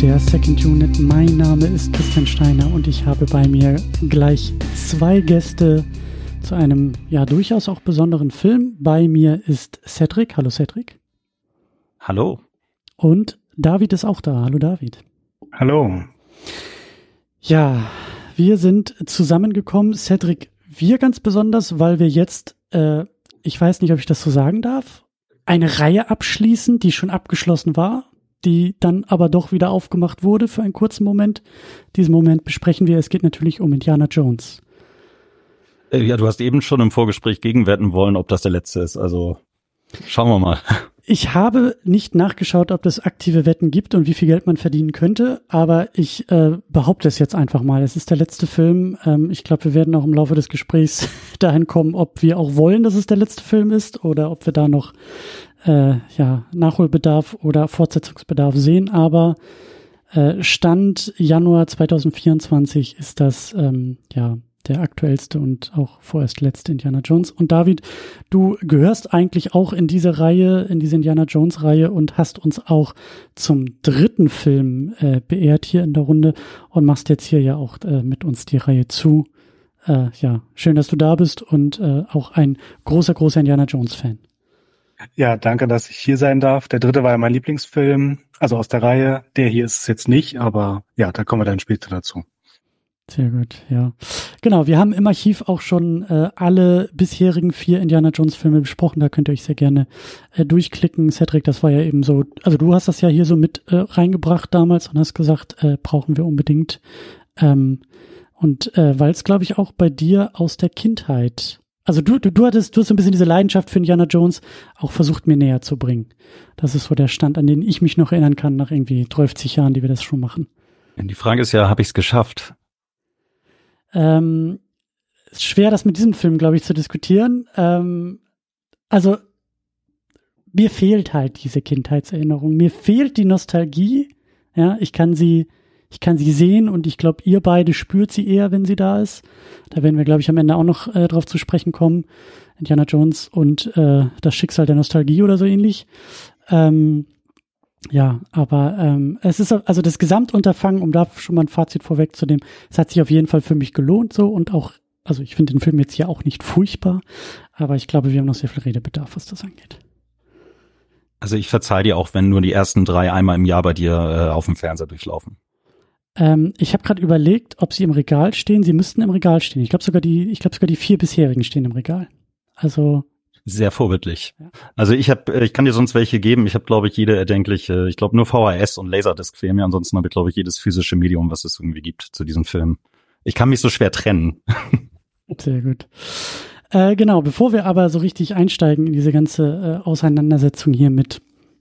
der Second Unit. Mein Name ist Christian Steiner und ich habe bei mir gleich zwei Gäste zu einem ja durchaus auch besonderen Film. Bei mir ist Cedric. Hallo Cedric. Hallo. Und David ist auch da. Hallo David. Hallo. Ja, wir sind zusammengekommen. Cedric, wir ganz besonders, weil wir jetzt, äh, ich weiß nicht, ob ich das so sagen darf, eine Reihe abschließen, die schon abgeschlossen war, die dann aber doch wieder aufgemacht wurde für einen kurzen Moment. Diesen Moment besprechen wir. Es geht natürlich um Indiana Jones. Äh, ja, du hast eben schon im Vorgespräch gegenwerten wollen, ob das der letzte ist. Also schauen wir mal. Ich habe nicht nachgeschaut, ob es aktive Wetten gibt und wie viel Geld man verdienen könnte, aber ich äh, behaupte es jetzt einfach mal. Es ist der letzte Film. Ähm, ich glaube, wir werden auch im Laufe des Gesprächs dahin kommen, ob wir auch wollen, dass es der letzte Film ist oder ob wir da noch äh, ja, Nachholbedarf oder Fortsetzungsbedarf sehen. Aber äh, Stand Januar 2024 ist das ähm, ja der aktuellste und auch vorerst letzte Indiana Jones. Und David, du gehörst eigentlich auch in diese Reihe, in diese Indiana Jones Reihe und hast uns auch zum dritten Film äh, beehrt hier in der Runde und machst jetzt hier ja auch äh, mit uns die Reihe zu. Äh, ja, schön, dass du da bist und äh, auch ein großer, großer Indiana Jones Fan. Ja, danke, dass ich hier sein darf. Der dritte war ja mein Lieblingsfilm, also aus der Reihe. Der hier ist es jetzt nicht, aber ja, da kommen wir dann später dazu. Sehr gut, ja. Genau, wir haben im Archiv auch schon äh, alle bisherigen vier Indiana Jones Filme besprochen. Da könnt ihr euch sehr gerne äh, durchklicken. Cedric, das war ja eben so, also du hast das ja hier so mit äh, reingebracht damals und hast gesagt, äh, brauchen wir unbedingt. Ähm, und äh, weil es, glaube ich, auch bei dir aus der Kindheit, also du, du, du hattest, du hast so ein bisschen diese Leidenschaft für Indiana Jones auch versucht, mir näher zu bringen. Das ist so der Stand, an den ich mich noch erinnern kann, nach irgendwie 30 Jahren, die wir das schon machen. Die Frage ist ja, habe ich es geschafft? Ähm, ist schwer, das mit diesem Film, glaube ich, zu diskutieren. Ähm, also mir fehlt halt diese Kindheitserinnerung. Mir fehlt die Nostalgie. Ja, ich kann sie, ich kann sie sehen und ich glaube, ihr beide spürt sie eher, wenn sie da ist. Da werden wir, glaube ich, am Ende auch noch äh, drauf zu sprechen kommen. Indiana Jones und äh, das Schicksal der Nostalgie oder so ähnlich. Ähm, ja, aber ähm, es ist also das Gesamtunterfangen, um da schon mal ein Fazit vorwegzunehmen, es hat sich auf jeden Fall für mich gelohnt so und auch, also ich finde den Film jetzt hier auch nicht furchtbar, aber ich glaube, wir haben noch sehr viel Redebedarf, was das angeht. Also ich verzeih dir auch, wenn nur die ersten drei einmal im Jahr bei dir äh, auf dem Fernseher durchlaufen. Ähm, ich habe gerade überlegt, ob sie im Regal stehen. Sie müssten im Regal stehen. Ich glaube sogar die, ich glaube sogar die vier bisherigen stehen im Regal. Also sehr vorbildlich. Ja. Also ich habe, äh, ich kann dir sonst welche geben. Ich habe, glaube ich, jede erdenkliche, ich glaube nur VHS und Laserdisc fehlen mir. Ansonsten habe ich, glaube ich, jedes physische Medium, was es irgendwie gibt zu diesem Film. Ich kann mich so schwer trennen. Sehr gut. Äh, genau, bevor wir aber so richtig einsteigen in diese ganze äh, Auseinandersetzung hier mit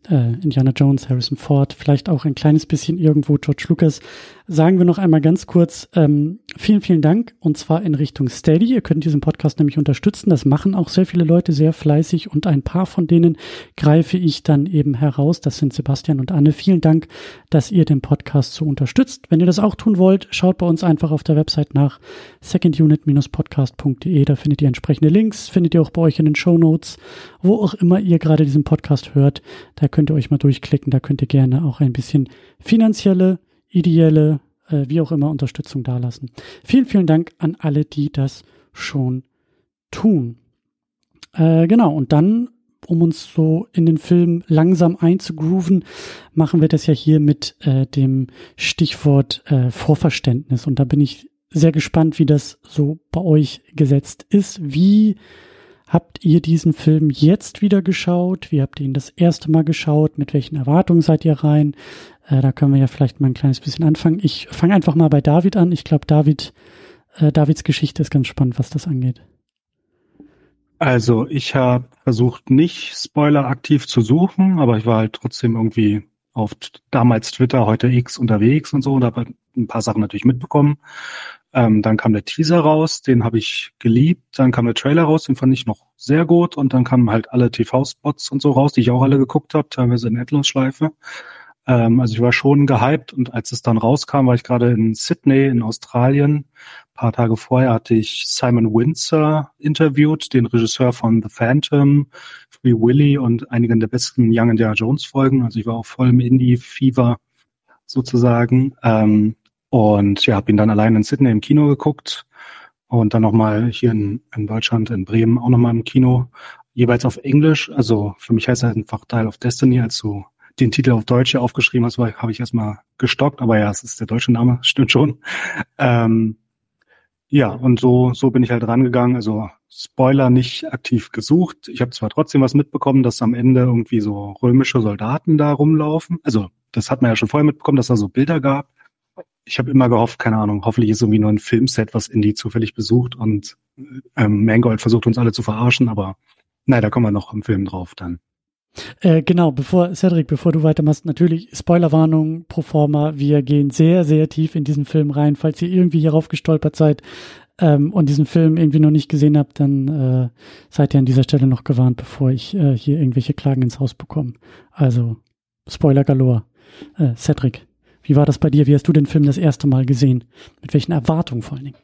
äh, Indiana Jones, Harrison Ford, vielleicht auch ein kleines bisschen irgendwo George Lucas, sagen wir noch einmal ganz kurz ähm, vielen, vielen Dank und zwar in Richtung Steady. Ihr könnt diesen Podcast nämlich unterstützen. Das machen auch sehr viele Leute sehr fleißig und ein paar von denen greife ich dann eben heraus. Das sind Sebastian und Anne. Vielen Dank, dass ihr den Podcast so unterstützt. Wenn ihr das auch tun wollt, schaut bei uns einfach auf der Website nach secondunit-podcast.de. Da findet ihr entsprechende Links, findet ihr auch bei euch in den Show Notes, wo auch immer ihr gerade diesen Podcast hört. Da könnt ihr euch mal durchklicken. Da könnt ihr gerne auch ein bisschen finanzielle ideelle, äh, wie auch immer, Unterstützung dalassen. Vielen, vielen Dank an alle, die das schon tun. Äh, genau, und dann, um uns so in den Film langsam einzugrooven, machen wir das ja hier mit äh, dem Stichwort äh, Vorverständnis. Und da bin ich sehr gespannt, wie das so bei euch gesetzt ist. Wie habt ihr diesen Film jetzt wieder geschaut? Wie habt ihr ihn das erste Mal geschaut? Mit welchen Erwartungen seid ihr rein? Äh, da können wir ja vielleicht mal ein kleines bisschen anfangen. Ich fange einfach mal bei David an. Ich glaube, David, äh, Davids Geschichte ist ganz spannend, was das angeht. Also ich habe versucht, nicht Spoiler aktiv zu suchen, aber ich war halt trotzdem irgendwie auf damals Twitter, heute X unterwegs und so und habe halt ein paar Sachen natürlich mitbekommen. Ähm, dann kam der Teaser raus, den habe ich geliebt. Dann kam der Trailer raus, den fand ich noch sehr gut. Und dann kamen halt alle TV-Spots und so raus, die ich auch alle geguckt habe, teilweise in Endlosschleife. Ähm, also ich war schon gehypt und als es dann rauskam, war ich gerade in Sydney in Australien. Ein paar Tage vorher hatte ich Simon Windsor interviewt, den Regisseur von The Phantom, Free Willy und einigen der besten Young Indiana Jones Folgen. Also ich war auch voll im Indie-Fever sozusagen. Ähm, und ja, habe ihn dann allein in Sydney im Kino geguckt und dann nochmal hier in, in Deutschland, in Bremen auch nochmal im Kino, jeweils auf Englisch. Also für mich heißt er einfach Teil of Destiny, als du den Titel auf Deutsch hier aufgeschrieben hast, habe ich erstmal gestockt, aber ja, es ist der deutsche Name, stimmt schon. Ähm, ja, und so, so bin ich halt rangegangen. Also Spoiler nicht aktiv gesucht. Ich habe zwar trotzdem was mitbekommen, dass am Ende irgendwie so römische Soldaten da rumlaufen. Also das hat man ja schon vorher mitbekommen, dass da so Bilder gab ich habe immer gehofft, keine Ahnung, hoffentlich ist irgendwie nur ein Filmset, was Indie zufällig besucht und ähm, Mangold versucht uns alle zu verarschen, aber nein, da kommen wir noch im Film drauf dann. Äh, genau, bevor, Cedric, bevor du weitermachst, natürlich Spoilerwarnung pro forma. Wir gehen sehr, sehr tief in diesen Film rein. Falls ihr irgendwie hierauf gestolpert seid ähm, und diesen Film irgendwie noch nicht gesehen habt, dann äh, seid ihr an dieser Stelle noch gewarnt, bevor ich äh, hier irgendwelche Klagen ins Haus bekomme. Also, Spoiler galore. Äh, Cedric. Wie war das bei dir? Wie hast du den Film das erste Mal gesehen? Mit welchen Erwartungen vor allen Dingen?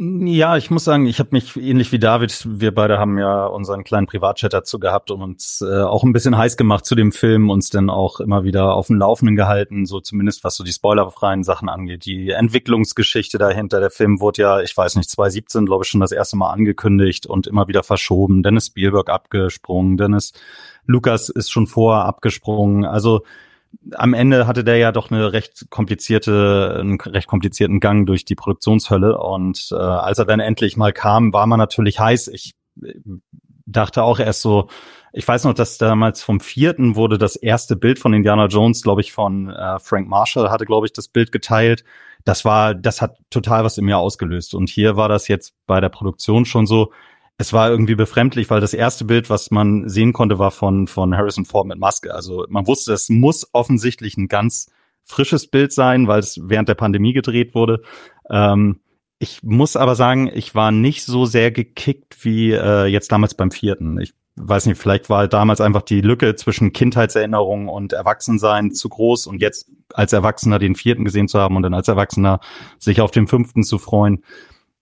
Ja, ich muss sagen, ich habe mich ähnlich wie David, wir beide haben ja unseren kleinen Privatchat dazu gehabt und uns äh, auch ein bisschen heiß gemacht zu dem Film, uns dann auch immer wieder auf dem Laufenden gehalten, so zumindest was so die spoilerfreien Sachen angeht. Die Entwicklungsgeschichte dahinter, der Film wurde ja, ich weiß nicht, 2017 glaube ich schon das erste Mal angekündigt und immer wieder verschoben. Dann ist Spielberg abgesprungen, dann ist Lukas ist schon vorher abgesprungen. Also am Ende hatte der ja doch eine recht komplizierte, einen recht komplizierten Gang durch die Produktionshölle. Und äh, als er dann endlich mal kam, war man natürlich heiß. Ich äh, dachte auch erst so, ich weiß noch, dass damals vom vierten wurde das erste Bild von Indiana Jones, glaube ich, von äh, Frank Marshall hatte, glaube ich, das Bild geteilt. Das war, das hat total was in mir ausgelöst. Und hier war das jetzt bei der Produktion schon so, es war irgendwie befremdlich, weil das erste Bild, was man sehen konnte, war von, von Harrison Ford mit Maske. Also man wusste, es muss offensichtlich ein ganz frisches Bild sein, weil es während der Pandemie gedreht wurde. Ähm, ich muss aber sagen, ich war nicht so sehr gekickt wie äh, jetzt damals beim vierten. Ich weiß nicht, vielleicht war damals einfach die Lücke zwischen Kindheitserinnerungen und Erwachsensein zu groß und jetzt als Erwachsener den vierten gesehen zu haben und dann als Erwachsener sich auf den fünften zu freuen.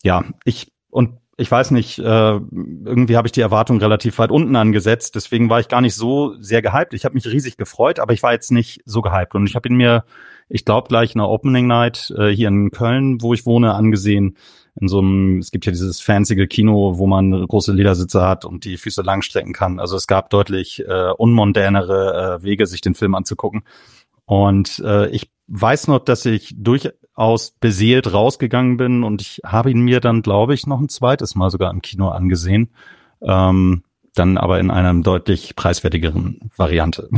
Ja, ich und ich weiß nicht, äh, irgendwie habe ich die Erwartung relativ weit unten angesetzt. Deswegen war ich gar nicht so sehr gehypt. Ich habe mich riesig gefreut, aber ich war jetzt nicht so gehypt. Und ich habe ihn mir, ich glaube, gleich in der Opening Night äh, hier in Köln, wo ich wohne, angesehen. In so einem, es gibt ja dieses fancy Kino, wo man große Ledersitze hat und die Füße langstrecken kann. Also es gab deutlich äh, unmondänere äh, Wege, sich den Film anzugucken. Und äh, ich weiß noch, dass ich durchaus beseelt rausgegangen bin und ich habe ihn mir dann, glaube ich, noch ein zweites Mal sogar im Kino angesehen. Ähm, dann aber in einer deutlich preiswertigeren Variante.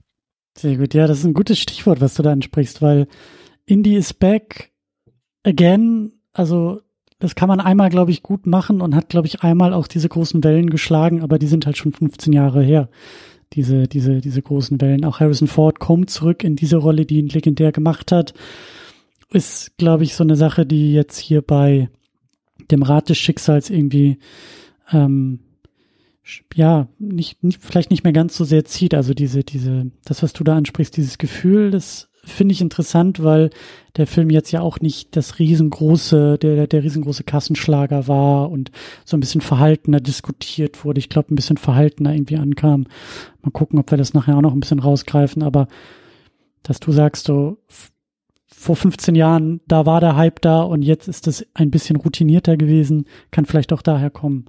Sehr gut, ja, das ist ein gutes Stichwort, was du da ansprichst, weil Indie is back again. Also das kann man einmal, glaube ich, gut machen und hat, glaube ich, einmal auch diese großen Wellen geschlagen, aber die sind halt schon 15 Jahre her diese, diese, diese großen Wellen. Auch Harrison Ford kommt zurück in diese Rolle, die ihn legendär gemacht hat. Ist, glaube ich, so eine Sache, die jetzt hier bei dem Rat des Schicksals irgendwie, ähm, ja, nicht, nicht, vielleicht nicht mehr ganz so sehr zieht. Also diese, diese, das, was du da ansprichst, dieses Gefühl, das finde ich interessant, weil der Film jetzt ja auch nicht das riesengroße, der, der riesengroße Kassenschlager war und so ein bisschen verhaltener diskutiert wurde. Ich glaube, ein bisschen verhaltener irgendwie ankam. Mal gucken, ob wir das nachher auch noch ein bisschen rausgreifen, aber dass du sagst, so vor 15 Jahren, da war der Hype da und jetzt ist es ein bisschen routinierter gewesen, kann vielleicht auch daher kommen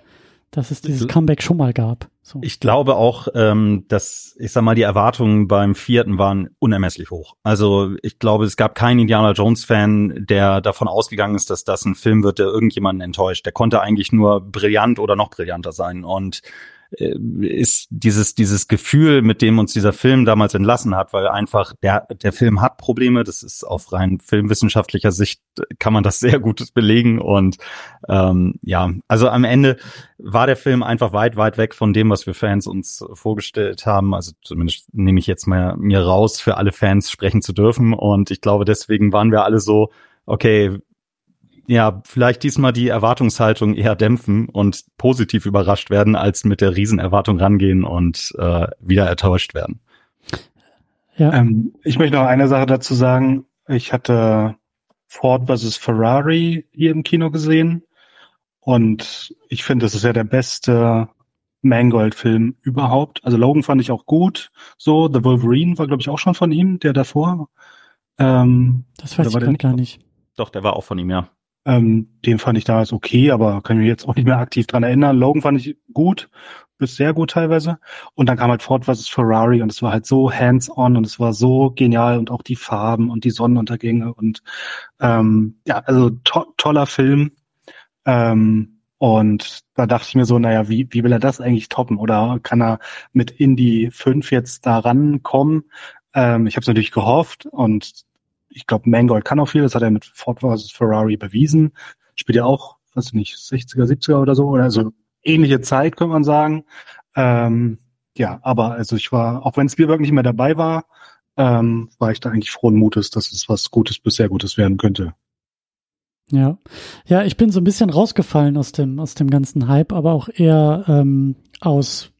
dass es dieses Comeback schon mal gab. So. Ich glaube auch, ähm, dass, ich sag mal, die Erwartungen beim vierten waren unermesslich hoch. Also ich glaube, es gab keinen Indiana Jones-Fan, der davon ausgegangen ist, dass das ein Film wird, der irgendjemanden enttäuscht. Der konnte eigentlich nur brillant oder noch brillanter sein. Und ist dieses dieses Gefühl, mit dem uns dieser Film damals entlassen hat, weil einfach der der Film hat Probleme. Das ist auf rein filmwissenschaftlicher Sicht kann man das sehr gut belegen und ähm, ja, also am Ende war der Film einfach weit weit weg von dem, was wir Fans uns vorgestellt haben. Also zumindest nehme ich jetzt mal mir raus, für alle Fans sprechen zu dürfen und ich glaube deswegen waren wir alle so okay, ja, vielleicht diesmal die Erwartungshaltung eher dämpfen und positiv überrascht werden, als mit der Riesenerwartung rangehen und äh, wieder enttäuscht werden. Ja. Ähm, ich möchte noch eine Sache dazu sagen. Ich hatte Ford vs. Ferrari hier im Kino gesehen und ich finde, das ist ja der beste Mangold-Film überhaupt. Also Logan fand ich auch gut. So, The Wolverine war, glaube ich, auch schon von ihm, der davor. Ähm, das weiß ich gar nicht. Doch, der war auch von ihm, ja. Ähm, den fand ich damals okay, aber kann mich jetzt auch nicht mehr aktiv dran erinnern. Logan fand ich gut, bis sehr gut teilweise. Und dann kam halt Ford vs. Ferrari und es war halt so hands-on und es war so genial und auch die Farben und die Sonnenuntergänge und ähm, ja, also to toller Film. Ähm, und da dachte ich mir so, naja, wie, wie will er das eigentlich toppen? Oder kann er mit Indie 5 jetzt da rankommen? Ähm, ich habe es natürlich gehofft und ich glaube, Mangold kann auch viel. Das hat er mit Ford vs. Ferrari bewiesen. Spielt ja auch, weiß ich nicht, 60er, 70er oder so. Oder also ähnliche Zeit, könnte man sagen. Ähm, ja, aber also ich war, auch wenn Spielberg nicht mehr dabei war, ähm, war ich da eigentlich frohen Mutes, dass es was Gutes bis sehr Gutes werden könnte. Ja, ja, ich bin so ein bisschen rausgefallen aus dem aus dem ganzen Hype, aber auch eher ähm, aus,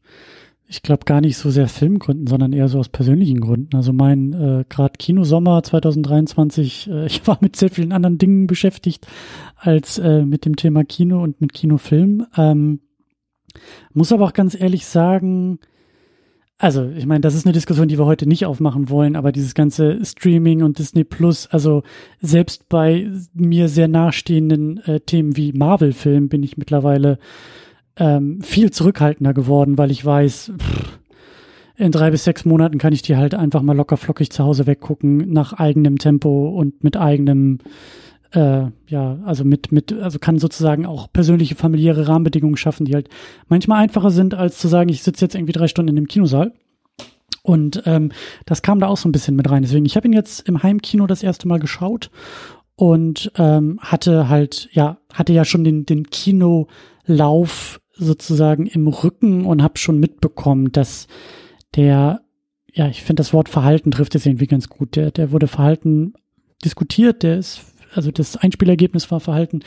ich glaube gar nicht so sehr Filmgründen, sondern eher so aus persönlichen Gründen. Also mein äh, gerade Kinosommer 2023, äh, ich war mit sehr vielen anderen Dingen beschäftigt als äh, mit dem Thema Kino und mit Kinofilm. Ähm, muss aber auch ganz ehrlich sagen, also, ich meine, das ist eine Diskussion, die wir heute nicht aufmachen wollen, aber dieses ganze Streaming und Disney Plus, also selbst bei mir sehr nahestehenden äh, Themen wie Marvel-Film bin ich mittlerweile ähm, viel zurückhaltender geworden, weil ich weiß, pff, in drei bis sechs Monaten kann ich die halt einfach mal locker flockig zu Hause weggucken, nach eigenem Tempo und mit eigenem äh, ja, also mit, mit, also kann sozusagen auch persönliche familiäre Rahmenbedingungen schaffen, die halt manchmal einfacher sind, als zu sagen, ich sitze jetzt irgendwie drei Stunden in dem Kinosaal. Und ähm, das kam da auch so ein bisschen mit rein. Deswegen, ich habe ihn jetzt im Heimkino das erste Mal geschaut und ähm, hatte halt, ja, hatte ja schon den, den Kinolauf sozusagen im Rücken und habe schon mitbekommen, dass der, ja, ich finde das Wort Verhalten trifft es irgendwie ganz gut. Der, der wurde Verhalten diskutiert, der ist also das Einspielergebnis war verhalten,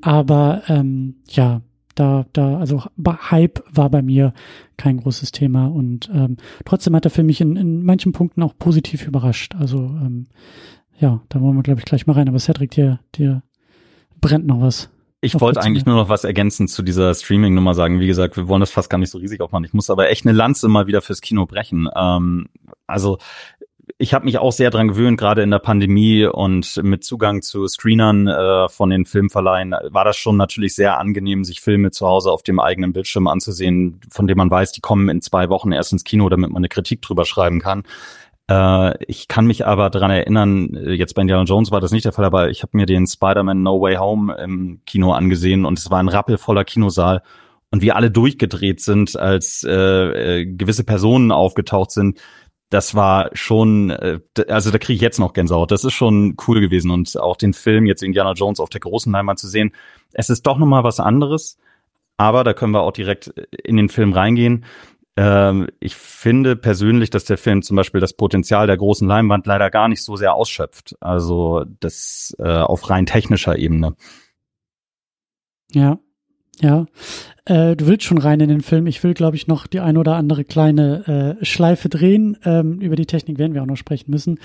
aber ähm, ja, da, da, also Hype war bei mir kein großes Thema und ähm, trotzdem hat er für mich in, in manchen Punkten auch positiv überrascht. Also ähm, ja, da wollen wir, glaube ich, gleich mal rein. Aber Cedric, dir, dir brennt noch was. Ich wollte eigentlich nur noch was ergänzen zu dieser Streaming-Nummer sagen. Wie gesagt, wir wollen das fast gar nicht so riesig aufmachen. Ich muss aber echt eine Lanze mal wieder fürs Kino brechen. Ähm, also ich habe mich auch sehr dran gewöhnt, gerade in der Pandemie und mit Zugang zu Screenern äh, von den Filmverleihen war das schon natürlich sehr angenehm, sich Filme zu Hause auf dem eigenen Bildschirm anzusehen, von dem man weiß, die kommen in zwei Wochen erst ins Kino, damit man eine Kritik drüber schreiben kann. Äh, ich kann mich aber dran erinnern, äh, jetzt bei Indiana Jones war das nicht der Fall, aber ich habe mir den Spider-Man No Way Home im Kino angesehen und es war ein rappelvoller Kinosaal und wir alle durchgedreht sind, als äh, äh, gewisse Personen aufgetaucht sind das war schon, äh, also da kriege ich jetzt noch Gänsehaut. Das ist schon cool gewesen und auch den Film jetzt Indiana Jones auf der großen Leinwand zu sehen. Es ist doch noch mal was anderes, aber da können wir auch direkt in den Film reingehen. Ähm, ich finde persönlich, dass der Film zum Beispiel das Potenzial der großen Leinwand leider gar nicht so sehr ausschöpft. Also das äh, auf rein technischer Ebene. Ja, ja, äh, du willst schon rein in den Film. Ich will, glaube ich, noch die ein oder andere kleine äh, Schleife drehen. Ähm, über die Technik werden wir auch noch sprechen müssen.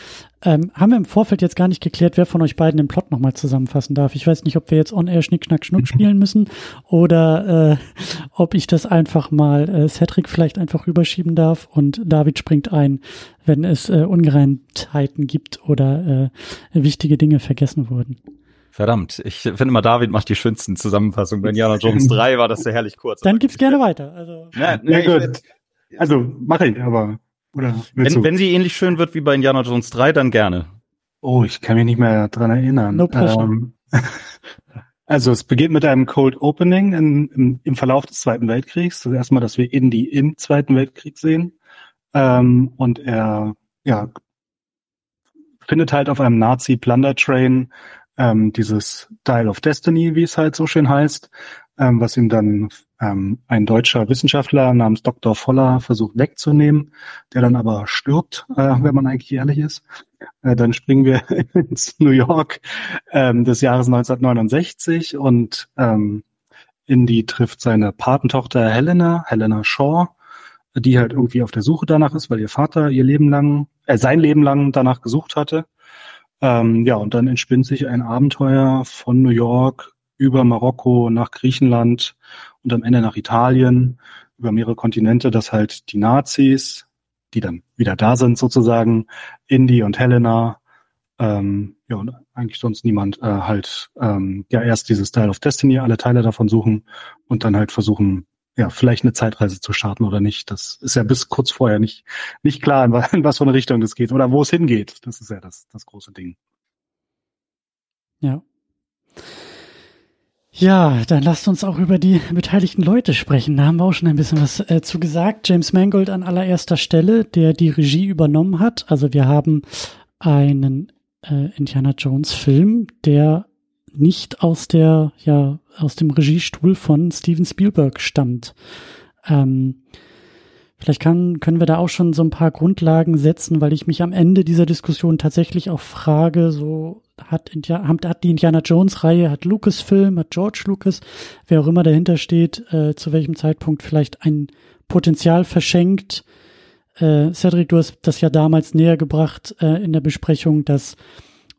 Ähm, haben wir im Vorfeld jetzt gar nicht geklärt, wer von euch beiden den Plot nochmal zusammenfassen darf. Ich weiß nicht, ob wir jetzt on-air Schnick, Schnack, Schnuck spielen müssen oder äh, ob ich das einfach mal äh, Cedric vielleicht einfach rüberschieben darf und David springt ein, wenn es äh, Ungereimtheiten gibt oder äh, wichtige Dinge vergessen wurden. Verdammt, ich finde mal, David macht die schönsten Zusammenfassungen. Bei Indiana Jones 3 war das sehr herrlich kurz. Dann gib's gerne weiter. Also, ja, nee, ja, gut. Also mache ich, aber oder wenn, wenn sie ähnlich schön wird wie bei Indiana Jones 3, dann gerne. Oh, ich kann mich nicht mehr dran erinnern. No ähm, also es beginnt mit einem Cold Opening in, in, im Verlauf des Zweiten Weltkriegs. Das erste Mal, dass wir Indy im Zweiten Weltkrieg sehen. Ähm, und er ja, findet halt auf einem Nazi-Plunder-Train ähm, dieses Dial of Destiny, wie es halt so schön heißt, ähm, was ihm dann ähm, ein deutscher Wissenschaftler namens Dr. Voller versucht wegzunehmen, der dann aber stirbt, äh, wenn man eigentlich ehrlich ist. Äh, dann springen wir ins New York ähm, des Jahres 1969 und ähm, Indy trifft seine Patentochter Helena, Helena Shaw, die halt irgendwie auf der Suche danach ist, weil ihr Vater ihr Leben lang, äh, sein Leben lang danach gesucht hatte. Ähm, ja, und dann entspinnt sich ein Abenteuer von New York über Marokko nach Griechenland und am Ende nach Italien, über mehrere Kontinente, dass halt die Nazis, die dann wieder da sind sozusagen, Indy und Helena, ähm, ja, und eigentlich sonst niemand äh, halt ähm, ja erst dieses Style of Destiny, alle Teile davon suchen und dann halt versuchen, ja, vielleicht eine Zeitreise zu starten oder nicht. Das ist ja bis kurz vorher nicht, nicht klar, in was, in was für eine Richtung das geht oder wo es hingeht. Das ist ja das, das große Ding. Ja. Ja, dann lasst uns auch über die beteiligten Leute sprechen. Da haben wir auch schon ein bisschen was äh, zu gesagt. James Mangold an allererster Stelle, der die Regie übernommen hat. Also wir haben einen äh, Indiana Jones Film, der nicht aus der, ja, aus dem Regiestuhl von Steven Spielberg stammt. Ähm, vielleicht kann, können wir da auch schon so ein paar Grundlagen setzen, weil ich mich am Ende dieser Diskussion tatsächlich auch frage, so hat, India hat die Indiana Jones Reihe, hat Lucasfilm, hat George Lucas, wer auch immer dahinter steht, äh, zu welchem Zeitpunkt vielleicht ein Potenzial verschenkt. Äh, Cedric, du hast das ja damals näher gebracht äh, in der Besprechung, dass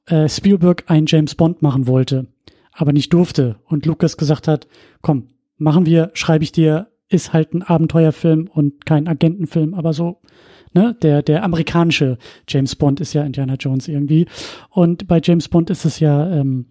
äh, Spielberg einen James Bond machen wollte, aber nicht durfte und Lucas gesagt hat, komm, machen wir, schreibe ich dir, ist halt ein Abenteuerfilm und kein Agentenfilm, aber so, ne, der, der amerikanische James Bond ist ja Indiana Jones irgendwie. Und bei James Bond ist es ja ähm,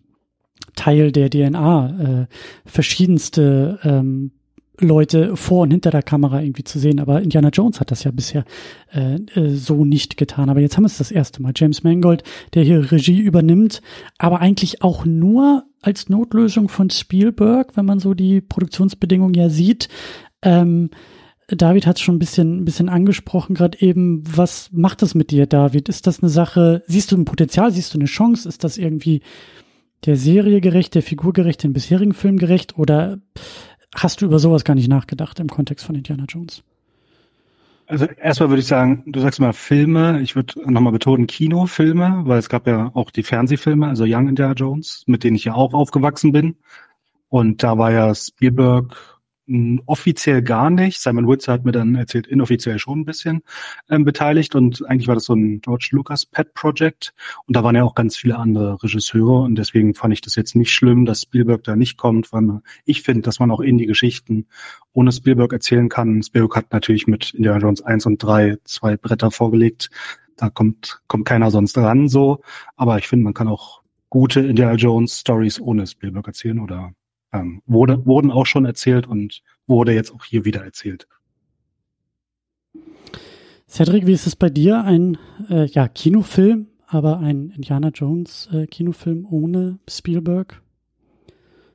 Teil der DNA, äh, verschiedenste ähm, Leute vor und hinter der Kamera irgendwie zu sehen. Aber Indiana Jones hat das ja bisher äh, äh, so nicht getan. Aber jetzt haben wir es das erste Mal. James Mangold, der hier Regie übernimmt, aber eigentlich auch nur als Notlösung von Spielberg, wenn man so die Produktionsbedingungen ja sieht. Ähm, David hat es schon ein bisschen, ein bisschen angesprochen gerade eben. Was macht das mit dir, David? Ist das eine Sache? Siehst du ein Potenzial? Siehst du eine Chance? Ist das irgendwie der Serie gerecht, der Figur gerecht, den bisherigen Film gerecht? Oder hast du über sowas gar nicht nachgedacht im Kontext von Indiana Jones? Also erstmal würde ich sagen, du sagst mal Filme, ich würde nochmal betonen Kinofilme, weil es gab ja auch die Fernsehfilme, also Young Indiana Jones, mit denen ich ja auch aufgewachsen bin. Und da war ja Spielberg offiziell gar nicht. Simon Witzer hat mir dann erzählt, inoffiziell schon ein bisschen ähm, beteiligt und eigentlich war das so ein George Lucas Pet Project und da waren ja auch ganz viele andere Regisseure und deswegen fand ich das jetzt nicht schlimm, dass Spielberg da nicht kommt, weil ich finde, dass man auch in die Geschichten ohne Spielberg erzählen kann. Spielberg hat natürlich mit Indiana Jones 1 und 3 zwei Bretter vorgelegt. Da kommt, kommt keiner sonst ran so. Aber ich finde, man kann auch gute Indiana Jones Stories ohne Spielberg erzählen oder ähm, wurde, wurden auch schon erzählt und wurde jetzt auch hier wieder erzählt. Cedric, wie ist es bei dir? Ein äh, ja, Kinofilm, aber ein Indiana Jones äh, Kinofilm ohne Spielberg?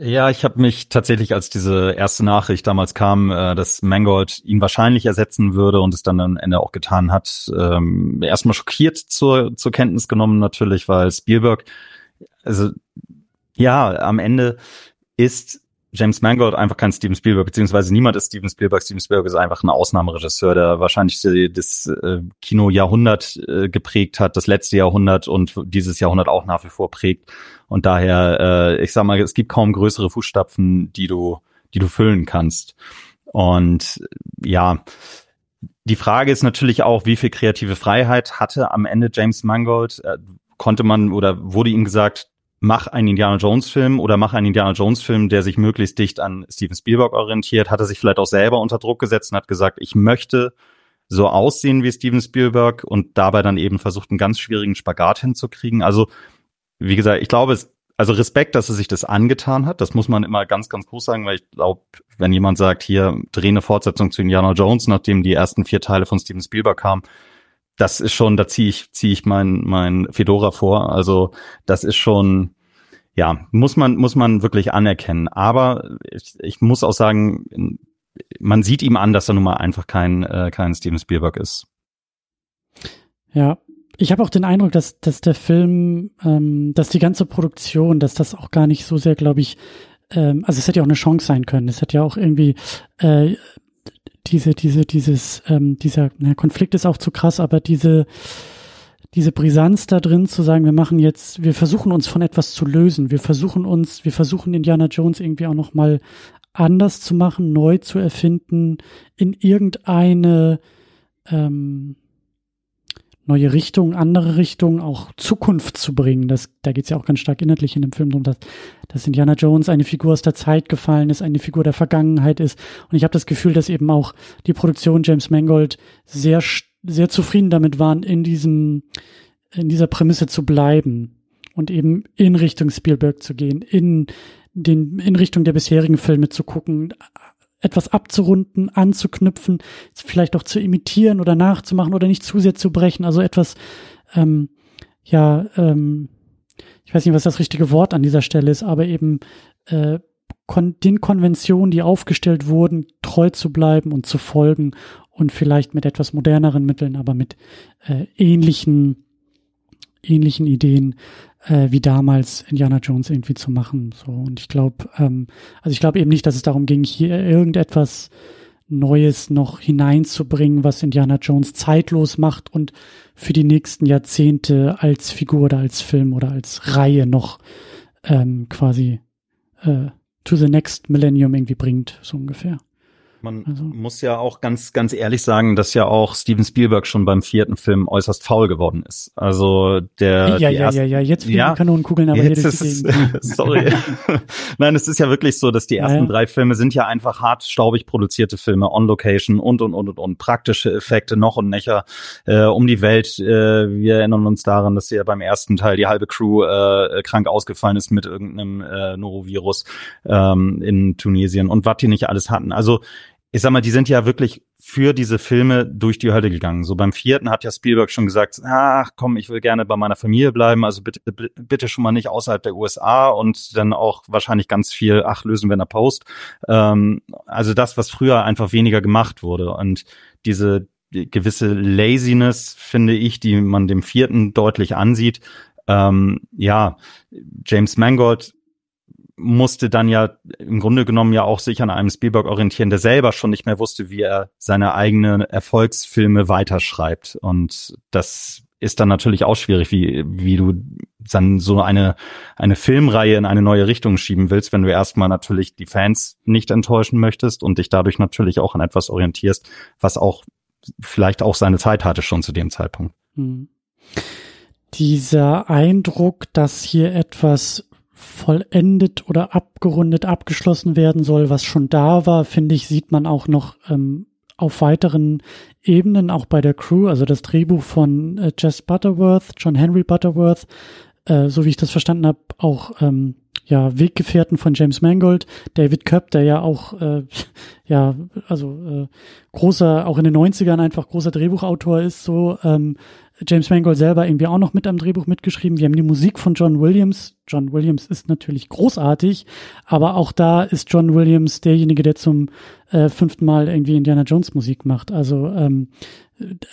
Ja, ich habe mich tatsächlich, als diese erste Nachricht damals kam, äh, dass Mangold ihn wahrscheinlich ersetzen würde und es dann am Ende auch getan hat, ähm, erstmal schockiert zur, zur Kenntnis genommen natürlich, weil Spielberg, also ja, am Ende ist James Mangold einfach kein Steven Spielberg, beziehungsweise niemand ist Steven Spielberg. Steven Spielberg ist einfach ein Ausnahmeregisseur, der wahrscheinlich das äh, Kino-Jahrhundert äh, geprägt hat, das letzte Jahrhundert und dieses Jahrhundert auch nach wie vor prägt. Und daher, äh, ich sag mal, es gibt kaum größere Fußstapfen, die du, die du füllen kannst. Und ja, die Frage ist natürlich auch, wie viel kreative Freiheit hatte am Ende James Mangold? Äh, konnte man oder wurde ihm gesagt, mach einen Indiana Jones Film oder mach einen Indiana Jones Film, der sich möglichst dicht an Steven Spielberg orientiert, hat er sich vielleicht auch selber unter Druck gesetzt und hat gesagt, ich möchte so aussehen wie Steven Spielberg und dabei dann eben versucht, einen ganz schwierigen Spagat hinzukriegen. Also, wie gesagt, ich glaube, es, also Respekt, dass er sich das angetan hat. Das muss man immer ganz, ganz groß sagen, weil ich glaube, wenn jemand sagt, hier dreh eine Fortsetzung zu Indiana Jones, nachdem die ersten vier Teile von Steven Spielberg kamen, das ist schon, da ziehe ich, ziehe ich mein, mein Fedora vor. Also das ist schon, ja, muss man, muss man wirklich anerkennen. Aber ich, ich muss auch sagen, man sieht ihm an, dass er nun mal einfach kein, äh, kein Steven Spielberg ist. Ja, ich habe auch den Eindruck, dass, dass der Film, ähm, dass die ganze Produktion, dass das auch gar nicht so sehr, glaube ich, ähm, also es hätte ja auch eine Chance sein können. Es hätte ja auch irgendwie äh, diese, diese, dieses, ähm, dieser na, Konflikt ist auch zu krass, aber diese, diese Brisanz da drin zu sagen, wir machen jetzt, wir versuchen uns von etwas zu lösen, wir versuchen uns, wir versuchen Indiana Jones irgendwie auch noch mal anders zu machen, neu zu erfinden, in irgendeine ähm, neue Richtung, andere Richtung, auch Zukunft zu bringen. Das, da geht es ja auch ganz stark inhaltlich in dem Film darum, dass, dass Indiana Jones eine Figur aus der Zeit gefallen ist, eine Figur der Vergangenheit ist. Und ich habe das Gefühl, dass eben auch die Produktion James Mangold sehr, sehr zufrieden damit waren, in diesem, in dieser Prämisse zu bleiben und eben in Richtung Spielberg zu gehen, in den, in Richtung der bisherigen Filme zu gucken, etwas abzurunden, anzuknüpfen, vielleicht auch zu imitieren oder nachzumachen oder nicht zu sehr zu brechen. Also etwas, ähm, ja, ähm, ich weiß nicht, was das richtige Wort an dieser Stelle ist, aber eben äh, kon den Konventionen, die aufgestellt wurden, treu zu bleiben und zu folgen und vielleicht mit etwas moderneren Mitteln, aber mit äh, ähnlichen ähnlichen Ideen äh, wie damals Indiana Jones irgendwie zu machen. So und ich glaube, ähm, also ich glaube eben nicht, dass es darum ging, hier irgendetwas Neues noch hineinzubringen, was Indiana Jones zeitlos macht und für die nächsten Jahrzehnte als Figur oder als Film oder als Reihe noch ähm, quasi äh, to the next Millennium irgendwie bringt, so ungefähr. Man also. muss ja auch ganz, ganz ehrlich sagen, dass ja auch Steven Spielberg schon beim vierten Film äußerst faul geworden ist. Also der. Ja, ja, ja, ja, jetzt fliegen ja, Kanonenkugeln aber jetzt ist, Sorry. Nein, es ist ja wirklich so, dass die ersten ja. drei Filme sind ja einfach hart staubig produzierte Filme, on Location und, und, und, und, und praktische Effekte noch und nöcher äh, um die Welt. Äh, wir erinnern uns daran, dass ja beim ersten Teil die halbe Crew äh, krank ausgefallen ist mit irgendeinem äh, Norovirus ähm, in Tunesien und was die nicht alles hatten. Also ich sag mal, die sind ja wirklich für diese Filme durch die Hölle gegangen. So beim vierten hat ja Spielberg schon gesagt, ach komm, ich will gerne bei meiner Familie bleiben, also bitte, bitte schon mal nicht außerhalb der USA und dann auch wahrscheinlich ganz viel, ach, lösen wir in der Post. Ähm, also das, was früher einfach weniger gemacht wurde. Und diese gewisse Laziness, finde ich, die man dem vierten deutlich ansieht, ähm, ja, James Mangold musste dann ja im Grunde genommen ja auch sich an einem Spielberg orientieren, der selber schon nicht mehr wusste, wie er seine eigenen Erfolgsfilme weiterschreibt. Und das ist dann natürlich auch schwierig, wie, wie du dann so eine, eine Filmreihe in eine neue Richtung schieben willst, wenn du erstmal natürlich die Fans nicht enttäuschen möchtest und dich dadurch natürlich auch an etwas orientierst, was auch vielleicht auch seine Zeit hatte schon zu dem Zeitpunkt. Hm. Dieser Eindruck, dass hier etwas vollendet oder abgerundet, abgeschlossen werden soll, was schon da war, finde ich, sieht man auch noch ähm, auf weiteren Ebenen, auch bei der Crew. Also das Drehbuch von äh, Jess Butterworth, John Henry Butterworth, äh, so wie ich das verstanden habe, auch ähm, ja Weggefährten von James Mangold, David Köpp, der ja auch äh, ja also äh, großer, auch in den 90ern einfach großer Drehbuchautor ist, so ähm, James Mangold selber irgendwie auch noch mit am Drehbuch mitgeschrieben. Wir haben die Musik von John Williams. John Williams ist natürlich großartig, aber auch da ist John Williams derjenige, der zum äh, fünften Mal irgendwie Indiana Jones Musik macht. Also, ähm,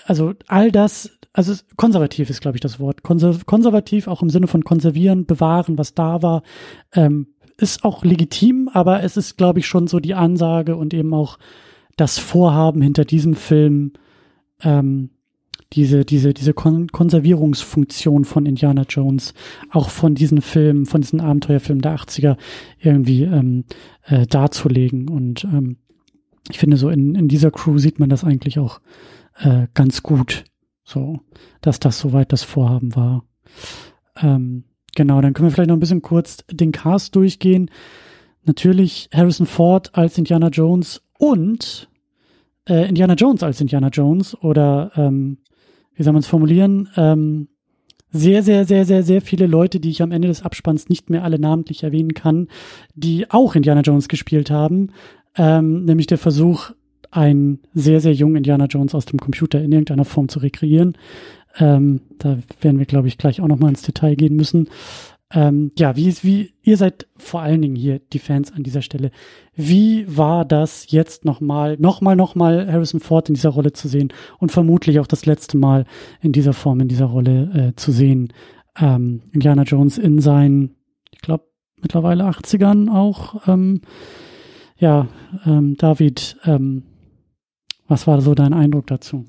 also all das, also konservativ ist, glaube ich, das Wort. Konser konservativ auch im Sinne von konservieren, bewahren, was da war, ähm, ist auch legitim, aber es ist, glaube ich, schon so die Ansage und eben auch das Vorhaben hinter diesem Film, ähm, diese, diese, diese Kon Konservierungsfunktion von Indiana Jones, auch von diesen Filmen, von diesen Abenteuerfilmen der 80er irgendwie ähm, äh, darzulegen. Und ähm, ich finde, so in, in dieser Crew sieht man das eigentlich auch äh, ganz gut, so, dass das soweit das Vorhaben war. Ähm, genau, dann können wir vielleicht noch ein bisschen kurz den Cast durchgehen. Natürlich Harrison Ford als Indiana Jones und äh, Indiana Jones als Indiana Jones oder ähm, wie soll man es formulieren, ähm, sehr, sehr, sehr, sehr, sehr viele Leute, die ich am Ende des Abspanns nicht mehr alle namentlich erwähnen kann, die auch Indiana Jones gespielt haben, ähm, nämlich der Versuch, einen sehr, sehr jungen Indiana Jones aus dem Computer in irgendeiner Form zu rekreieren. Ähm, da werden wir, glaube ich, gleich auch noch mal ins Detail gehen müssen. Ähm, ja, wie, wie, ihr seid vor allen Dingen hier die Fans an dieser Stelle. Wie war das jetzt nochmal, nochmal, nochmal Harrison Ford in dieser Rolle zu sehen und vermutlich auch das letzte Mal in dieser Form, in dieser Rolle äh, zu sehen? Ähm, Indiana Jones in seinen, ich glaube, mittlerweile 80ern auch. Ähm, ja, ähm, David, ähm, was war so dein Eindruck dazu?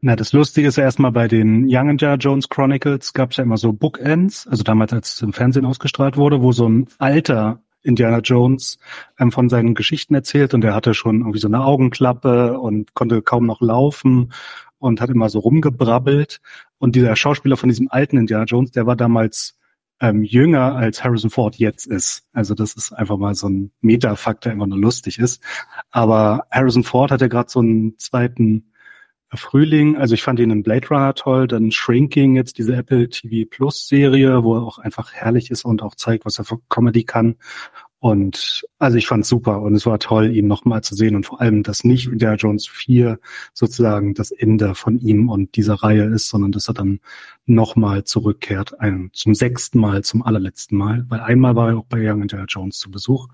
Na, das Lustige ist ja erstmal bei den Young Indiana Jones Chronicles gab es ja immer so Bookends, also damals, als es im Fernsehen ausgestrahlt wurde, wo so ein alter Indiana Jones ähm, von seinen Geschichten erzählt und er hatte schon irgendwie so eine Augenklappe und konnte kaum noch laufen und hat immer so rumgebrabbelt. Und dieser Schauspieler von diesem alten Indiana Jones, der war damals ähm, jünger als Harrison Ford jetzt ist. Also das ist einfach mal so ein Metafakt, der einfach nur lustig ist. Aber Harrison Ford hat ja gerade so einen zweiten Frühling, also ich fand ihn in Blade Runner toll, dann Shrinking, jetzt diese Apple TV Plus Serie, wo er auch einfach herrlich ist und auch zeigt, was er für Comedy kann. Und also ich fand's super und es war toll, ihn nochmal zu sehen und vor allem, dass nicht Indiana Jones 4 sozusagen das Ende von ihm und dieser Reihe ist, sondern dass er dann nochmal zurückkehrt, ein, zum sechsten Mal, zum allerletzten Mal, weil einmal war er auch bei Young Indiana Jones zu Besuch.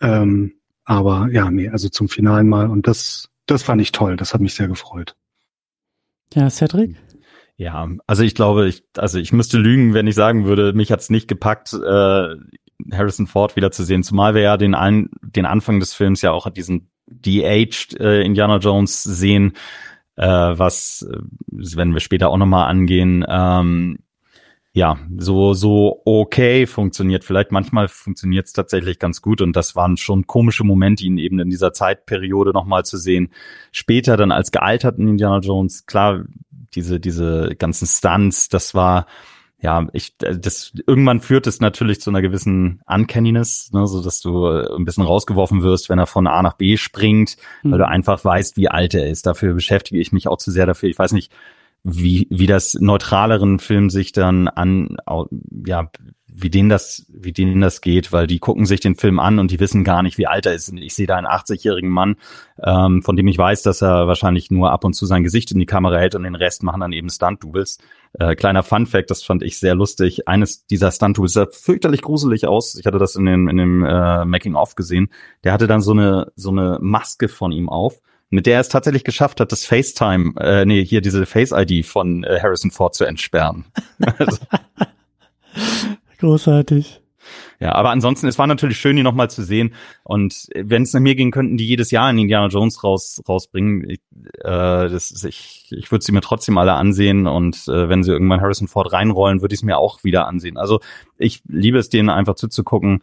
Ähm, aber ja, nee, also zum finalen Mal und das, das fand ich toll, das hat mich sehr gefreut. Ja, Cedric? Ja, also ich glaube, ich, also ich müsste lügen, wenn ich sagen würde, mich hat's nicht gepackt, äh, Harrison Ford wiederzusehen, zumal wir ja den, ein, den Anfang des Films ja auch diesen de-aged äh, Indiana Jones sehen, äh, was, äh, wenn wir später auch nochmal angehen, ähm, ja, so, so okay funktioniert. Vielleicht manchmal funktioniert es tatsächlich ganz gut und das waren schon komische Momente, ihn eben in dieser Zeitperiode nochmal zu sehen. Später dann als gealterten Indiana Jones, klar, diese, diese ganzen Stunts, das war, ja, ich, das, irgendwann führt es natürlich zu einer gewissen Uncanniness, ne, so dass du äh, ein bisschen rausgeworfen wirst, wenn er von A nach B springt, mhm. weil du einfach weißt, wie alt er ist. Dafür beschäftige ich mich auch zu sehr dafür. Ich weiß nicht, wie, wie das neutraleren Film sich dann an, ja, wie denen das, wie denen das geht, weil die gucken sich den Film an und die wissen gar nicht, wie alt er ist. Ich sehe da einen 80-jährigen Mann, ähm, von dem ich weiß, dass er wahrscheinlich nur ab und zu sein Gesicht in die Kamera hält und den Rest machen dann eben Stunt-Doubles. Äh, kleiner Fun-Fact, das fand ich sehr lustig. Eines dieser Stunt-Doubles sah fürchterlich gruselig aus. Ich hatte das in, den, in dem äh, Making-of gesehen. Der hatte dann so eine, so eine Maske von ihm auf mit der er es tatsächlich geschafft hat, das FaceTime, äh, nee, hier diese Face-ID von äh, Harrison Ford zu entsperren. Großartig. Ja, aber ansonsten, es war natürlich schön, die nochmal zu sehen. Und wenn es nach mir ging, könnten die jedes Jahr in Indiana Jones raus, rausbringen. Ich, äh, das ist, ich, ich würde sie mir trotzdem alle ansehen. Und äh, wenn sie irgendwann Harrison Ford reinrollen, würde ich es mir auch wieder ansehen. Also ich liebe es, denen einfach zuzugucken.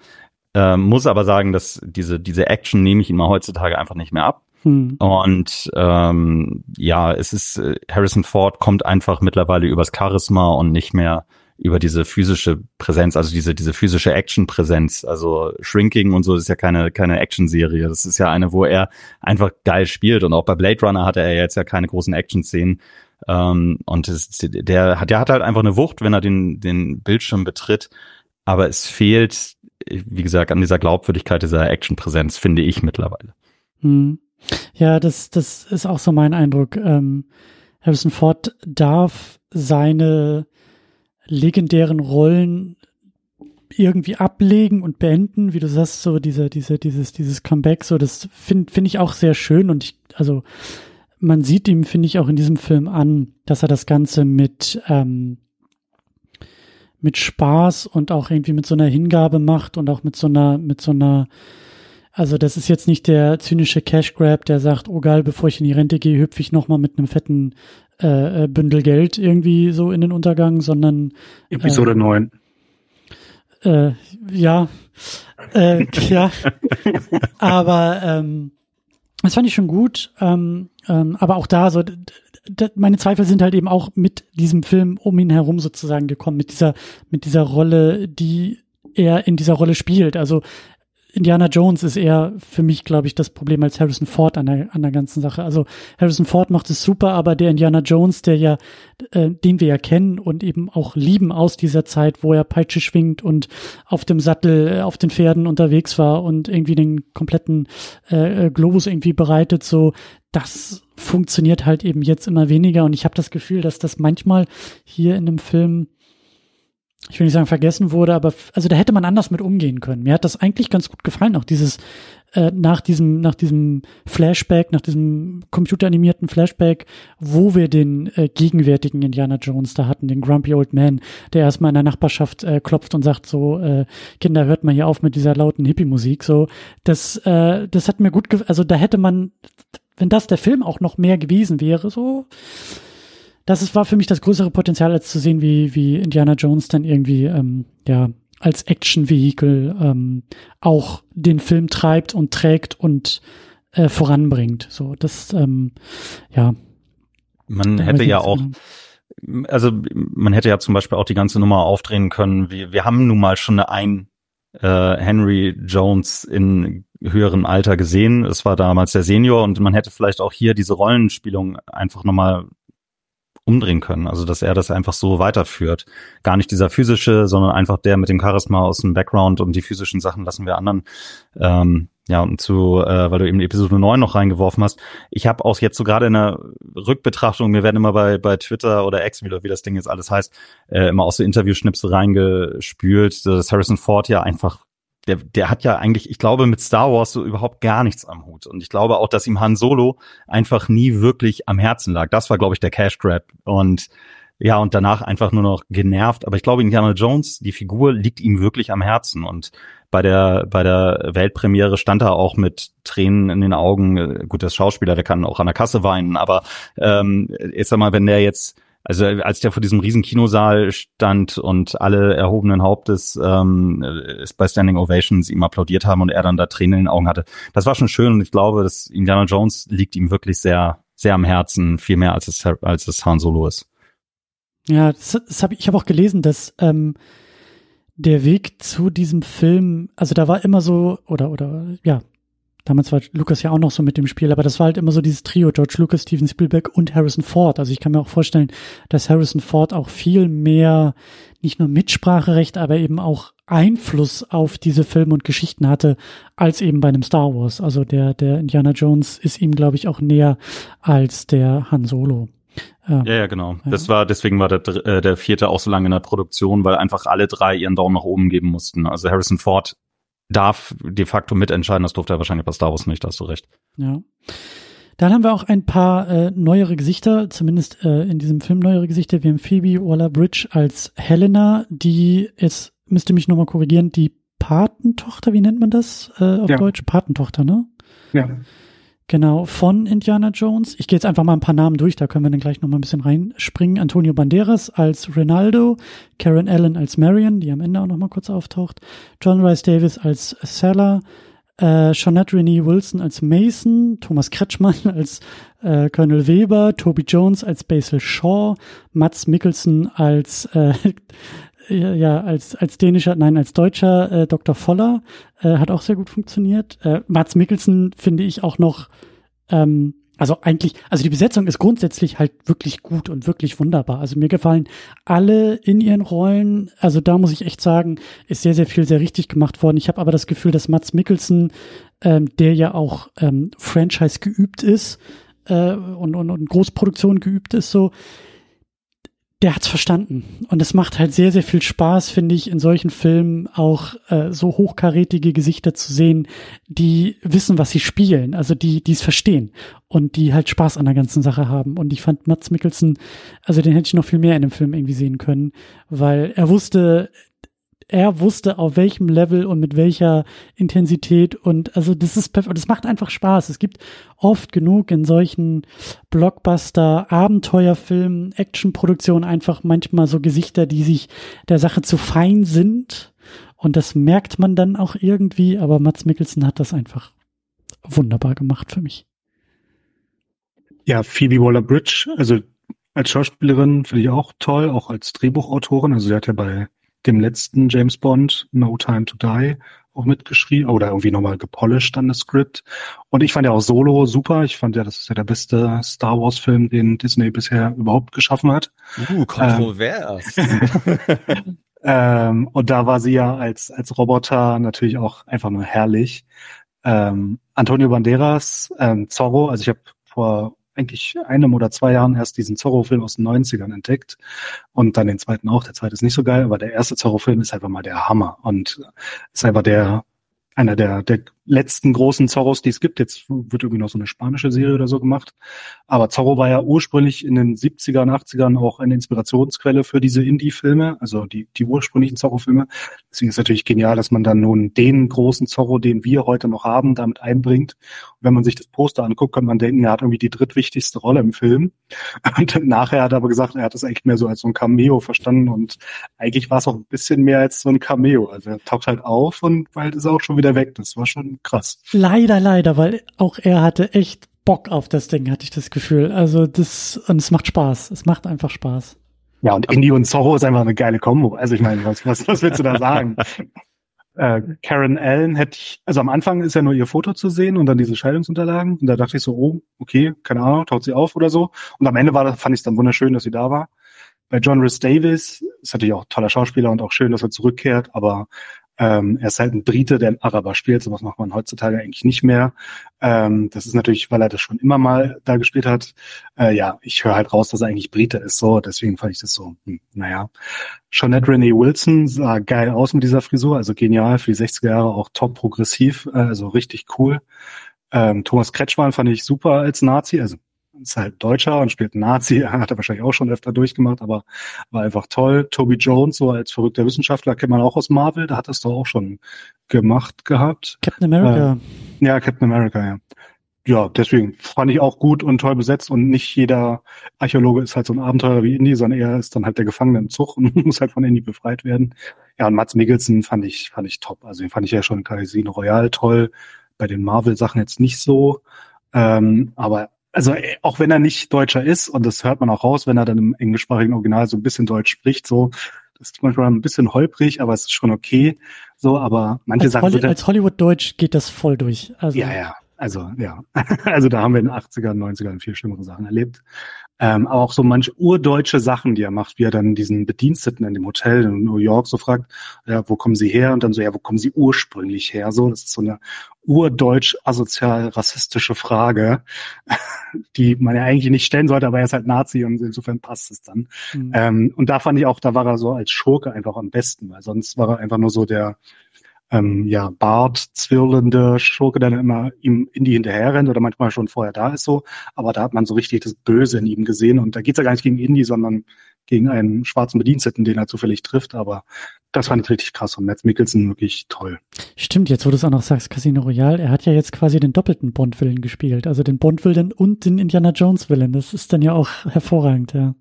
Äh, muss aber sagen, dass diese, diese Action nehme ich ihm mal heutzutage einfach nicht mehr ab. Hm. Und ähm, ja, es ist äh, Harrison Ford kommt einfach mittlerweile übers Charisma und nicht mehr über diese physische Präsenz, also diese, diese physische Action-Präsenz. Also Shrinking und so ist ja keine, keine Action-Serie. Das ist ja eine, wo er einfach geil spielt. Und auch bei Blade Runner hatte er jetzt ja keine großen Action-Szenen. Ähm, und das, der, hat, der hat halt einfach eine Wucht, wenn er den, den Bildschirm betritt. Aber es fehlt, wie gesagt, an dieser Glaubwürdigkeit dieser Action-Präsenz, finde ich mittlerweile. Hm. Ja, das, das ist auch so mein Eindruck. Ähm, Harrison Ford darf seine legendären Rollen irgendwie ablegen und beenden, wie du sagst, so diese, diese, dieses, dieses Comeback, so das finde finde ich auch sehr schön und ich, also man sieht ihm, finde ich, auch in diesem Film an, dass er das Ganze mit, ähm, mit Spaß und auch irgendwie mit so einer Hingabe macht und auch mit so einer, mit so einer, also das ist jetzt nicht der zynische Cash Grab, der sagt, oh geil, bevor ich in die Rente gehe, hüpfe ich nochmal mit einem fetten äh, äh, Bündel Geld irgendwie so in den Untergang, sondern Episode äh, 9. Äh, ja, äh, ja, aber ähm, das fand ich schon gut, ähm, ähm, aber auch da so, meine Zweifel sind halt eben auch mit diesem Film um ihn herum sozusagen gekommen, mit dieser, mit dieser Rolle, die er in dieser Rolle spielt. Also Indiana Jones ist eher für mich, glaube ich, das Problem als Harrison Ford an der, an der ganzen Sache. Also Harrison Ford macht es super, aber der Indiana Jones, der ja, äh, den wir ja kennen und eben auch lieben aus dieser Zeit, wo er Peitsche schwingt und auf dem Sattel, äh, auf den Pferden unterwegs war und irgendwie den kompletten äh, äh Globus irgendwie bereitet, so das funktioniert halt eben jetzt immer weniger und ich habe das Gefühl, dass das manchmal hier in dem Film ich will nicht sagen vergessen wurde, aber also da hätte man anders mit umgehen können. Mir hat das eigentlich ganz gut gefallen, auch dieses äh, nach diesem nach diesem Flashback, nach diesem computeranimierten Flashback, wo wir den äh, gegenwärtigen Indiana Jones da hatten, den Grumpy Old Man, der erstmal in der Nachbarschaft äh, klopft und sagt so äh, Kinder hört mal hier auf mit dieser lauten Hippie Musik, so das äh, das hat mir gut also da hätte man wenn das der Film auch noch mehr gewesen wäre, so das ist, war für mich das größere Potenzial, als zu sehen, wie, wie Indiana Jones dann irgendwie, ähm, ja, als Action-Vehikel ähm, auch den Film treibt und trägt und äh, voranbringt. So, das, ähm, ja. Man hätte ja auch, genau. also man hätte ja zum Beispiel auch die ganze Nummer aufdrehen können. Wir, wir haben nun mal schon eine ein äh, Henry Jones in höherem Alter gesehen. Es war damals der Senior und man hätte vielleicht auch hier diese Rollenspielung einfach nochmal umdrehen können. Also dass er das einfach so weiterführt. Gar nicht dieser physische, sondern einfach der mit dem Charisma aus dem Background und die physischen Sachen lassen wir anderen. Ähm, ja, und zu, äh, weil du eben Episode 9 noch reingeworfen hast. Ich habe auch jetzt so gerade in der Rückbetrachtung, mir werden immer bei, bei Twitter oder X, wie, das Ding jetzt alles heißt, äh, immer auch so Interviewschnipsel reingespült, dass Harrison Ford ja einfach der, der hat ja eigentlich, ich glaube, mit Star Wars so überhaupt gar nichts am Hut. Und ich glaube auch, dass ihm Han Solo einfach nie wirklich am Herzen lag. Das war, glaube ich, der Cash Grab. Und ja, und danach einfach nur noch genervt. Aber ich glaube, Indiana Jones, die Figur liegt ihm wirklich am Herzen. Und bei der, bei der Weltpremiere stand er auch mit Tränen in den Augen. Gut, das Schauspieler, der kann auch an der Kasse weinen. Aber ähm, ich sag mal, wenn der jetzt also als der vor diesem riesen Kinosaal stand und alle erhobenen Hauptes ähm, bei Standing Ovations ihm applaudiert haben und er dann da Tränen in den Augen hatte, das war schon schön und ich glaube, dass Indiana Jones liegt ihm wirklich sehr, sehr am Herzen, viel mehr als es, als es Han Solo ist. Ja, das, das hab ich, ich habe auch gelesen, dass ähm, der Weg zu diesem Film, also da war immer so, oder, oder, ja, Damals war Lucas ja auch noch so mit dem Spiel, aber das war halt immer so dieses Trio, George Lucas, Steven Spielberg und Harrison Ford. Also ich kann mir auch vorstellen, dass Harrison Ford auch viel mehr, nicht nur Mitspracherecht, aber eben auch Einfluss auf diese Filme und Geschichten hatte, als eben bei einem Star Wars. Also der, der Indiana Jones ist ihm, glaube ich, auch näher als der Han Solo. Ja, ja, genau. Das war, deswegen war der, äh, der vierte auch so lange in der Produktion, weil einfach alle drei ihren Daumen nach oben geben mussten. Also Harrison Ford darf de facto mitentscheiden. Das durfte er wahrscheinlich bei Star Wars nicht, da hast du recht. Ja. Dann haben wir auch ein paar äh, neuere Gesichter, zumindest äh, in diesem Film neuere Gesichter. Wir haben Phoebe Waller-Bridge als Helena, die, jetzt müsste mich nochmal korrigieren, die Patentochter, wie nennt man das äh, auf ja. Deutsch? Patentochter, ne? Ja. Genau, von Indiana Jones. Ich gehe jetzt einfach mal ein paar Namen durch, da können wir dann gleich noch mal ein bisschen reinspringen. Antonio Banderas als Ronaldo, Karen Allen als Marion, die am Ende auch noch mal kurz auftaucht, John Rice Davis als Salah, äh, Jeanette Renee Wilson als Mason, Thomas Kretschmann als äh, Colonel Weber, Toby Jones als Basil Shaw, Mats Mikkelsen als äh, ja, als, als dänischer, nein, als deutscher äh, Dr. Voller äh, hat auch sehr gut funktioniert. Äh, Mats Mikkelsen finde ich auch noch, ähm, also eigentlich, also die Besetzung ist grundsätzlich halt wirklich gut und wirklich wunderbar. Also mir gefallen alle in ihren Rollen. Also da muss ich echt sagen, ist sehr, sehr viel sehr richtig gemacht worden. Ich habe aber das Gefühl, dass Mats Mikkelsen, ähm, der ja auch ähm, Franchise geübt ist äh, und, und, und Großproduktion geübt ist, so, der hat's verstanden. Und es macht halt sehr, sehr viel Spaß, finde ich, in solchen Filmen auch äh, so hochkarätige Gesichter zu sehen, die wissen, was sie spielen, also die, die es verstehen und die halt Spaß an der ganzen Sache haben. Und ich fand Mats Mikkelsen, also den hätte ich noch viel mehr in dem Film irgendwie sehen können, weil er wusste, er wusste, auf welchem Level und mit welcher Intensität und also das ist das macht einfach Spaß. Es gibt oft genug in solchen Blockbuster, Abenteuerfilmen, Actionproduktionen einfach manchmal so Gesichter, die sich der Sache zu fein sind und das merkt man dann auch irgendwie, aber Mats Mikkelsen hat das einfach wunderbar gemacht für mich. Ja, Phoebe Waller-Bridge, also als Schauspielerin finde ich auch toll, auch als Drehbuchautorin. Also sie hat ja bei dem letzten James Bond, No Time to Die, auch mitgeschrieben oder irgendwie nochmal gepolished an das Skript. Und ich fand ja auch Solo super. Ich fand ja, das ist ja der beste Star Wars Film, den Disney bisher überhaupt geschaffen hat. Uh, kontrovers. Ähm, ähm, und da war sie ja als, als Roboter natürlich auch einfach nur herrlich. Ähm, Antonio Banderas, ähm, Zorro, also ich habe vor eigentlich einem oder zwei Jahren erst diesen Zorro-Film aus den 90ern entdeckt und dann den zweiten auch. Der zweite ist nicht so geil, aber der erste Zorro-Film ist einfach mal der Hammer und ist einfach der, einer der, der letzten großen Zorros, die es gibt. Jetzt wird irgendwie noch so eine spanische Serie oder so gemacht. Aber Zorro war ja ursprünglich in den 70ern, 80ern auch eine Inspirationsquelle für diese Indie-Filme, also die, die ursprünglichen Zorro-Filme. Deswegen ist es natürlich genial, dass man dann nun den großen Zorro, den wir heute noch haben, damit einbringt. Und wenn man sich das Poster anguckt, kann man denken, er hat irgendwie die drittwichtigste Rolle im Film. Und nachher hat er aber gesagt, er hat das eigentlich mehr so als so ein Cameo verstanden und eigentlich war es auch ein bisschen mehr als so ein Cameo. Also er taucht halt auf und bald ist er auch schon wieder weg. Das war schon krass. Leider, leider, weil auch er hatte echt Bock auf das Ding, hatte ich das Gefühl. Also das, und es macht Spaß. Es macht einfach Spaß. Ja, und Indy und Zorro ist einfach eine geile Kombo. Also ich meine, was, was, was willst du da sagen? äh, Karen Allen hätte ich, also am Anfang ist ja nur ihr Foto zu sehen und dann diese Scheidungsunterlagen. Und da dachte ich so, oh, okay, keine Ahnung, taucht sie auf oder so. Und am Ende war das, fand ich es dann wunderschön, dass sie da war. Bei John Rhys Davis ist natürlich auch toller Schauspieler und auch schön, dass er zurückkehrt, aber ähm, er ist halt ein Brite, der einen Araber spielt, sowas macht man heutzutage eigentlich nicht mehr. Ähm, das ist natürlich, weil er das schon immer mal da gespielt hat. Äh, ja, ich höre halt raus, dass er eigentlich Brite ist, so, deswegen fand ich das so, hm, naja. Jeanette Renee Wilson sah geil aus mit dieser Frisur, also genial für die 60er Jahre, auch top progressiv, äh, also richtig cool. Ähm, Thomas Kretschmann fand ich super als Nazi, also ist halt Deutscher und spielt Nazi, hat er wahrscheinlich auch schon öfter durchgemacht, aber war einfach toll. Toby Jones, so als verrückter Wissenschaftler, kennt man auch aus Marvel, da hat es doch auch schon gemacht gehabt. Captain America. Äh, ja, Captain America, ja. Ja, deswegen fand ich auch gut und toll besetzt und nicht jeder Archäologe ist halt so ein Abenteurer wie Indy, sondern er ist dann halt der Gefangene im Zug und muss halt von Indy befreit werden. Ja, und Mats Mikkelsen fand ich, fand ich top. Also den fand ich ja schon Casino Royale toll. Bei den Marvel-Sachen jetzt nicht so. Ähm, aber also äh, auch wenn er nicht Deutscher ist, und das hört man auch raus, wenn er dann im englischsprachigen Original so ein bisschen Deutsch spricht, so, das ist manchmal ein bisschen holprig, aber es ist schon okay. So, aber manche als Sachen. Holly, als Hollywood-Deutsch geht das voll durch. Also. Ja, ja. Also, ja. also da haben wir in den 80ern, 90ern viel schlimmere Sachen erlebt. Ähm, aber auch so manche urdeutsche Sachen, die er macht, wie er dann diesen Bediensteten in dem Hotel in New York so fragt, ja, wo kommen sie her? Und dann so, ja, wo kommen sie ursprünglich her? So, das ist so eine urdeutsch asozial rassistische Frage, die man ja eigentlich nicht stellen sollte, aber er ist halt Nazi und insofern passt es dann. Mhm. Ähm, und da fand ich auch, da war er so als Schurke einfach am besten, weil sonst war er einfach nur so der, ähm, ja, Bart zwirlende Schurke, der dann immer ihm in die hinterher rennt oder manchmal schon vorher da ist so. Aber da hat man so richtig das Böse in ihm gesehen und da geht's ja gar nicht gegen Indy, sondern gegen einen schwarzen Bediensteten, den er zufällig trifft. Aber das fand ich richtig krass und Matt Mikkelsen wirklich toll. Stimmt, jetzt wo du es auch noch sagst, Casino Royale, er hat ja jetzt quasi den doppelten Bond-Willen gespielt, also den Bond-Willen und den Indiana Jones-Willen. Das ist dann ja auch hervorragend, ja.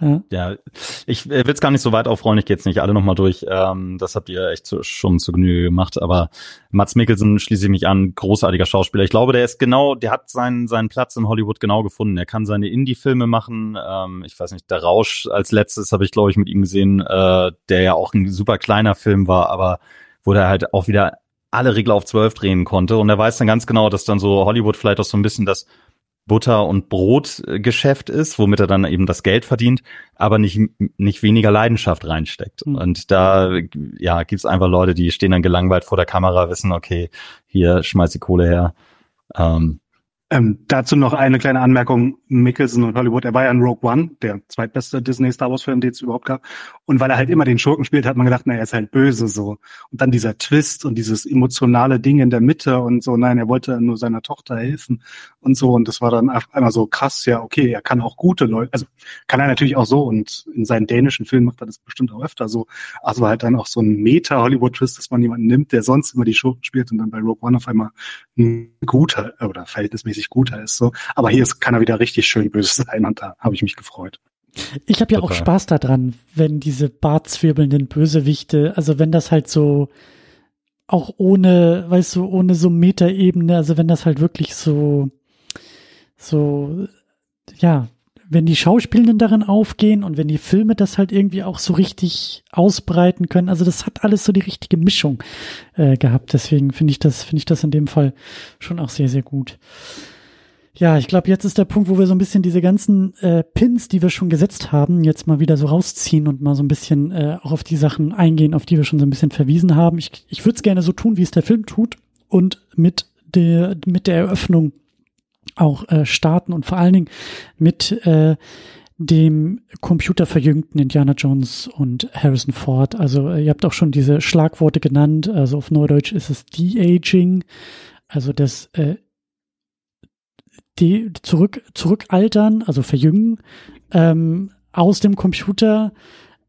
Ja, ja ich äh, will es gar nicht so weit aufrollen, ich gehe jetzt nicht alle nochmal durch. Ähm, das habt ihr echt zu, schon zu Genüge gemacht. Aber Mats Mikkelsen schließe ich mich an, großartiger Schauspieler. Ich glaube, der ist genau, der hat seinen, seinen Platz in Hollywood genau gefunden. Er kann seine Indie-Filme machen. Ähm, ich weiß nicht, Der Rausch als letztes habe ich, glaube ich, mit ihm gesehen, äh, der ja auch ein super kleiner Film war, aber wo der halt auch wieder alle Regler auf zwölf drehen konnte. Und er weiß dann ganz genau, dass dann so Hollywood vielleicht auch so ein bisschen das Butter- und Brotgeschäft ist, womit er dann eben das Geld verdient, aber nicht, nicht weniger Leidenschaft reinsteckt. Mhm. Und da ja, gibt's einfach Leute, die stehen dann gelangweilt vor der Kamera, wissen, okay, hier schmeiß die Kohle her. Ähm, ähm, dazu noch eine kleine Anmerkung. Mickelson und Hollywood, er war ja in Rogue One, der zweitbeste Disney Star Wars Film, den es überhaupt gab. Und weil er halt immer den Schurken spielt, hat man gedacht, na, er ist halt böse so. Und dann dieser Twist und dieses emotionale Ding in der Mitte und so, nein, er wollte nur seiner Tochter helfen und so. Und das war dann einmal so krass, ja, okay, er kann auch gute Leute, also kann er natürlich auch so und in seinen dänischen Filmen macht er das bestimmt auch öfter so. Also halt dann auch so ein Meta-Hollywood-Twist, dass man jemanden nimmt, der sonst immer die Schurken spielt und dann bei Rogue One auf einmal ein guter oder verhältnismäßig guter ist. So. Aber hier ist, kann er wieder richtig schön böse sein und da habe ich mich gefreut. Ich habe ja Total. auch Spaß daran, wenn diese bartzwirbelnden Bösewichte, also wenn das halt so auch ohne, weißt du, ohne so Metaebene, also wenn das halt wirklich so, so, ja, wenn die Schauspielenden darin aufgehen und wenn die Filme das halt irgendwie auch so richtig ausbreiten können, also das hat alles so die richtige Mischung äh, gehabt. Deswegen finde ich das, finde ich das in dem Fall schon auch sehr, sehr gut. Ja, ich glaube, jetzt ist der Punkt, wo wir so ein bisschen diese ganzen äh, Pins, die wir schon gesetzt haben, jetzt mal wieder so rausziehen und mal so ein bisschen äh, auch auf die Sachen eingehen, auf die wir schon so ein bisschen verwiesen haben. Ich, ich würde es gerne so tun, wie es der Film tut und mit der, mit der Eröffnung auch äh, starten und vor allen Dingen mit äh, dem computerverjüngten Indiana Jones und Harrison Ford. Also äh, ihr habt auch schon diese Schlagworte genannt. Also auf Neudeutsch ist es De-Aging, also das äh, die zurück zurückaltern, also verjüngen ähm, aus dem Computer,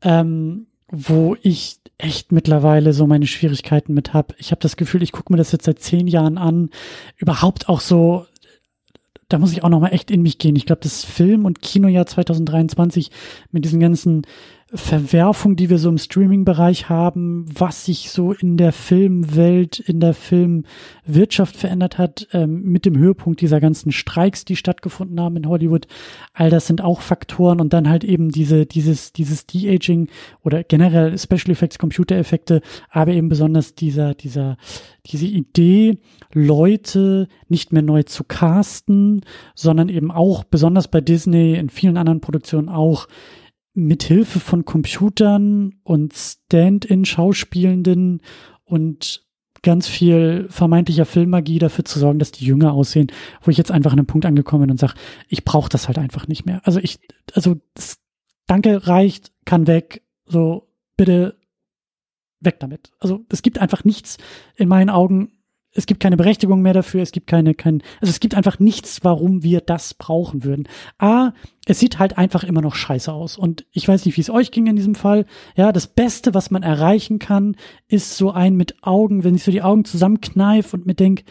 ähm, wo ich echt mittlerweile so meine Schwierigkeiten mit hab. Ich habe das Gefühl, ich gucke mir das jetzt seit zehn Jahren an. Überhaupt auch so da muss ich auch noch mal echt in mich gehen. Ich glaube, das Film- und Kinojahr 2023 mit diesen ganzen Verwerfung, die wir so im Streaming-Bereich haben, was sich so in der Filmwelt, in der Filmwirtschaft verändert hat, ähm, mit dem Höhepunkt dieser ganzen Streiks, die stattgefunden haben in Hollywood. All das sind auch Faktoren und dann halt eben diese, dieses, dieses De-Aging oder generell Special Effects, Computereffekte, aber eben besonders dieser, dieser, diese Idee, Leute nicht mehr neu zu casten, sondern eben auch, besonders bei Disney, in vielen anderen Produktionen auch, mit Hilfe von Computern und Stand-in-Schauspielenden und ganz viel vermeintlicher Filmmagie dafür zu sorgen, dass die jünger aussehen, wo ich jetzt einfach an einem Punkt angekommen bin und sage, ich brauche das halt einfach nicht mehr. Also ich, also das, danke reicht, kann weg, so bitte weg damit. Also es gibt einfach nichts in meinen Augen, es gibt keine Berechtigung mehr dafür, es gibt keine, kein, also es gibt einfach nichts, warum wir das brauchen würden. A, es sieht halt einfach immer noch scheiße aus. Und ich weiß nicht, wie es euch ging in diesem Fall. Ja, das Beste, was man erreichen kann, ist so ein mit Augen, wenn ich so die Augen zusammenkneife und mir denk, hm,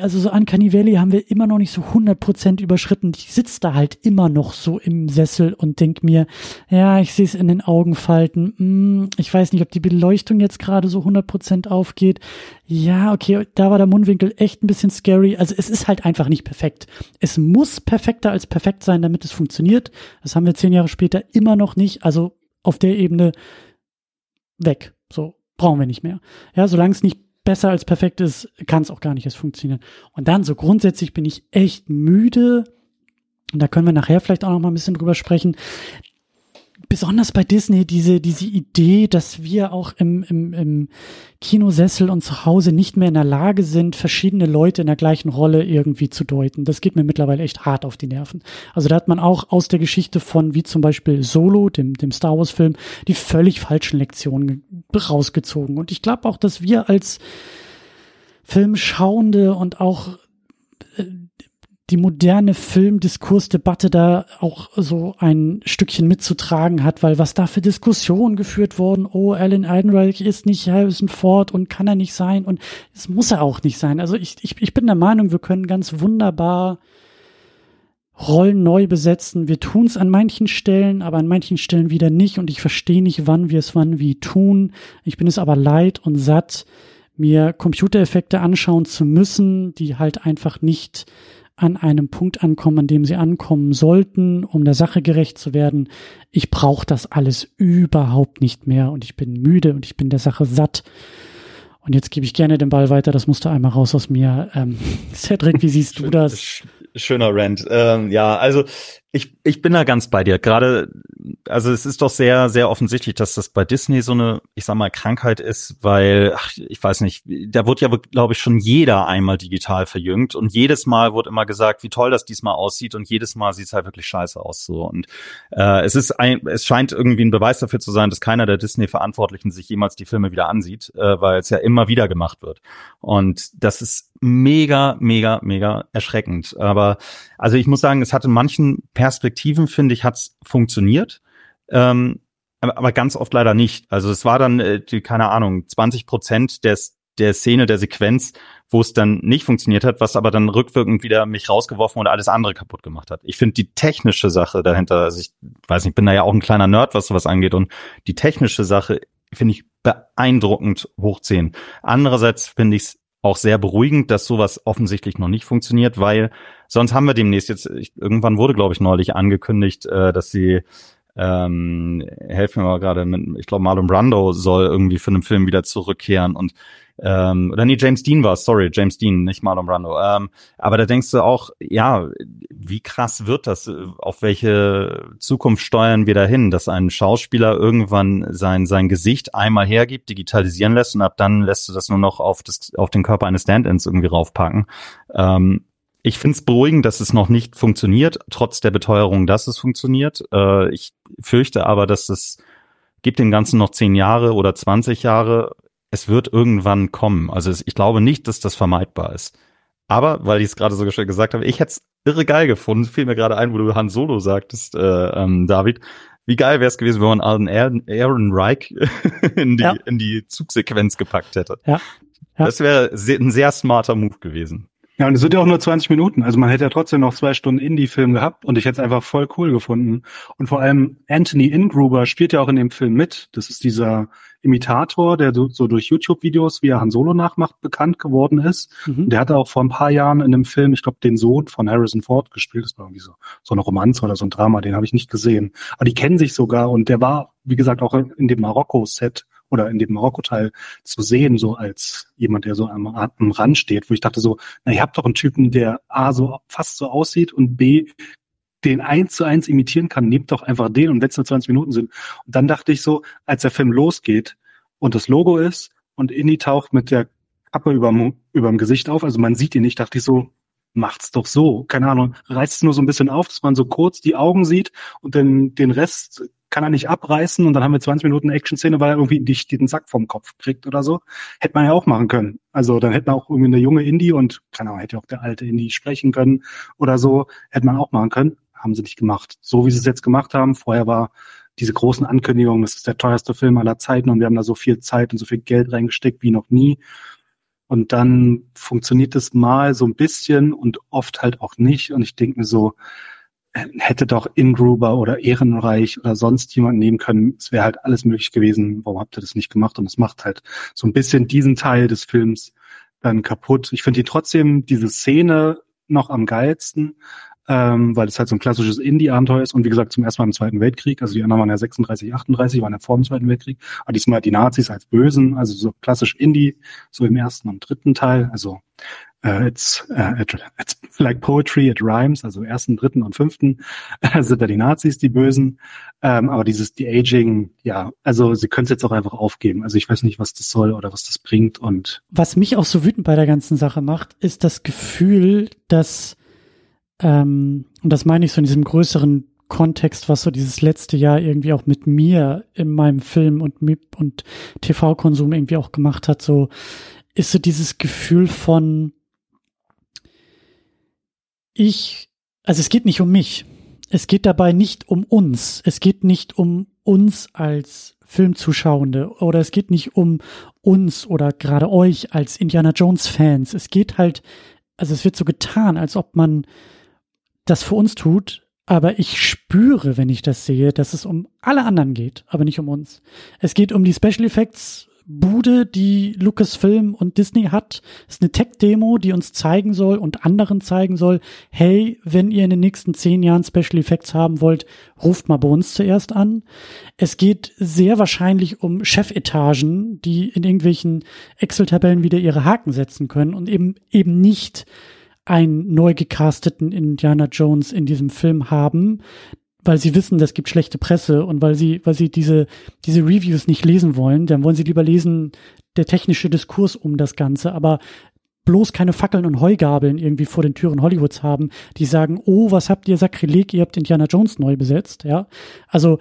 also so an Valley haben wir immer noch nicht so 100% überschritten. Ich sitze da halt immer noch so im Sessel und denk mir, ja, ich sehe es in den Augenfalten. Hm, ich weiß nicht, ob die Beleuchtung jetzt gerade so 100% aufgeht. Ja, okay, da war der Mundwinkel echt ein bisschen scary. Also es ist halt einfach nicht perfekt. Es muss perfekter als perfekt sein, damit es funktioniert. Das haben wir zehn Jahre später immer noch nicht. Also auf der Ebene weg. So, brauchen wir nicht mehr. Ja, solange es nicht besser als perfekt ist, kann es auch gar nicht erst funktionieren. Und dann so grundsätzlich bin ich echt müde. Und da können wir nachher vielleicht auch noch mal ein bisschen drüber sprechen, besonders bei Disney diese, diese Idee, dass wir auch im, im, im Kinosessel und zu Hause nicht mehr in der Lage sind, verschiedene Leute in der gleichen Rolle irgendwie zu deuten. Das geht mir mittlerweile echt hart auf die Nerven. Also da hat man auch aus der Geschichte von, wie zum Beispiel Solo, dem, dem Star Wars Film, die völlig falschen Lektionen rausgezogen. Und ich glaube auch, dass wir als Filmschauende und auch die moderne Filmdiskursdebatte da auch so ein Stückchen mitzutragen hat, weil was da für Diskussionen geführt wurden, oh, Alan Ehrenreich ist nicht Harrison Ford und kann er nicht sein und es muss er auch nicht sein. Also ich, ich, ich bin der Meinung, wir können ganz wunderbar Rollen neu besetzen. Wir tun es an manchen Stellen, aber an manchen Stellen wieder nicht und ich verstehe nicht, wann wir es wann wie tun. Ich bin es aber leid und satt, mir Computereffekte anschauen zu müssen, die halt einfach nicht an einem Punkt ankommen, an dem sie ankommen sollten, um der Sache gerecht zu werden. Ich brauche das alles überhaupt nicht mehr und ich bin müde und ich bin der Sache satt. Und jetzt gebe ich gerne den Ball weiter, das musste einmal raus aus mir. Ähm, Cedric, wie siehst du das? Schöner Rant. Ähm, ja, also ich, ich bin da ganz bei dir. Gerade, also es ist doch sehr, sehr offensichtlich, dass das bei Disney so eine, ich sag mal, Krankheit ist, weil, ach, ich weiß nicht, da wird ja, glaube ich, schon jeder einmal digital verjüngt und jedes Mal wird immer gesagt, wie toll das diesmal aussieht und jedes Mal sieht es halt wirklich scheiße aus. So und äh, es ist ein, es scheint irgendwie ein Beweis dafür zu sein, dass keiner der Disney-Verantwortlichen sich jemals die Filme wieder ansieht, äh, weil es ja immer wieder gemacht wird. Und das ist mega, mega, mega erschreckend. Aber also ich muss sagen, es hat in manchen Perspektiven, finde ich, hat's funktioniert. Ähm, aber, ganz oft leider nicht. Also es war dann, äh, die, keine Ahnung, 20 Prozent des, der Szene, der Sequenz, wo es dann nicht funktioniert hat, was aber dann rückwirkend wieder mich rausgeworfen und alles andere kaputt gemacht hat. Ich finde die technische Sache dahinter, also ich weiß nicht, bin da ja auch ein kleiner Nerd, was sowas angeht und die technische Sache finde ich beeindruckend hoch 10. Andererseits finde ich es auch sehr beruhigend, dass sowas offensichtlich noch nicht funktioniert, weil sonst haben wir demnächst jetzt, ich, irgendwann wurde, glaube ich, neulich angekündigt, äh, dass sie ähm, helfen mir mal gerade mit, ich glaube, Marlon Brando soll irgendwie für einen Film wieder zurückkehren und ähm, oder nee, James Dean war sorry, James Dean, nicht Marlon Brando. Ähm, aber da denkst du auch, ja, wie krass wird das? Auf welche Zukunft steuern wir dahin, dass ein Schauspieler irgendwann sein sein Gesicht einmal hergibt, digitalisieren lässt und ab dann lässt du das nur noch auf das auf den Körper eines Stand-ins irgendwie raufpacken. Ähm, ich finde es beruhigend, dass es noch nicht funktioniert, trotz der Beteuerung, dass es funktioniert. Äh, ich fürchte aber, dass es gibt dem Ganzen noch zehn Jahre oder 20 Jahre. Es wird irgendwann kommen. Also ich glaube nicht, dass das vermeidbar ist. Aber, weil ich es gerade so schön gesagt habe, ich hätte es irre geil gefunden, fiel mir gerade ein, wo du Han Solo sagtest, äh, ähm, David. Wie geil wäre es gewesen, wenn man Aaron, Aaron Reich in die, ja. in die Zugsequenz gepackt hätte. Ja. ja. Das wäre ein sehr smarter Move gewesen. Ja, und es sind ja auch nur 20 Minuten. Also man hätte ja trotzdem noch zwei Stunden Indie-Film gehabt und ich hätte es einfach voll cool gefunden. Und vor allem Anthony Ingruber spielt ja auch in dem Film mit. Das ist dieser Imitator, der so, so durch YouTube-Videos, wie er Han Solo nachmacht, bekannt geworden ist. Mhm. Der hatte auch vor ein paar Jahren in einem Film, ich glaube, den Sohn von Harrison Ford gespielt. Das war irgendwie so, so eine Romanze oder so ein Drama, den habe ich nicht gesehen. Aber die kennen sich sogar und der war, wie gesagt, auch in dem Marokko-Set oder in dem Marokko-Teil zu sehen, so als jemand, der so am, am Rand steht, wo ich dachte so, na, ihr habt doch einen Typen, der A, so fast so aussieht und B, den eins zu eins imitieren kann, nehmt doch einfach den und wenn es nur 20 Minuten sind. Und dann dachte ich so, als der Film losgeht und das Logo ist und Indy taucht mit der Kappe überm, überm Gesicht auf, also man sieht ihn nicht, dachte ich so, macht's doch so. Keine Ahnung, reißt es nur so ein bisschen auf, dass man so kurz die Augen sieht und dann den Rest kann er nicht abreißen und dann haben wir 20 Minuten Action-Szene, weil er irgendwie nicht den Sack vom Kopf kriegt oder so. Hätte man ja auch machen können. Also dann hätte man auch irgendwie eine junge Indie und keine Ahnung, hätte auch der alte Indie sprechen können oder so. Hätte man auch machen können. Haben sie nicht gemacht. So wie sie es jetzt gemacht haben. Vorher war diese großen Ankündigungen, das ist der teuerste Film aller Zeiten und wir haben da so viel Zeit und so viel Geld reingesteckt wie noch nie. Und dann funktioniert es mal so ein bisschen und oft halt auch nicht. Und ich denke mir so, hätte doch Ingruber oder Ehrenreich oder sonst jemand nehmen können. Es wäre halt alles möglich gewesen. Warum habt ihr das nicht gemacht? Und es macht halt so ein bisschen diesen Teil des Films dann kaputt. Ich finde die trotzdem diese Szene noch am geilsten, ähm, weil es halt so ein klassisches Indie-Abenteuer ist und wie gesagt zum ersten Mal im Zweiten Weltkrieg. Also die anderen waren ja 36, 38, waren ja vor dem Zweiten Weltkrieg. Aber diesmal die Nazis als Bösen, also so klassisch Indie, so im ersten und dritten Teil. Also uh, it's, uh, it, it's like poetry, it rhymes, also ersten, dritten und fünften sind da die Nazis die Bösen. Ähm, aber dieses die Aging, ja, also sie können es jetzt auch einfach aufgeben. Also ich weiß nicht, was das soll oder was das bringt. Und was mich auch so wütend bei der ganzen Sache macht, ist das Gefühl, dass ähm, und das meine ich so in diesem größeren Kontext, was so dieses letzte Jahr irgendwie auch mit mir in meinem Film und und TV-Konsum irgendwie auch gemacht hat, so ist so dieses Gefühl von ich, also es geht nicht um mich. Es geht dabei nicht um uns. Es geht nicht um uns als Filmzuschauende oder es geht nicht um uns oder gerade euch als Indiana Jones Fans. Es geht halt, also es wird so getan, als ob man das für uns tut, aber ich spüre, wenn ich das sehe, dass es um alle anderen geht, aber nicht um uns. Es geht um die Special Effects Bude, die Lucasfilm und Disney hat. Ist eine Tech-Demo, die uns zeigen soll und anderen zeigen soll, hey, wenn ihr in den nächsten zehn Jahren Special Effects haben wollt, ruft mal bei uns zuerst an. Es geht sehr wahrscheinlich um Chefetagen, die in irgendwelchen Excel-Tabellen wieder ihre Haken setzen können und eben, eben nicht einen neu gecasteten Indiana Jones in diesem Film haben, weil sie wissen, das gibt schlechte Presse und weil sie, weil sie diese, diese Reviews nicht lesen wollen, dann wollen sie lieber lesen, der technische Diskurs um das Ganze, aber bloß keine Fackeln und Heugabeln irgendwie vor den Türen Hollywoods haben, die sagen, oh, was habt ihr Sakrileg, ihr habt Indiana Jones neu besetzt, ja. Also,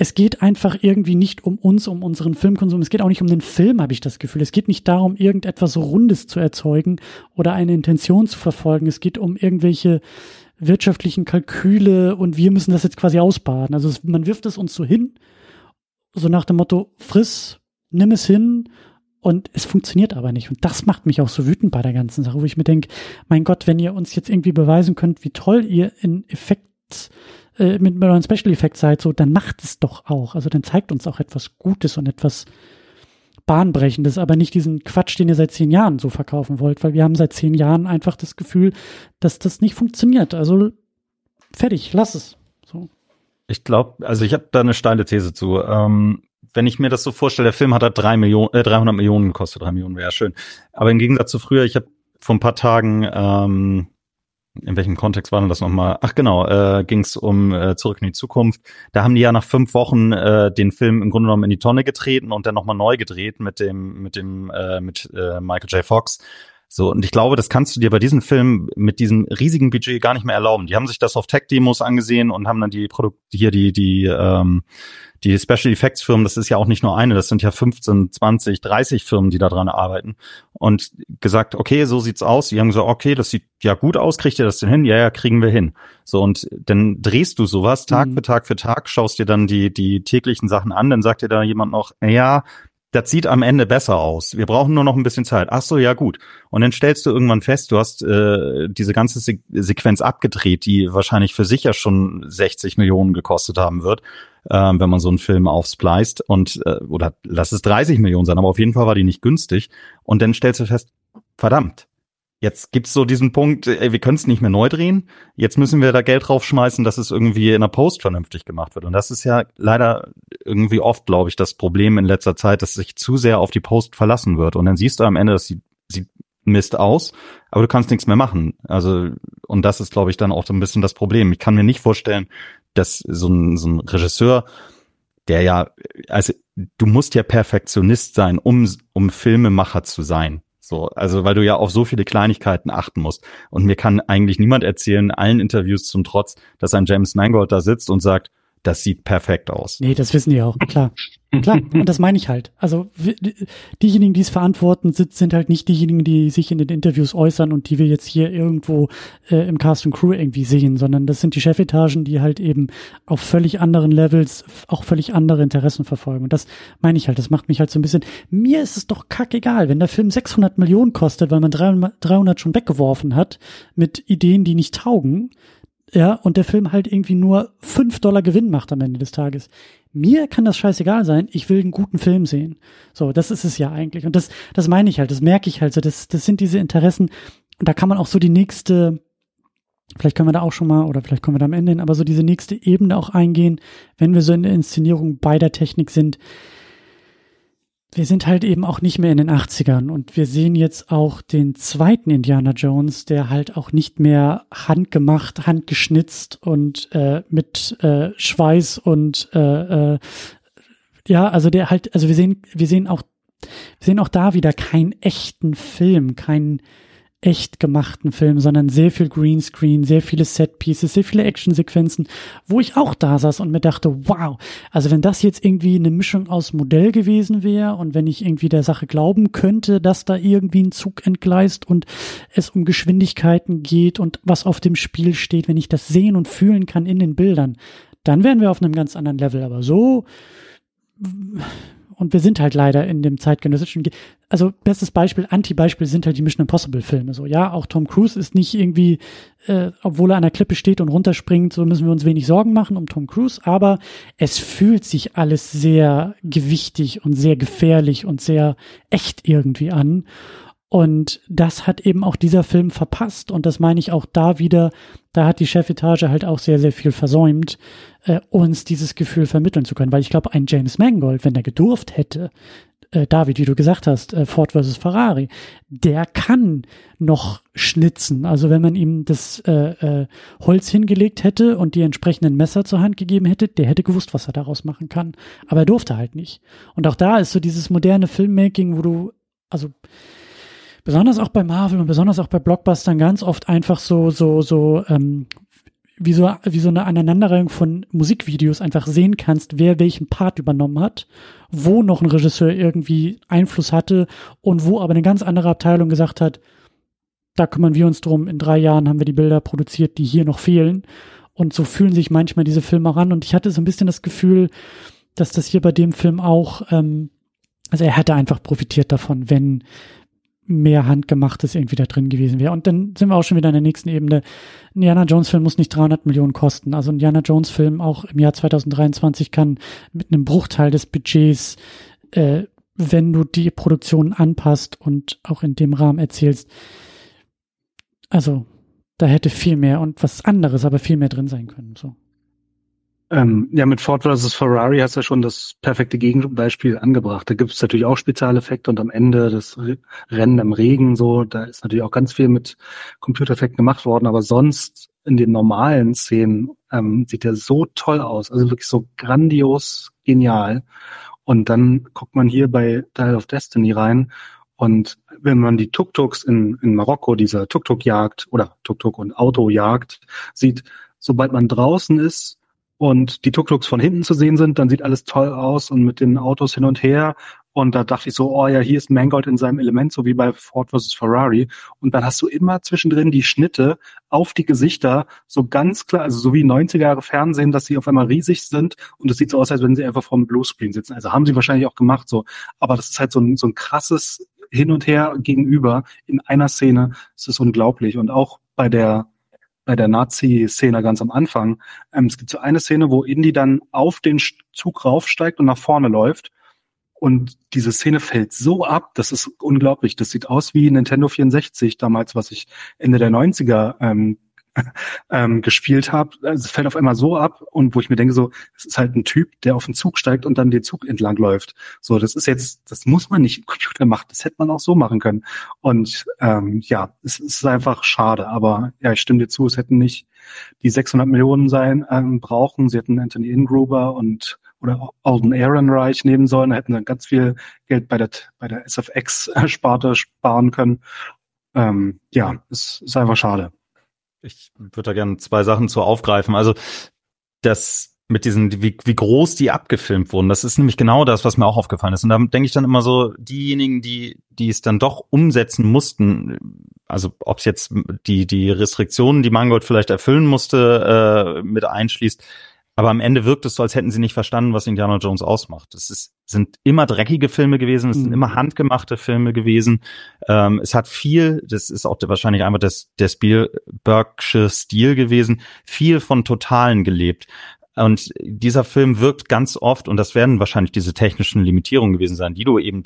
es geht einfach irgendwie nicht um uns, um unseren Filmkonsum. Es geht auch nicht um den Film, habe ich das Gefühl. Es geht nicht darum, irgendetwas Rundes zu erzeugen oder eine Intention zu verfolgen. Es geht um irgendwelche wirtschaftlichen Kalküle und wir müssen das jetzt quasi ausbaden. Also es, man wirft es uns so hin, so nach dem Motto, friss, nimm es hin und es funktioniert aber nicht. Und das macht mich auch so wütend bei der ganzen Sache, wo ich mir denke, mein Gott, wenn ihr uns jetzt irgendwie beweisen könnt, wie toll ihr in Effekt äh, mit, mit euren Special Effects seid, so, dann macht es doch auch. Also dann zeigt uns auch etwas Gutes und etwas Bahnbrechendes, aber nicht diesen Quatsch, den ihr seit zehn Jahren so verkaufen wollt, weil wir haben seit zehn Jahren einfach das Gefühl, dass das nicht funktioniert. Also fertig, lass es. So. Ich glaube, also ich habe da eine steile These zu. Ähm, wenn ich mir das so vorstelle, der Film hat da drei Millionen, äh, 300 Millionen gekostet, drei Millionen wäre schön. Aber im Gegensatz zu früher, ich habe vor ein paar Tagen ähm, in welchem Kontext war denn das nochmal? Ach genau, äh, ging es um äh, Zurück in die Zukunft. Da haben die ja nach fünf Wochen äh, den Film im Grunde genommen in die Tonne getreten und dann nochmal neu gedreht mit dem, mit dem, äh, mit äh, Michael J. Fox. So, und ich glaube, das kannst du dir bei diesem Film mit diesem riesigen Budget gar nicht mehr erlauben. Die haben sich das auf Tech-Demos angesehen und haben dann die Produkt hier die, die, ähm, die Special Effects Firmen, das ist ja auch nicht nur eine, das sind ja 15, 20, 30 Firmen, die daran arbeiten und gesagt, okay, so sieht's aus. Die haben gesagt, okay, das sieht ja gut aus, kriegt ihr das denn hin? Ja, ja, kriegen wir hin. So, und dann drehst du sowas Tag mhm. für Tag für Tag, schaust dir dann die, die täglichen Sachen an, dann sagt dir da jemand noch, ja, das sieht am Ende besser aus. Wir brauchen nur noch ein bisschen Zeit. Ach so, ja gut. Und dann stellst du irgendwann fest, du hast äh, diese ganze Se Sequenz abgedreht, die wahrscheinlich für sich ja schon 60 Millionen gekostet haben wird, äh, wenn man so einen Film aufspliced. Und äh, oder lass es 30 Millionen sein, aber auf jeden Fall war die nicht günstig. Und dann stellst du fest, verdammt, Jetzt gibt's so diesen Punkt, ey, wir können es nicht mehr neu drehen. Jetzt müssen wir da Geld draufschmeißen, dass es irgendwie in der Post vernünftig gemacht wird. Und das ist ja leider irgendwie oft, glaube ich, das Problem in letzter Zeit, dass sich zu sehr auf die Post verlassen wird. Und dann siehst du am Ende, das sieht, sieht Mist aus, aber du kannst nichts mehr machen. Also, und das ist, glaube ich, dann auch so ein bisschen das Problem. Ich kann mir nicht vorstellen, dass so ein, so ein Regisseur, der ja, also du musst ja Perfektionist sein, um, um Filmemacher zu sein. So, also weil du ja auf so viele Kleinigkeiten achten musst. Und mir kann eigentlich niemand erzählen, allen Interviews zum Trotz, dass ein James Mangold da sitzt und sagt, das sieht perfekt aus. Nee, das wissen die auch, klar. Klar, und das meine ich halt. Also diejenigen, die es verantworten, sind, sind halt nicht diejenigen, die sich in den Interviews äußern und die wir jetzt hier irgendwo äh, im Cast und Crew irgendwie sehen, sondern das sind die Chefetagen, die halt eben auf völlig anderen Levels auch völlig andere Interessen verfolgen. Und das meine ich halt, das macht mich halt so ein bisschen, mir ist es doch kackegal, wenn der Film 600 Millionen kostet, weil man 300 schon weggeworfen hat mit Ideen, die nicht taugen, ja, und der Film halt irgendwie nur fünf Dollar Gewinn macht am Ende des Tages. Mir kann das scheißegal sein, ich will einen guten Film sehen. So, das ist es ja eigentlich. Und das, das meine ich halt, das merke ich halt so. Das, das sind diese Interessen. Und da kann man auch so die nächste, vielleicht können wir da auch schon mal, oder vielleicht kommen wir da am Ende hin, aber so diese nächste Ebene auch eingehen, wenn wir so in der Inszenierung bei der Technik sind wir sind halt eben auch nicht mehr in den 80ern und wir sehen jetzt auch den zweiten Indiana Jones, der halt auch nicht mehr handgemacht, handgeschnitzt und äh, mit äh, Schweiß und äh, äh, ja, also der halt, also wir sehen, wir sehen auch, wir sehen auch da wieder keinen echten Film, keinen echt gemachten Film, sondern sehr viel Greenscreen, sehr viele Setpieces, sehr viele Actionsequenzen, wo ich auch da saß und mir dachte, wow, also wenn das jetzt irgendwie eine Mischung aus Modell gewesen wäre und wenn ich irgendwie der Sache glauben könnte, dass da irgendwie ein Zug entgleist und es um Geschwindigkeiten geht und was auf dem Spiel steht, wenn ich das sehen und fühlen kann in den Bildern, dann wären wir auf einem ganz anderen Level. Aber so und wir sind halt leider in dem zeitgenössischen, also bestes Beispiel, Anti-Beispiel sind halt die Mission Impossible Filme. So, ja, auch Tom Cruise ist nicht irgendwie, äh, obwohl er an der Klippe steht und runterspringt, so müssen wir uns wenig Sorgen machen um Tom Cruise, aber es fühlt sich alles sehr gewichtig und sehr gefährlich und sehr echt irgendwie an. Und das hat eben auch dieser Film verpasst. Und das meine ich auch da wieder, da hat die Chefetage halt auch sehr, sehr viel versäumt, äh, uns dieses Gefühl vermitteln zu können. Weil ich glaube, ein James Mangold, wenn er gedurft hätte, äh, David, wie du gesagt hast, äh, Ford versus Ferrari, der kann noch schnitzen. Also wenn man ihm das äh, äh, Holz hingelegt hätte und die entsprechenden Messer zur Hand gegeben hätte, der hätte gewusst, was er daraus machen kann. Aber er durfte halt nicht. Und auch da ist so dieses moderne Filmmaking, wo du, also besonders auch bei Marvel und besonders auch bei Blockbustern ganz oft einfach so, so, so, ähm, wie so, wie so eine Aneinanderreihung von Musikvideos einfach sehen kannst, wer welchen Part übernommen hat, wo noch ein Regisseur irgendwie Einfluss hatte und wo aber eine ganz andere Abteilung gesagt hat, da kümmern wir uns drum, in drei Jahren haben wir die Bilder produziert, die hier noch fehlen. Und so fühlen sich manchmal diese Filme ran. Und ich hatte so ein bisschen das Gefühl, dass das hier bei dem Film auch, ähm, also er hätte einfach profitiert davon, wenn mehr handgemachtes irgendwie da drin gewesen wäre. Und dann sind wir auch schon wieder in der nächsten Ebene. Ein Indiana Jones Film muss nicht 300 Millionen kosten. Also ein Indiana Jones Film auch im Jahr 2023 kann mit einem Bruchteil des Budgets, äh, wenn du die Produktion anpasst und auch in dem Rahmen erzählst, also da hätte viel mehr und was anderes, aber viel mehr drin sein können. So. Ähm, ja, mit Ford vs. Ferrari hast du ja schon das perfekte Gegenbeispiel angebracht. Da gibt es natürlich auch Spezialeffekte und am Ende das Rennen im Regen, so, da ist natürlich auch ganz viel mit Computereffekten gemacht worden, aber sonst in den normalen Szenen ähm, sieht er so toll aus, also wirklich so grandios genial. Und dann guckt man hier bei Dial of Destiny rein Und wenn man die Tuk-Tuks in, in Marokko, diese Tuk-Tuk-Jagd oder Tuk-Tuk- und Auto-Jagd sieht, sobald man draußen ist und die Tuk-Tuks von hinten zu sehen sind, dann sieht alles toll aus und mit den Autos hin und her und da dachte ich so, oh ja, hier ist Mangold in seinem Element, so wie bei Ford vs. Ferrari. Und dann hast du immer zwischendrin die Schnitte auf die Gesichter, so ganz klar, also so wie 90er Jahre Fernsehen, dass sie auf einmal riesig sind und es sieht so aus, als wenn sie einfach vorm Bluescreen sitzen. Also haben sie wahrscheinlich auch gemacht so. Aber das ist halt so ein, so ein krasses Hin und Her gegenüber in einer Szene. Es ist unglaublich. Und auch bei der bei der Nazi-Szene ganz am Anfang. Ähm, es gibt so eine Szene, wo Indy dann auf den Zug raufsteigt und nach vorne läuft und diese Szene fällt so ab, das ist unglaublich. Das sieht aus wie Nintendo 64 damals, was ich Ende der 90er ähm, ähm, gespielt habe. Also es fällt auf einmal so ab und wo ich mir denke, so, es ist halt ein Typ, der auf den Zug steigt und dann den Zug entlang läuft. So, das ist jetzt, das muss man nicht im Computer machen, das hätte man auch so machen können. Und ähm, ja, es, es ist einfach schade, aber ja, ich stimme dir zu, es hätten nicht die 600 Millionen sein ähm, brauchen. Sie hätten Anthony Ingruber und oder Alden Ehrenreich nehmen sollen, hätten dann ganz viel Geld bei der, bei der SFX-Sparte sparen können. Ähm, ja, es ist einfach schade. Ich würde da gerne zwei Sachen zu aufgreifen. Also das mit diesen, wie, wie groß die abgefilmt wurden, das ist nämlich genau das, was mir auch aufgefallen ist. Und da denke ich dann immer so, diejenigen, die, die es dann doch umsetzen mussten, also ob es jetzt die, die Restriktionen, die Mangold vielleicht erfüllen musste, äh, mit einschließt, aber am Ende wirkt es so, als hätten sie nicht verstanden, was Indiana Jones ausmacht. Es ist, sind immer dreckige Filme gewesen, es sind mhm. immer handgemachte Filme gewesen. Ähm, es hat viel, das ist auch wahrscheinlich einmal das, der Spielbergsche Stil gewesen, viel von Totalen gelebt. Und dieser Film wirkt ganz oft, und das werden wahrscheinlich diese technischen Limitierungen gewesen sein, die du eben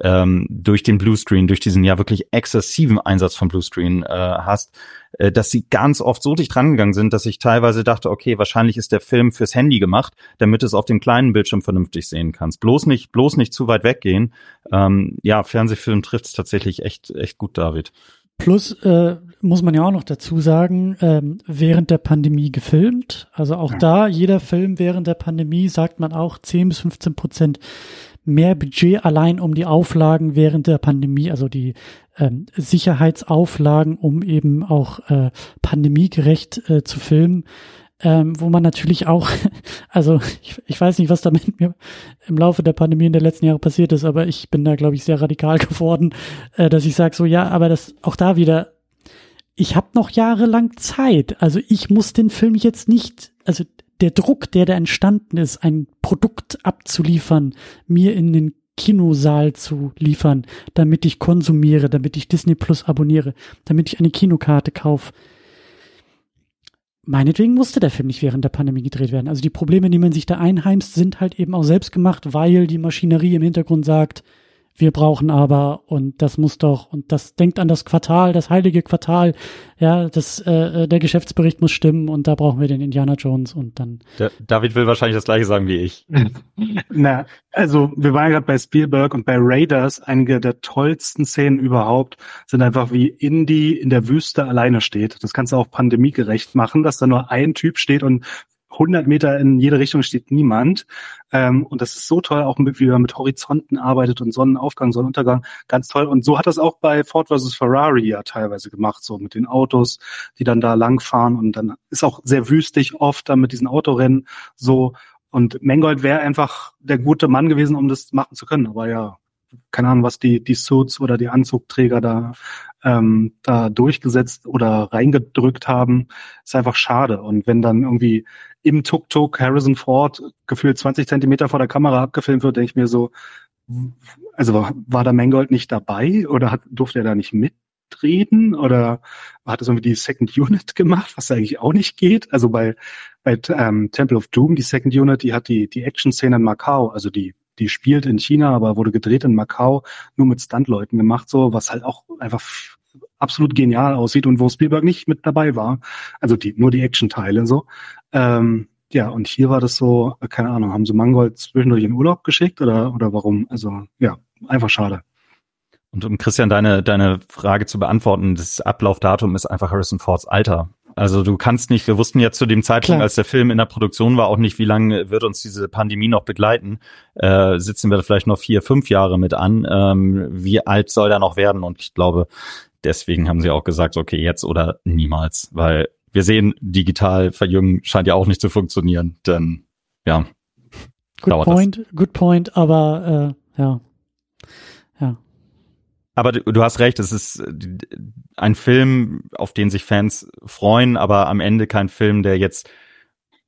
ähm, durch den Bluescreen, durch diesen ja wirklich exzessiven Einsatz von Bluescreen äh, hast, äh, dass sie ganz oft so dicht rangegangen sind, dass ich teilweise dachte, okay, wahrscheinlich ist der Film fürs Handy gemacht, damit es auf dem kleinen Bildschirm vernünftig sehen kannst. Bloß nicht, bloß nicht zu weit weggehen. Ähm, ja, Fernsehfilm trifft es tatsächlich echt, echt gut, David. Plus äh, muss man ja auch noch dazu sagen, ähm, während der Pandemie gefilmt. Also auch da, jeder Film während der Pandemie, sagt man auch 10 bis 15 Prozent mehr Budget allein um die Auflagen während der Pandemie, also die ähm, Sicherheitsauflagen, um eben auch äh, pandemiegerecht äh, zu filmen. Ähm, wo man natürlich auch, also ich, ich weiß nicht, was da mit mir im Laufe der Pandemie in den letzten Jahren passiert ist, aber ich bin da, glaube ich, sehr radikal geworden, äh, dass ich sage so, ja, aber das auch da wieder, ich habe noch jahrelang Zeit. Also ich muss den Film jetzt nicht, also der Druck, der da entstanden ist, ein Produkt abzuliefern, mir in den Kinosaal zu liefern, damit ich konsumiere, damit ich Disney Plus abonniere, damit ich eine Kinokarte kaufe. Meinetwegen musste der Film nicht während der Pandemie gedreht werden. Also die Probleme, die man sich da einheimst, sind halt eben auch selbst gemacht, weil die Maschinerie im Hintergrund sagt, wir brauchen aber und das muss doch und das denkt an das Quartal, das heilige Quartal, ja, das äh, der Geschäftsbericht muss stimmen und da brauchen wir den Indiana Jones und dann. Der David will wahrscheinlich das gleiche sagen wie ich. Na, also wir waren gerade bei Spielberg und bei Raiders, einige der tollsten Szenen überhaupt sind einfach wie Indy in der Wüste alleine steht. Das kannst du auch pandemiegerecht machen, dass da nur ein Typ steht und 100 Meter in jede Richtung steht niemand. Ähm, und das ist so toll, auch wie man mit Horizonten arbeitet und Sonnenaufgang, Sonnenuntergang. Ganz toll. Und so hat das auch bei Ford vs. Ferrari ja teilweise gemacht, so mit den Autos, die dann da langfahren. Und dann ist auch sehr wüstig oft dann mit diesen Autorennen so. Und Mangold wäre einfach der gute Mann gewesen, um das machen zu können. Aber ja, keine Ahnung, was die, die Suits oder die Anzugträger da, ähm, da durchgesetzt oder reingedrückt haben, ist einfach schade. Und wenn dann irgendwie im Tuk-Tuk Harrison Ford gefühlt 20 Zentimeter vor der Kamera abgefilmt wird, denke ich mir so, also war, war da Mangold nicht dabei oder hat, durfte er da nicht mitreden oder hat es irgendwie die Second Unit gemacht, was eigentlich auch nicht geht? Also bei, bei ähm, Temple of Doom, die Second Unit, die hat die, die Action-Szene in Macau, also die die spielt in China, aber wurde gedreht in Macau, nur mit Stuntleuten gemacht, so, was halt auch einfach absolut genial aussieht und wo Spielberg nicht mit dabei war. Also die, nur die Action-Teile so. Ähm, ja, und hier war das so, keine Ahnung, haben sie Mangold zwischendurch in Urlaub geschickt oder, oder warum? Also, ja, einfach schade. Und um Christian deine, deine Frage zu beantworten, das Ablaufdatum ist einfach Harrison Fords Alter. Also du kannst nicht, wir wussten ja zu dem Zeitpunkt, Klar. als der Film in der Produktion war, auch nicht, wie lange wird uns diese Pandemie noch begleiten. Äh, sitzen wir da vielleicht noch vier, fünf Jahre mit an. Ähm, wie alt soll er noch werden? Und ich glaube, deswegen haben sie auch gesagt, okay, jetzt oder niemals, weil wir sehen, digital verjüngen scheint ja auch nicht zu funktionieren, denn ja. Good point, das. good point, aber äh, ja. Ja. Aber du, du hast recht, es ist äh, ein Film, auf den sich Fans freuen, aber am Ende kein Film, der jetzt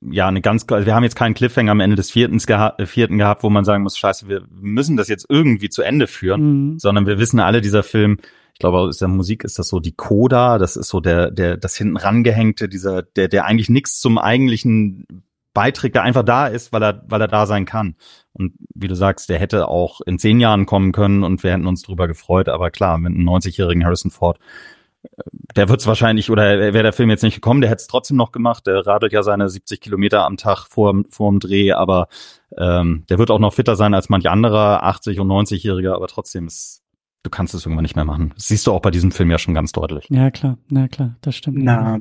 ja eine ganz wir haben jetzt keinen Cliffhanger am Ende des vierten, geha vierten gehabt, wo man sagen muss, scheiße, wir müssen das jetzt irgendwie zu Ende führen, mhm. sondern wir wissen alle, dieser Film ich glaube, aus der Musik ist das so die Coda, das ist so der, der, das hinten rangehängte, dieser, der, der eigentlich nichts zum eigentlichen beiträgt, der einfach da ist, weil er, weil er da sein kann. Und wie du sagst, der hätte auch in zehn Jahren kommen können und wir hätten uns drüber gefreut. Aber klar, mit einem 90-jährigen Harrison Ford, der wird es wahrscheinlich, oder wäre der Film jetzt nicht gekommen, der hätte es trotzdem noch gemacht. Der radelt ja seine 70 Kilometer am Tag vor, vor dem Dreh, aber ähm, der wird auch noch fitter sein als manch anderer 80- und 90-Jähriger, aber trotzdem ist du kannst es irgendwann nicht mehr machen. Das siehst du auch bei diesem Film ja schon ganz deutlich. Ja, klar, na klar, das stimmt. Na,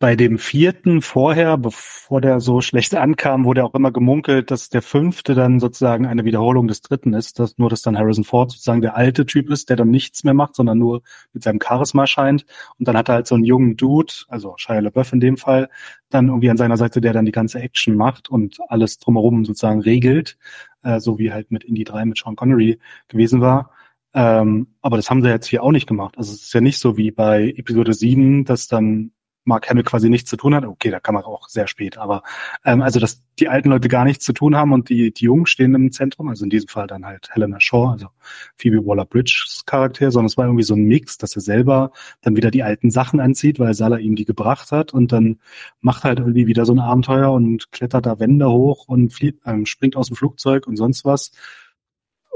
bei dem vierten vorher, bevor der so schlecht ankam, wurde auch immer gemunkelt, dass der fünfte dann sozusagen eine Wiederholung des dritten ist, dass nur, dass dann Harrison Ford sozusagen der alte Typ ist, der dann nichts mehr macht, sondern nur mit seinem Charisma scheint. Und dann hat er halt so einen jungen Dude, also Shia LaBeouf in dem Fall, dann irgendwie an seiner Seite, der dann die ganze Action macht und alles drumherum sozusagen regelt, äh, so wie halt mit Indie 3 mit Sean Connery gewesen war. Ähm, aber das haben sie jetzt hier auch nicht gemacht. Also es ist ja nicht so wie bei Episode 7, dass dann Mark Hamill quasi nichts zu tun hat. Okay, da kann man auch sehr spät. Aber ähm, also, dass die alten Leute gar nichts zu tun haben und die, die Jungen stehen im Zentrum. Also in diesem Fall dann halt Helena Shaw, also Phoebe Waller-Bridges Charakter, sondern es war irgendwie so ein Mix, dass er selber dann wieder die alten Sachen anzieht, weil Salah ihm die gebracht hat und dann macht halt irgendwie wieder so ein Abenteuer und klettert da Wände hoch und fliegt, ähm, springt aus dem Flugzeug und sonst was.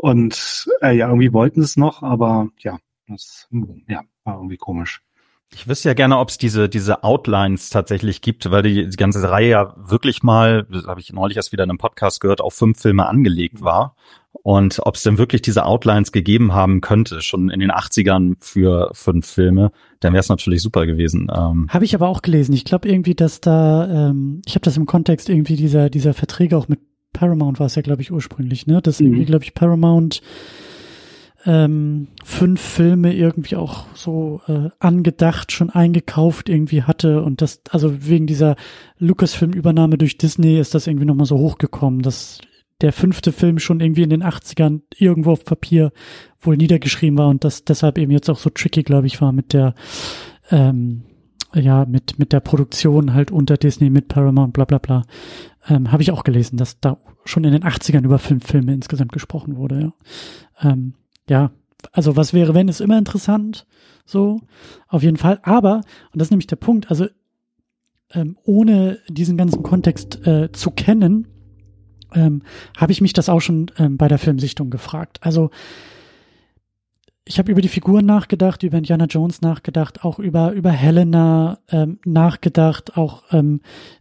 Und äh, ja, irgendwie wollten sie es noch, aber ja, das ja, war irgendwie komisch. Ich wüsste ja gerne, ob es diese, diese Outlines tatsächlich gibt, weil die, die ganze Reihe ja wirklich mal, das habe ich neulich erst wieder in einem Podcast gehört, auf fünf Filme angelegt war. Und ob es denn wirklich diese Outlines gegeben haben könnte, schon in den 80ern für fünf Filme, dann wäre es natürlich super gewesen. Ähm habe ich aber auch gelesen. Ich glaube irgendwie, dass da, ähm, ich habe das im Kontext irgendwie dieser, dieser Verträge auch mit Paramount war es ja, glaube ich, ursprünglich, ne? Das mhm. irgendwie, glaube ich, Paramount ähm, fünf Filme irgendwie auch so äh, angedacht, schon eingekauft irgendwie hatte und das, also wegen dieser Lucasfilm-Übernahme durch Disney ist das irgendwie nochmal so hochgekommen, dass der fünfte Film schon irgendwie in den 80ern irgendwo auf Papier wohl niedergeschrieben war und das deshalb eben jetzt auch so tricky, glaube ich, war mit der ähm, ja, mit, mit der Produktion halt unter Disney, mit Paramount, bla bla bla. Ähm, Habe ich auch gelesen, dass da schon in den 80ern über fünf Filme insgesamt gesprochen wurde, ja. Ähm, ja, also was wäre, wenn, ist immer interessant, so, auf jeden Fall. Aber, und das ist nämlich der Punkt, also ähm, ohne diesen ganzen Kontext äh, zu kennen, ähm, habe ich mich das auch schon ähm, bei der Filmsichtung gefragt. Also ich habe über die Figuren nachgedacht, über Indiana Jones nachgedacht, auch über über Helena ähm, nachgedacht, auch ähm,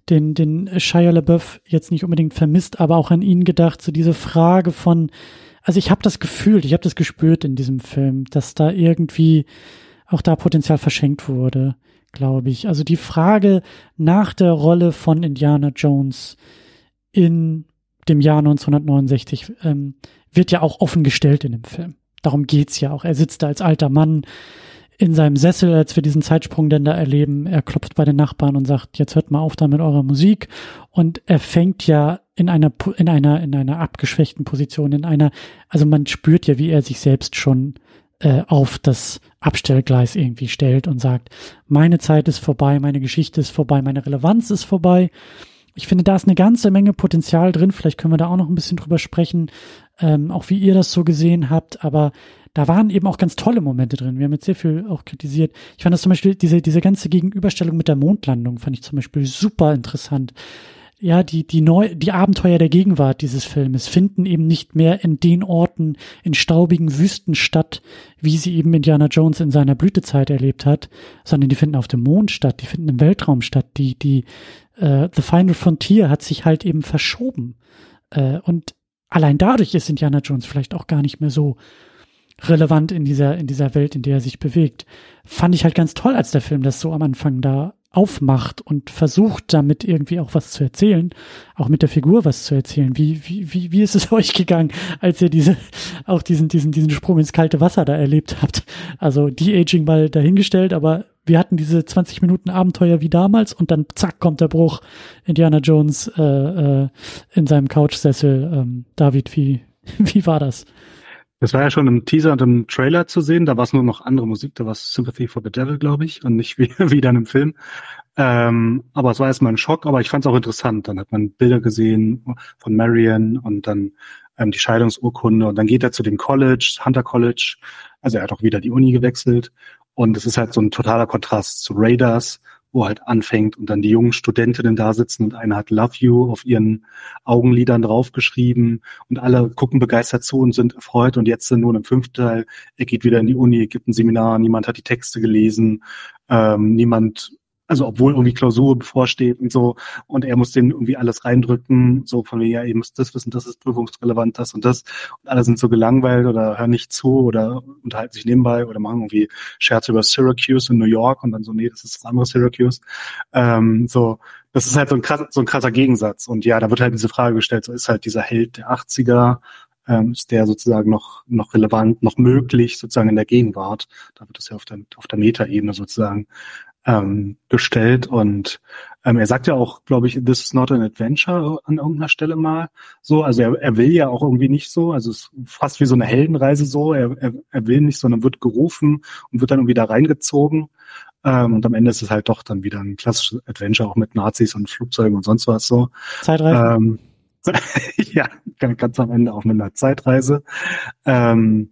den den Shia LaBeouf jetzt nicht unbedingt vermisst, aber auch an ihn gedacht, so diese Frage von, also ich habe das gefühlt, ich habe das gespürt in diesem Film, dass da irgendwie auch da Potenzial verschenkt wurde, glaube ich. Also die Frage nach der Rolle von Indiana Jones in dem Jahr 1969 ähm, wird ja auch offen gestellt in dem Film darum geht's ja auch. Er sitzt da als alter Mann in seinem Sessel, als wir diesen Zeitsprung denn da erleben. Er klopft bei den Nachbarn und sagt, jetzt hört mal auf da mit eurer Musik. Und er fängt ja in einer, in einer, in einer abgeschwächten Position, in einer, also man spürt ja, wie er sich selbst schon äh, auf das Abstellgleis irgendwie stellt und sagt, meine Zeit ist vorbei, meine Geschichte ist vorbei, meine Relevanz ist vorbei. Ich finde, da ist eine ganze Menge Potenzial drin. Vielleicht können wir da auch noch ein bisschen drüber sprechen, ähm, auch wie ihr das so gesehen habt. Aber da waren eben auch ganz tolle Momente drin. Wir haben jetzt sehr viel auch kritisiert. Ich fand das zum Beispiel, diese, diese ganze Gegenüberstellung mit der Mondlandung fand ich zum Beispiel super interessant. Ja, die, die neu, die Abenteuer der Gegenwart dieses Filmes finden eben nicht mehr in den Orten, in staubigen Wüsten statt, wie sie eben Indiana Jones in seiner Blütezeit erlebt hat, sondern die finden auf dem Mond statt, die finden im Weltraum statt, die, die, äh, The Final Frontier hat sich halt eben verschoben. Äh, und allein dadurch ist Indiana Jones vielleicht auch gar nicht mehr so relevant in dieser, in dieser Welt, in der er sich bewegt. Fand ich halt ganz toll, als der Film das so am Anfang da aufmacht und versucht damit irgendwie auch was zu erzählen, auch mit der Figur was zu erzählen. Wie, wie, wie, wie ist es euch gegangen, als ihr diese, auch diesen, diesen, diesen Sprung ins kalte Wasser da erlebt habt? Also De-Aging mal dahingestellt, aber wir hatten diese 20 Minuten Abenteuer wie damals und dann zack kommt der Bruch. Indiana Jones äh, äh, in seinem Couchsessel. Ähm, David, wie, wie war das? Das war ja schon im Teaser und im Trailer zu sehen. Da war es nur noch andere Musik. Da war es Sympathy for the Devil, glaube ich, und nicht wie, wie dann im Film. Ähm, aber es war erstmal ein Schock, aber ich fand es auch interessant. Dann hat man Bilder gesehen von Marion und dann ähm, die Scheidungsurkunde und dann geht er zu dem College, Hunter College. Also er hat auch wieder die Uni gewechselt und es ist halt so ein totaler Kontrast zu Raiders, wo halt anfängt und dann die jungen Studentinnen da sitzen und einer hat Love You auf ihren Augenlidern draufgeschrieben und alle gucken begeistert zu und sind erfreut. Und jetzt sind nun im fünften Teil, er geht wieder in die Uni, gibt ein Seminar, niemand hat die Texte gelesen, ähm, niemand also obwohl irgendwie Klausur bevorsteht und so, und er muss den irgendwie alles reindrücken, so von ja, ihr müsst das wissen, das ist prüfungsrelevant, das und das. Und alle sind so gelangweilt oder hören nicht zu oder unterhalten sich nebenbei oder machen irgendwie Scherze über Syracuse in New York und dann so, nee, das ist das andere Syracuse. Ähm, so, das ist halt so ein, krass, so ein krasser Gegensatz. Und ja, da wird halt diese Frage gestellt, so ist halt dieser Held der 80er, ähm, ist der sozusagen noch, noch relevant, noch möglich sozusagen in der Gegenwart. Da wird das ja auf der, auf der Metaebene sozusagen ähm, gestellt und ähm, er sagt ja auch, glaube ich, this is not an adventure an irgendeiner Stelle mal so. Also er, er will ja auch irgendwie nicht so, also es ist fast wie so eine Heldenreise so. Er, er, er will nicht, sondern wird gerufen und wird dann irgendwie da reingezogen. Ähm, und am Ende ist es halt doch dann wieder ein klassisches Adventure, auch mit Nazis und Flugzeugen und sonst was so. Zeitreise. Ähm, ja, ganz am Ende auch mit einer Zeitreise. Ähm,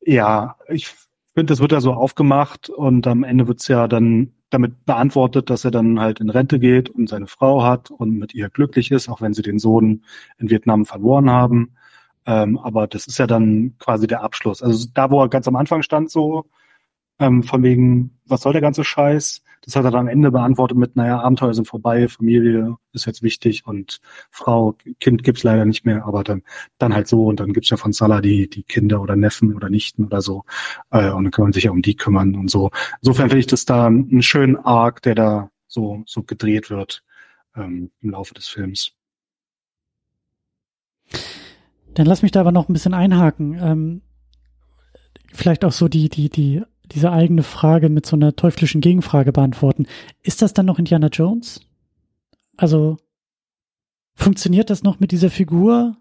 ja, ich finde, das wird ja so aufgemacht und am Ende wird's ja dann damit beantwortet, dass er dann halt in Rente geht und seine Frau hat und mit ihr glücklich ist, auch wenn sie den Sohn in Vietnam verloren haben. Ähm, aber das ist ja dann quasi der Abschluss. Also da, wo er ganz am Anfang stand, so ähm, von wegen, was soll der ganze Scheiß? Das hat er dann am Ende beantwortet mit, naja, Abenteuer sind vorbei, Familie ist jetzt wichtig und Frau, Kind gibt's leider nicht mehr, aber dann, dann halt so und dann gibt's ja von Salah die, die Kinder oder Neffen oder Nichten oder so äh, und dann kann man sich ja um die kümmern und so. Insofern finde ich das da einen schönen Arc, der da so, so gedreht wird ähm, im Laufe des Films. Dann lass mich da aber noch ein bisschen einhaken. Ähm, vielleicht auch so die, die, die diese eigene Frage mit so einer teuflischen Gegenfrage beantworten. Ist das dann noch Indiana Jones? Also funktioniert das noch mit dieser Figur?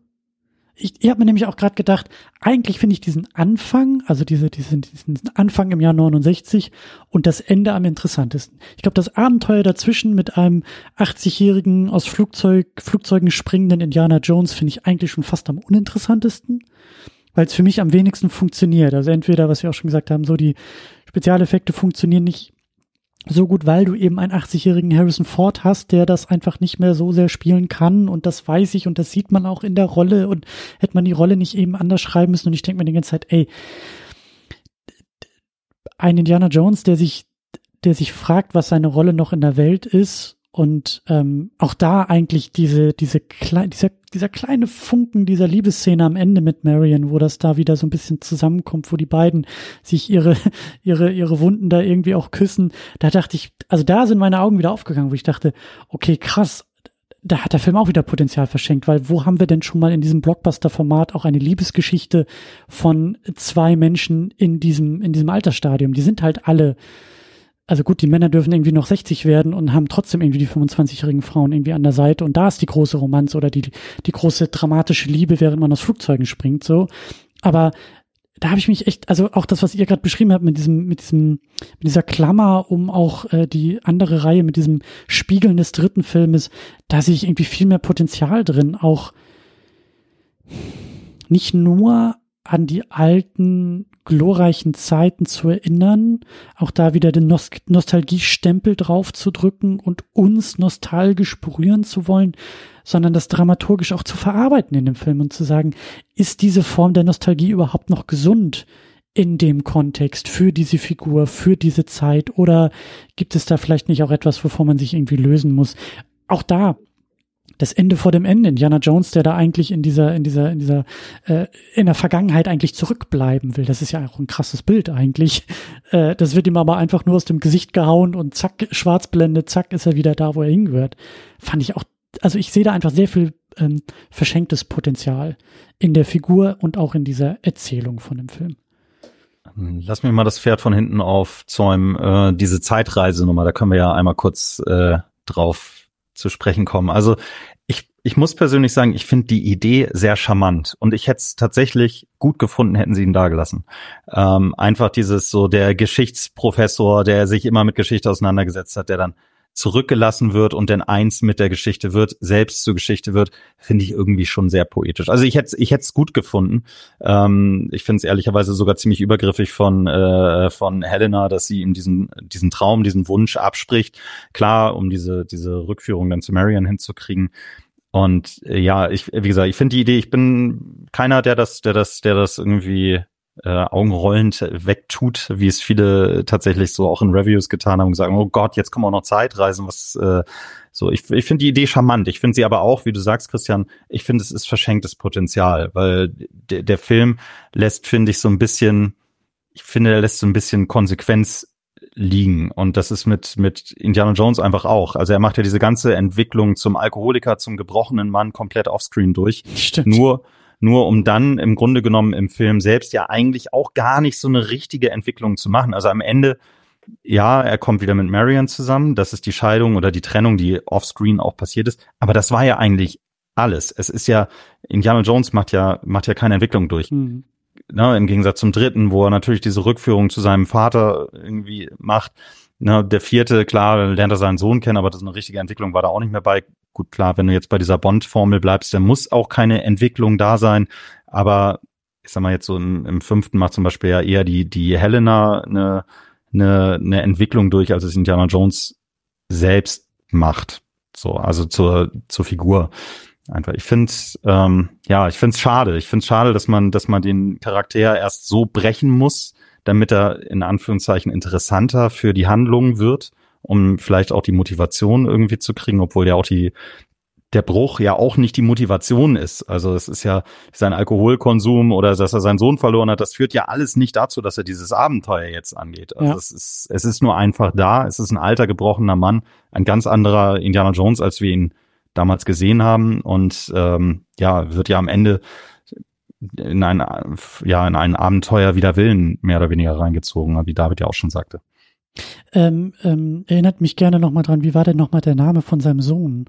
Ich, ich habe mir nämlich auch gerade gedacht, eigentlich finde ich diesen Anfang, also diese, diesen, diesen Anfang im Jahr 69 und das Ende am interessantesten. Ich glaube, das Abenteuer dazwischen mit einem 80-jährigen aus Flugzeug, Flugzeugen springenden Indiana Jones finde ich eigentlich schon fast am uninteressantesten weil es für mich am wenigsten funktioniert. Also entweder, was wir auch schon gesagt haben, so die Spezialeffekte funktionieren nicht so gut, weil du eben einen 80-jährigen Harrison Ford hast, der das einfach nicht mehr so sehr spielen kann. Und das weiß ich und das sieht man auch in der Rolle. Und hätte man die Rolle nicht eben anders schreiben müssen. Und ich denke mir die ganze Zeit, ey, ein Indiana Jones, der sich, der sich fragt, was seine Rolle noch in der Welt ist und ähm, auch da eigentlich diese, diese klei dieser, dieser kleine Funken dieser Liebesszene am Ende mit Marion, wo das da wieder so ein bisschen zusammenkommt, wo die beiden sich ihre, ihre, ihre Wunden da irgendwie auch küssen. Da dachte ich, also da sind meine Augen wieder aufgegangen, wo ich dachte, okay, krass, da hat der Film auch wieder Potenzial verschenkt, weil wo haben wir denn schon mal in diesem Blockbuster-Format auch eine Liebesgeschichte von zwei Menschen in diesem, in diesem Altersstadium? Die sind halt alle also gut, die Männer dürfen irgendwie noch 60 werden und haben trotzdem irgendwie die 25-jährigen Frauen irgendwie an der Seite und da ist die große Romanze oder die, die große dramatische Liebe, während man aus Flugzeugen springt, so. Aber da habe ich mich echt, also auch das, was ihr gerade beschrieben habt mit diesem, mit diesem, mit dieser Klammer um auch äh, die andere Reihe mit diesem Spiegeln des dritten Filmes, da sehe ich irgendwie viel mehr Potenzial drin, auch nicht nur an die alten glorreichen Zeiten zu erinnern, auch da wieder den Nost Nostalgiestempel drauf zu drücken und uns nostalgisch berühren zu wollen, sondern das dramaturgisch auch zu verarbeiten in dem Film und zu sagen, ist diese Form der Nostalgie überhaupt noch gesund in dem Kontext für diese Figur, für diese Zeit oder gibt es da vielleicht nicht auch etwas, wovon man sich irgendwie lösen muss? Auch da das Ende vor dem Ende. Indiana Jones, der da eigentlich in dieser, in dieser, in dieser, äh, in der Vergangenheit eigentlich zurückbleiben will. Das ist ja auch ein krasses Bild eigentlich. Äh, das wird ihm aber einfach nur aus dem Gesicht gehauen und zack, Schwarzblende, zack, ist er wieder da, wo er hingehört. Fand ich auch, also ich sehe da einfach sehr viel ähm, verschenktes Potenzial in der Figur und auch in dieser Erzählung von dem Film. Lass mich mal das Pferd von hinten aufzäumen. Äh, diese Zeitreisenummer, da können wir ja einmal kurz äh, drauf zu sprechen kommen. Also ich, muss persönlich sagen, ich finde die Idee sehr charmant und ich hätte es tatsächlich gut gefunden, hätten sie ihn da gelassen. Ähm, einfach dieses so der Geschichtsprofessor, der sich immer mit Geschichte auseinandergesetzt hat, der dann zurückgelassen wird und dann eins mit der Geschichte wird, selbst zur Geschichte wird, finde ich irgendwie schon sehr poetisch. Also ich hätte ich hätte es gut gefunden. Ähm, ich finde es ehrlicherweise sogar ziemlich übergriffig von äh, von Helena, dass sie ihm diesen diesen Traum, diesen Wunsch abspricht. Klar, um diese diese Rückführung dann zu Marion hinzukriegen. Und äh, ja, ich wie gesagt, ich finde die Idee. Ich bin keiner, der das der das der das irgendwie äh, augenrollend wegtut, wie es viele tatsächlich so auch in Reviews getan haben und sagen, oh Gott, jetzt kommen auch noch Zeitreisen, was äh, so, ich, ich finde die Idee charmant. Ich finde sie aber auch, wie du sagst, Christian, ich finde, es ist verschenktes Potenzial, weil der, Film lässt, finde ich, so ein bisschen, ich finde, er lässt so ein bisschen Konsequenz liegen. Und das ist mit, mit Indiana Jones einfach auch. Also er macht ja diese ganze Entwicklung zum Alkoholiker, zum gebrochenen Mann komplett offscreen durch. Stimmt. Nur, nur um dann im Grunde genommen im Film selbst ja eigentlich auch gar nicht so eine richtige Entwicklung zu machen. Also am Ende, ja, er kommt wieder mit Marion zusammen, das ist die Scheidung oder die Trennung, die offscreen auch passiert ist, aber das war ja eigentlich alles. Es ist ja, Indiana Jones macht ja, macht ja keine Entwicklung durch. Mhm. Na, Im Gegensatz zum dritten, wo er natürlich diese Rückführung zu seinem Vater irgendwie macht. Na, der vierte, klar, lernt er seinen Sohn kennen, aber das ist eine richtige Entwicklung war da auch nicht mehr bei gut, klar, wenn du jetzt bei dieser Bond-Formel bleibst, dann muss auch keine Entwicklung da sein. Aber ich sag mal jetzt so im, im fünften macht zum Beispiel ja eher die, die Helena eine, eine, eine Entwicklung durch, als es Indiana Jones selbst macht. So, also zur, zur Figur. Einfach. Ich finde, ähm, ja, ich finde es schade. Ich finde es schade, dass man, dass man den Charakter erst so brechen muss, damit er in Anführungszeichen interessanter für die Handlung wird um vielleicht auch die Motivation irgendwie zu kriegen, obwohl ja auch die der Bruch ja auch nicht die Motivation ist. Also es ist ja sein Alkoholkonsum oder dass er seinen Sohn verloren hat, das führt ja alles nicht dazu, dass er dieses Abenteuer jetzt angeht. Also ja. es ist es ist nur einfach da. Es ist ein alter gebrochener Mann, ein ganz anderer Indiana Jones, als wir ihn damals gesehen haben und ähm, ja wird ja am Ende in ein ja in ein Abenteuer wider Willen mehr oder weniger reingezogen, wie David ja auch schon sagte. Ähm, ähm, erinnert mich gerne nochmal dran, wie war denn nochmal der Name von seinem Sohn?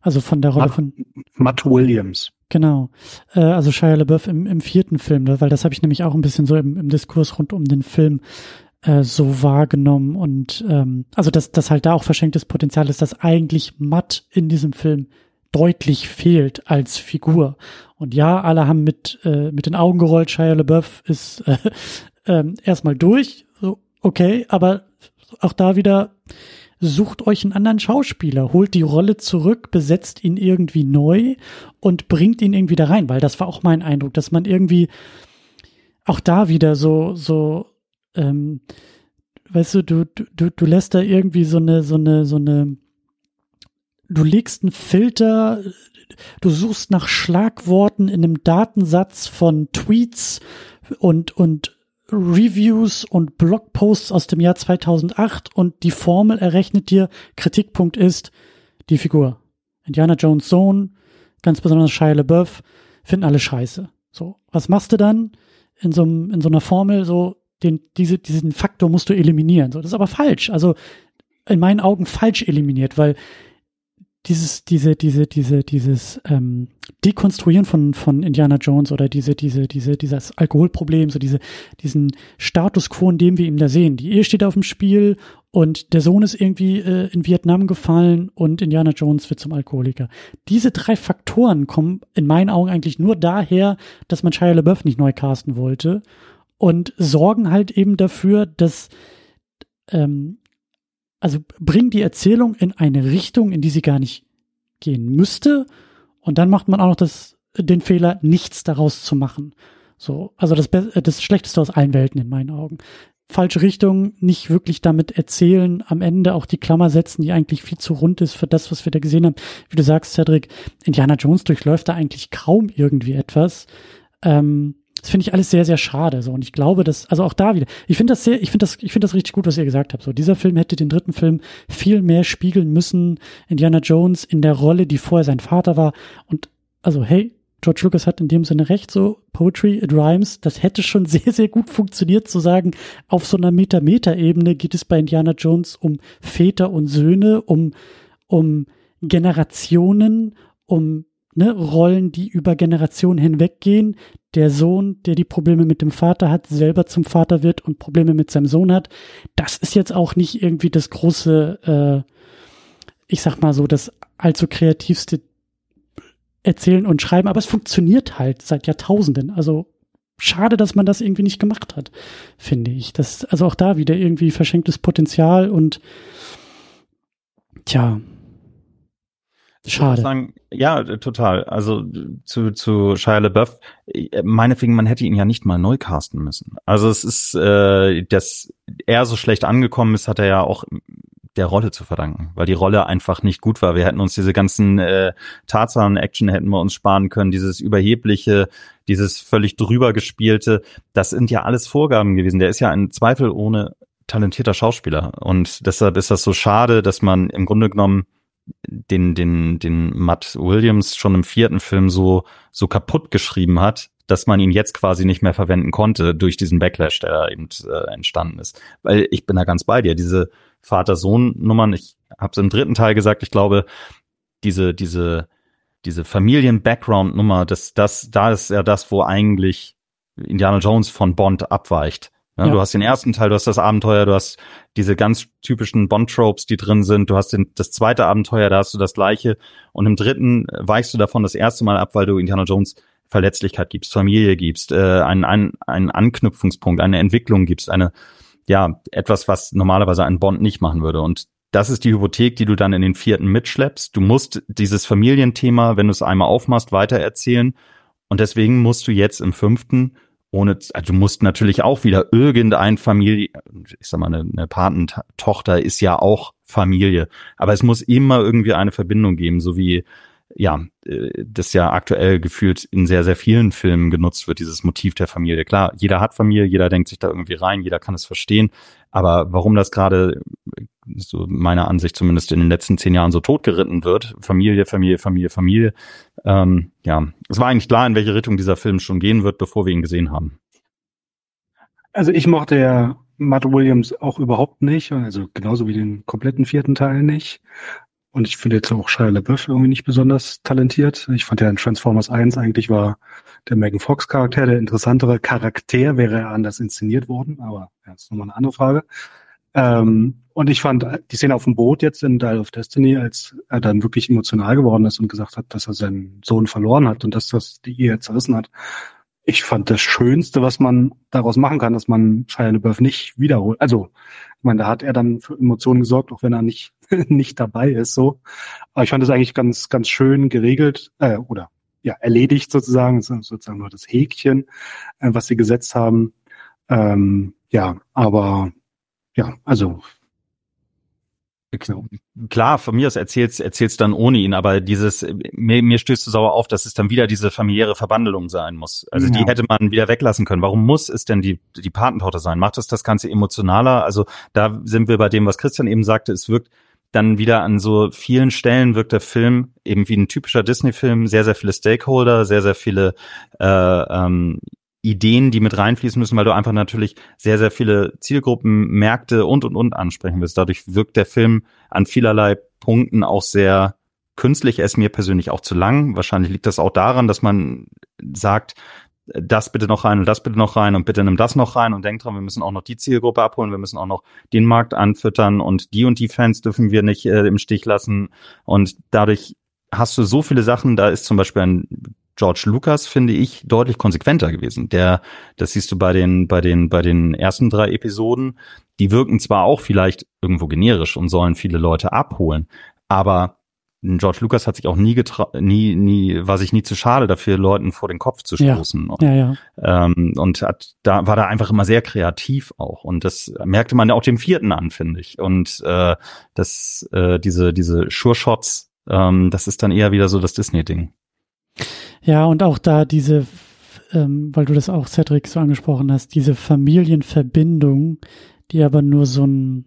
Also von der Rolle Matt, von Matt Williams. Genau. Äh, also Shia LaBeouf im, im vierten Film, ne? weil das habe ich nämlich auch ein bisschen so im, im Diskurs rund um den Film äh, so wahrgenommen und ähm, also dass das halt da auch verschenktes Potenzial ist, dass eigentlich Matt in diesem Film deutlich fehlt als Figur. Und ja, alle haben mit äh, mit den Augen gerollt. Shia LaBeouf ist äh, äh, erstmal durch, so okay, aber auch da wieder sucht euch einen anderen Schauspieler, holt die Rolle zurück, besetzt ihn irgendwie neu und bringt ihn irgendwie da rein, weil das war auch mein Eindruck, dass man irgendwie auch da wieder so, so, ähm, weißt du, du, du, du lässt da irgendwie so eine, so eine, so eine, du legst einen Filter, du suchst nach Schlagworten in einem Datensatz von Tweets und, und Reviews und Blogposts aus dem Jahr 2008 und die Formel errechnet dir, Kritikpunkt ist die Figur. Indiana Jones Sohn, ganz besonders Shia LaBeouf, finden alle scheiße. So, was machst du dann in so, in so einer Formel? So, den, diese, diesen Faktor musst du eliminieren. So, das ist aber falsch. Also in meinen Augen falsch eliminiert, weil dieses, diese, diese, diese, dieses ähm, Dekonstruieren von, von Indiana Jones oder diese, diese, diese, dieses Alkoholproblem, so diese, diesen Status quo, in dem wir ihn da sehen. Die Ehe steht auf dem Spiel und der Sohn ist irgendwie äh, in Vietnam gefallen und Indiana Jones wird zum Alkoholiker. Diese drei Faktoren kommen in meinen Augen eigentlich nur daher, dass man Shia LaBeouf nicht neu casten wollte und sorgen halt eben dafür, dass ähm, also bringen die Erzählung in eine Richtung, in die sie gar nicht gehen müsste. Und dann macht man auch noch das, den Fehler, nichts daraus zu machen. So, also das, das Schlechteste aus allen Welten in meinen Augen. falsche Richtung, nicht wirklich damit erzählen, am Ende auch die Klammer setzen, die eigentlich viel zu rund ist für das, was wir da gesehen haben. Wie du sagst, Cedric, Indiana Jones durchläuft da eigentlich kaum irgendwie etwas. Ähm, das finde ich alles sehr, sehr schade. So. Und ich glaube, dass, also auch da wieder, ich finde das sehr, ich finde das, ich finde das richtig gut, was ihr gesagt habt. So, dieser Film hätte den dritten Film viel mehr spiegeln müssen. Indiana Jones in der Rolle, die vorher sein Vater war. Und also, hey, George Lucas hat in dem Sinne recht, so Poetry, it rhymes, das hätte schon sehr, sehr gut funktioniert zu sagen, auf so einer Meta-Meta-Ebene geht es bei Indiana Jones um Väter und Söhne, um, um Generationen, um ne, Rollen, die über Generationen hinweggehen. Der Sohn, der die Probleme mit dem Vater hat, selber zum Vater wird und Probleme mit seinem Sohn hat. Das ist jetzt auch nicht irgendwie das große, äh, ich sag mal so, das allzu kreativste erzählen und schreiben, aber es funktioniert halt seit Jahrtausenden. Also schade, dass man das irgendwie nicht gemacht hat, finde ich. Das, also auch da wieder irgendwie verschenktes Potenzial und tja. Schade. Sagen, ja, total. Also zu, zu Shia LaBeouf, meinetwegen, man hätte ihn ja nicht mal neu casten müssen. Also es ist, äh, dass er so schlecht angekommen ist, hat er ja auch der Rolle zu verdanken, weil die Rolle einfach nicht gut war. Wir hätten uns diese ganzen äh, Tarzan-Action hätten wir uns sparen können, dieses überhebliche, dieses völlig drüber gespielte. Das sind ja alles Vorgaben gewesen. Der ist ja ein Zweifel ohne talentierter Schauspieler und deshalb ist das so schade, dass man im Grunde genommen den den den Matt Williams schon im vierten Film so so kaputt geschrieben hat, dass man ihn jetzt quasi nicht mehr verwenden konnte durch diesen Backlash, der da eben äh, entstanden ist. Weil ich bin da ganz bei dir. Diese Vater-Sohn-Nummern. Ich habe es im dritten Teil gesagt, ich glaube, diese, diese, diese Familien-Background-Nummer, das, das, da ist ja das, wo eigentlich Indiana Jones von Bond abweicht. Ja, ja. Du hast den ersten Teil, du hast das Abenteuer, du hast diese ganz typischen Bond-Tropes, die drin sind. Du hast den, das zweite Abenteuer, da hast du das gleiche. Und im dritten weichst du davon das erste Mal ab, weil du Indiana Jones Verletzlichkeit gibst, Familie gibst, äh, einen, einen, einen Anknüpfungspunkt, eine Entwicklung gibst, eine, ja, etwas, was normalerweise ein Bond nicht machen würde. Und das ist die Hypothek, die du dann in den vierten mitschleppst. Du musst dieses Familienthema, wenn du es einmal aufmachst, weitererzählen. Und deswegen musst du jetzt im fünften ohne, also du musst natürlich auch wieder irgendein Familie, ich sag mal, eine, eine Patentochter ist ja auch Familie. Aber es muss immer irgendwie eine Verbindung geben, so wie ja, äh, das ja aktuell gefühlt in sehr, sehr vielen Filmen genutzt wird, dieses Motiv der Familie. Klar, jeder hat Familie, jeder denkt sich da irgendwie rein, jeder kann es verstehen. Aber warum das gerade, so meiner Ansicht zumindest in den letzten zehn Jahren so totgeritten wird, Familie, Familie, Familie, Familie, ähm, ja, es war eigentlich klar, in welche Richtung dieser Film schon gehen wird, bevor wir ihn gesehen haben. Also ich mochte ja Matt Williams auch überhaupt nicht, also genauso wie den kompletten vierten Teil nicht. Und ich finde jetzt auch Shia LaBeouf irgendwie nicht besonders talentiert. Ich fand ja in Transformers 1 eigentlich war der Megan Fox Charakter der interessantere Charakter, wäre er anders inszeniert worden, aber ja, ist nochmal eine andere Frage. Ähm, und ich fand die Szene auf dem Boot jetzt in Dial of Destiny, als er dann wirklich emotional geworden ist und gesagt hat, dass er seinen Sohn verloren hat und dass das die Ehe zerrissen hat. Ich fand das Schönste, was man daraus machen kann, dass man Shia LaBeouf nicht wiederholt. Also, ich meine, da hat er dann für Emotionen gesorgt, auch wenn er nicht nicht dabei ist, so. Aber ich fand es eigentlich ganz, ganz schön geregelt, äh, oder ja, erledigt sozusagen, sozusagen nur das Häkchen, äh, was sie gesetzt haben. Ähm, ja, aber ja, also Klar, von mir aus erzählst, erzählst dann ohne ihn, aber dieses, mir, mir stößt es sauer auf, dass es dann wieder diese familiäre Verbandelung sein muss. Also ja. die hätte man wieder weglassen können. Warum muss es denn die, die Patentochter sein? Macht es das Ganze emotionaler? Also da sind wir bei dem, was Christian eben sagte, es wirkt dann wieder an so vielen Stellen wirkt der Film eben wie ein typischer Disney-Film, sehr, sehr viele Stakeholder, sehr, sehr viele äh, ähm, Ideen, die mit reinfließen müssen, weil du einfach natürlich sehr, sehr viele Zielgruppen, Märkte und, und, und ansprechen willst. Dadurch wirkt der Film an vielerlei Punkten auch sehr künstlich. Er ist mir persönlich auch zu lang. Wahrscheinlich liegt das auch daran, dass man sagt, das bitte noch rein und das bitte noch rein und bitte nimm das noch rein und denk dran, wir müssen auch noch die Zielgruppe abholen, wir müssen auch noch den Markt anfüttern und die und die Fans dürfen wir nicht äh, im Stich lassen und dadurch hast du so viele Sachen, da ist zum Beispiel ein George Lucas, finde ich, deutlich konsequenter gewesen. Der, das siehst du bei den, bei den, bei den ersten drei Episoden, die wirken zwar auch vielleicht irgendwo generisch und sollen viele Leute abholen, aber George Lucas hat sich auch nie getra nie, nie, war sich nie zu schade dafür, Leuten vor den Kopf zu stoßen. Ja, ja, ja. Ähm, und hat, da war da einfach immer sehr kreativ auch. Und das merkte man ja auch dem vierten an, finde ich. Und äh, das, äh, diese, diese Sure-Shots, ähm, das ist dann eher wieder so das Disney-Ding. Ja, und auch da diese, ähm, weil du das auch, Cedric, so angesprochen hast, diese Familienverbindung, die aber nur so ein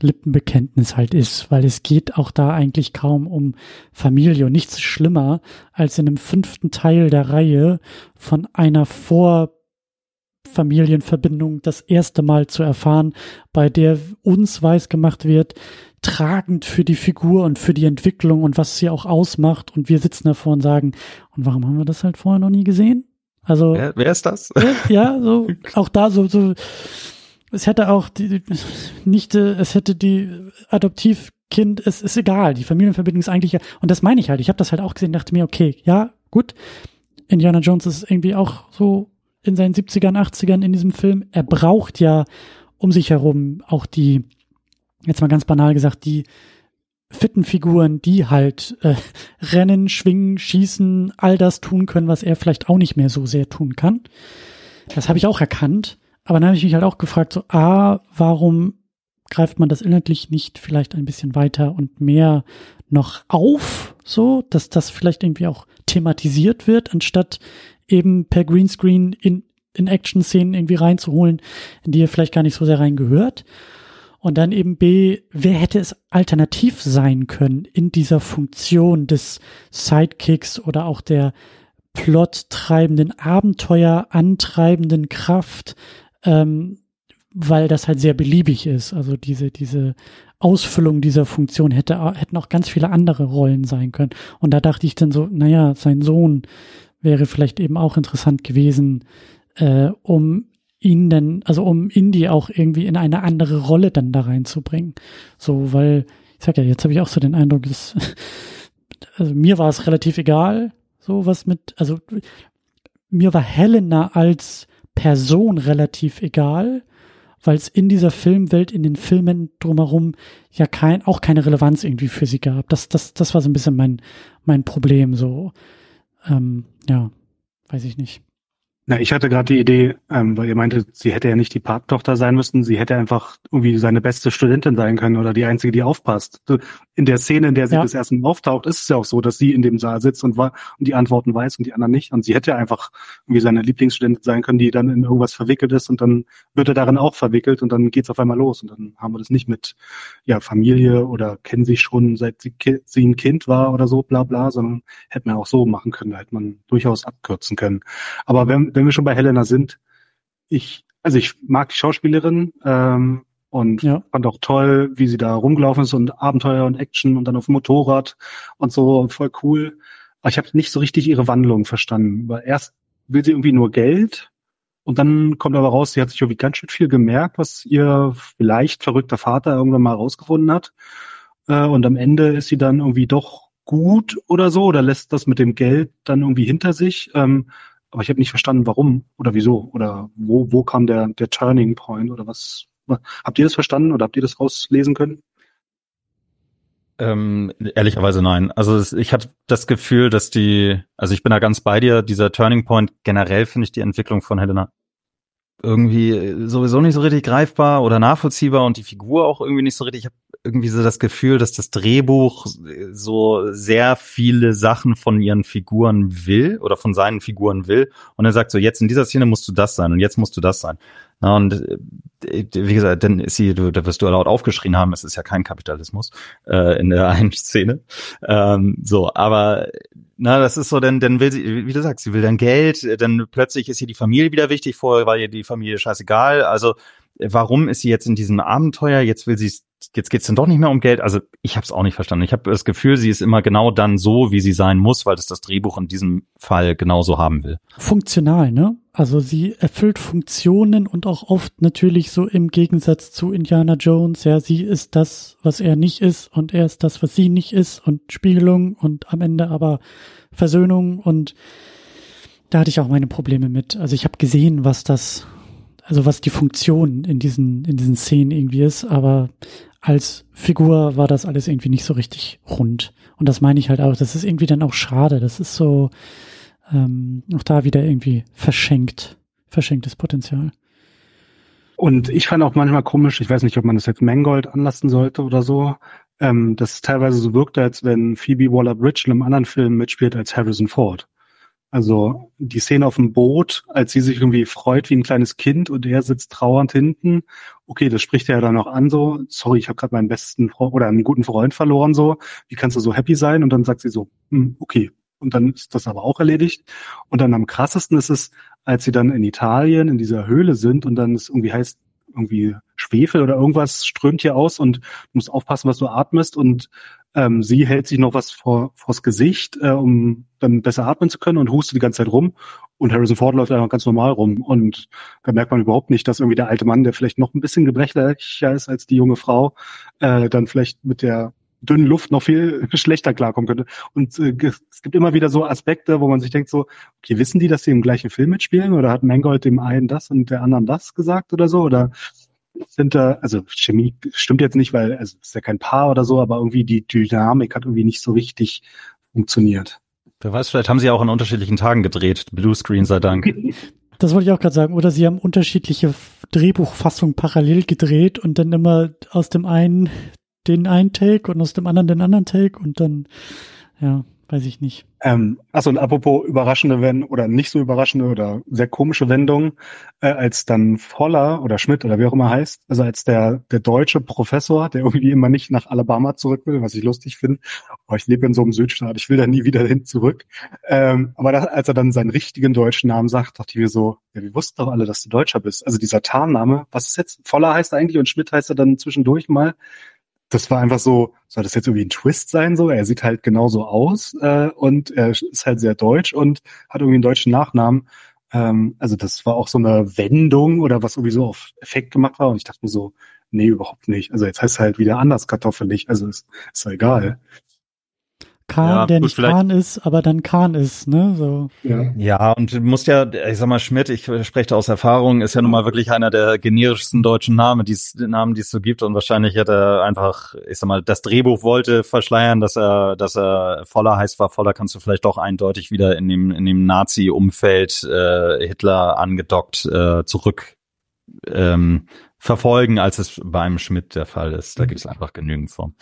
Lippenbekenntnis halt ist, weil es geht auch da eigentlich kaum um Familie und nichts schlimmer, als in einem fünften Teil der Reihe von einer Vorfamilienverbindung das erste Mal zu erfahren, bei der uns weiß gemacht wird, tragend für die Figur und für die Entwicklung und was sie auch ausmacht und wir sitzen davor und sagen, und warum haben wir das halt vorher noch nie gesehen? Also wer, wer ist das? Ja, so auch da so so es hätte auch die Nichte, es hätte die Adoptivkind, es ist egal, die Familienverbindung ist eigentlich, und das meine ich halt, ich habe das halt auch gesehen, dachte mir, okay, ja, gut, Indiana Jones ist irgendwie auch so in seinen 70ern, 80ern in diesem Film, er braucht ja um sich herum auch die, jetzt mal ganz banal gesagt, die fitten Figuren, die halt äh, rennen, schwingen, schießen, all das tun können, was er vielleicht auch nicht mehr so sehr tun kann. Das habe ich auch erkannt. Aber dann habe ich mich halt auch gefragt, so, ah, warum greift man das inhaltlich nicht vielleicht ein bisschen weiter und mehr noch auf, so, dass das vielleicht irgendwie auch thematisiert wird, anstatt eben per Greenscreen in, in Action-Szenen irgendwie reinzuholen, in die er vielleicht gar nicht so sehr reingehört. Und dann eben B, wer hätte es alternativ sein können in dieser Funktion des Sidekicks oder auch der plottreibenden, Abenteuer antreibenden Kraft, ähm, weil das halt sehr beliebig ist. Also diese, diese Ausfüllung dieser Funktion hätte, hätten auch ganz viele andere Rollen sein können. Und da dachte ich dann so, naja, sein Sohn wäre vielleicht eben auch interessant gewesen, äh, um ihn dann, also um Indy auch irgendwie in eine andere Rolle dann da reinzubringen. So, weil, ich sag ja, jetzt habe ich auch so den Eindruck, dass, also mir war es relativ egal, so was mit, also mir war Helena als Person relativ egal, weil es in dieser Filmwelt, in den Filmen drumherum ja kein, auch keine Relevanz irgendwie für sie gab. Das, das, das war so ein bisschen mein, mein Problem, so, ähm, ja, weiß ich nicht. Na, ich hatte gerade die Idee, ähm, weil ihr meinte, sie hätte ja nicht die Patentochter sein müssen, sie hätte einfach irgendwie seine beste Studentin sein können oder die einzige, die aufpasst. In der Szene, in der sie ja. das erste Mal auftaucht, ist es ja auch so, dass sie in dem Saal sitzt und, und die Antworten weiß und die anderen nicht. Und sie hätte einfach irgendwie seine Lieblingsstudentin sein können, die dann in irgendwas verwickelt ist und dann wird er darin auch verwickelt und dann geht's auf einmal los. Und dann haben wir das nicht mit ja Familie oder kennen sich schon seit sie, sie ein Kind war oder so, bla bla, sondern hätte man auch so machen können, da hätte man durchaus abkürzen können. Aber wenn wenn wir schon bei Helena sind, ich, also ich mag die Schauspielerin ähm, und ja. fand auch toll, wie sie da rumgelaufen ist und Abenteuer und Action und dann auf dem Motorrad und so voll cool. Aber ich habe nicht so richtig ihre Wandlung verstanden, weil erst will sie irgendwie nur Geld und dann kommt aber raus, sie hat sich irgendwie ganz schön viel gemerkt, was ihr vielleicht verrückter Vater irgendwann mal rausgefunden hat. Äh, und am Ende ist sie dann irgendwie doch gut oder so oder lässt das mit dem Geld dann irgendwie hinter sich. Ähm, aber ich habe nicht verstanden, warum oder wieso oder wo, wo kam der, der Turning Point oder was. Habt ihr das verstanden oder habt ihr das rauslesen können? Ähm, ehrlicherweise nein. Also ich hatte das Gefühl, dass die, also ich bin da ganz bei dir, dieser Turning Point, generell finde ich die Entwicklung von Helena irgendwie sowieso nicht so richtig greifbar oder nachvollziehbar und die Figur auch irgendwie nicht so richtig. Ich habe irgendwie so das Gefühl, dass das Drehbuch so sehr viele Sachen von ihren Figuren will oder von seinen Figuren will. Und er sagt so, jetzt in dieser Szene musst du das sein und jetzt musst du das sein. Ja, und äh, wie gesagt, dann ist sie, du, da wirst du laut aufgeschrien haben, es ist ja kein Kapitalismus äh, in der einen Szene. Ähm, so, aber na, das ist so, denn dann will sie, wie du sagst, sie will dann Geld, dann plötzlich ist ihr die Familie wieder wichtig, vorher war ihr die Familie scheißegal. Also warum ist sie jetzt in diesem Abenteuer? Jetzt will sie jetzt geht's dann doch nicht mehr um Geld. Also ich habe es auch nicht verstanden. Ich habe das Gefühl, sie ist immer genau dann so, wie sie sein muss, weil das das Drehbuch in diesem Fall genauso haben will. Funktional, ne? Also sie erfüllt Funktionen und auch oft natürlich so im Gegensatz zu Indiana Jones. Ja, sie ist das, was er nicht ist und er ist das, was sie nicht ist und Spiegelung und am Ende aber Versöhnung und da hatte ich auch meine Probleme mit. Also ich habe gesehen, was das also was die Funktion in diesen, in diesen Szenen irgendwie ist, aber als Figur war das alles irgendwie nicht so richtig rund. Und das meine ich halt auch. Das ist irgendwie dann auch schade. Das ist so ähm, auch da wieder irgendwie verschenkt, verschenktes Potenzial. Und ich fand auch manchmal komisch, ich weiß nicht, ob man das jetzt Mangold anlassen sollte oder so, ähm, dass es teilweise so wirkte, als wenn Phoebe Waller-Bridge in einem anderen Film mitspielt als Harrison Ford. Also die Szene auf dem Boot, als sie sich irgendwie freut wie ein kleines Kind und er sitzt trauernd hinten. Okay, das spricht er ja dann auch an so, sorry, ich habe gerade meinen besten Freund oder einen guten Freund verloren so. Wie kannst du so happy sein? Und dann sagt sie so, hm, okay. Und dann ist das aber auch erledigt. Und dann am krassesten ist es, als sie dann in Italien in dieser Höhle sind und dann es irgendwie heißt, irgendwie Schwefel oder irgendwas strömt hier aus und du musst aufpassen, was du atmest und ähm, sie hält sich noch was vor, vors Gesicht, äh, um dann besser atmen zu können und hustet die ganze Zeit rum. Und Harrison Ford läuft einfach ganz normal rum. Und da merkt man überhaupt nicht, dass irgendwie der alte Mann, der vielleicht noch ein bisschen gebrechlicher ist als die junge Frau, äh, dann vielleicht mit der dünnen Luft noch viel schlechter klarkommen könnte. Und äh, es gibt immer wieder so Aspekte, wo man sich denkt so, okay, wissen die, dass sie im gleichen Film mitspielen? Oder hat Mangold dem einen das und der anderen das gesagt oder so? Oder sind da, also Chemie stimmt jetzt nicht, weil also, es ist ja kein Paar oder so, aber irgendwie die Dynamik hat irgendwie nicht so richtig funktioniert. Wer weiß, vielleicht haben sie auch an unterschiedlichen Tagen gedreht. Bluescreen sei Dank. Das wollte ich auch gerade sagen. Oder sie haben unterschiedliche Drehbuchfassungen parallel gedreht und dann immer aus dem einen den einen Take und aus dem anderen den anderen Take und dann, ja, weiß ich nicht. Ähm, achso, und apropos überraschende Wendungen oder nicht so überraschende oder sehr komische Wendungen, äh, als dann Voller oder Schmidt oder wie auch immer heißt, also als der, der deutsche Professor, der irgendwie immer nicht nach Alabama zurück will, was ich lustig finde, oh, ich lebe in so einem Südstaat, ich will da nie wieder hin zurück. Ähm, aber da, als er dann seinen richtigen deutschen Namen sagt, dachte ich mir so, ja, wir wussten doch alle, dass du Deutscher bist. Also dieser Tarnname, was ist jetzt? Voller heißt eigentlich und Schmidt heißt er dann zwischendurch mal das war einfach so, soll das jetzt irgendwie ein Twist sein so? Er sieht halt genauso aus äh, und er ist halt sehr deutsch und hat irgendwie einen deutschen Nachnamen. Ähm, also das war auch so eine Wendung oder was irgendwie so auf Effekt gemacht war und ich dachte mir so, nee, überhaupt nicht. Also jetzt heißt es halt wieder anders kartoffelig, also ist, ist ja egal. Kahn, ja, der gut, nicht Kahn ist, aber dann Kahn ist, ne? So. Ja. ja, und du musst ja, ich sag mal, Schmidt, ich spreche da aus Erfahrung, ist ja nun mal wirklich einer der generischsten deutschen Namen, die Namen, die es so gibt. Und wahrscheinlich hat er einfach, ich sag mal, das Drehbuch wollte verschleiern, dass er, dass er voller heißt war. Voller kannst du vielleicht doch eindeutig wieder in dem, in dem Nazi-Umfeld äh, Hitler angedockt äh, zurück ähm, verfolgen, als es beim Schmidt der Fall ist. Da gibt es einfach genügend von.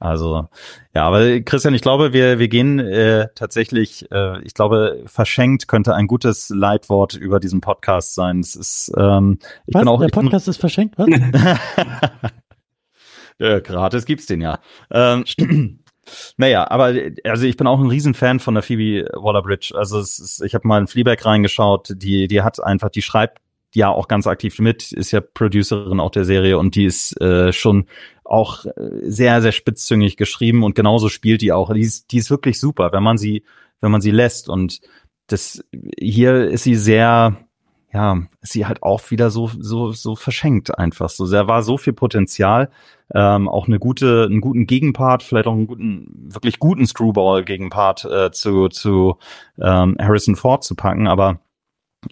Also ja, aber Christian, ich glaube, wir wir gehen äh, tatsächlich, äh, ich glaube, verschenkt könnte ein gutes Leitwort über diesen Podcast sein. Es ist, ähm, ich was? bin auch der Podcast bin, ist verschenkt, was? ja, gratis gibt's den ja. Ähm, Naja, aber also ich bin auch ein Riesenfan von der Phoebe Waller-Bridge. Also ist, ich habe mal in Fleabag reingeschaut, die die hat einfach, die schreibt ja auch ganz aktiv mit, ist ja Producerin auch der Serie und die ist äh, schon auch äh, sehr, sehr spitzzüngig geschrieben und genauso spielt die auch. Die ist, die ist wirklich super, wenn man sie, wenn man sie lässt. Und das hier ist sie sehr, ja, ist sie halt auch wieder so, so, so verschenkt einfach. So, da war so viel Potenzial, ähm, auch eine gute, einen guten Gegenpart, vielleicht auch einen guten, wirklich guten Screwball-Gegenpart äh, zu, zu ähm, Harrison Ford zu packen. Aber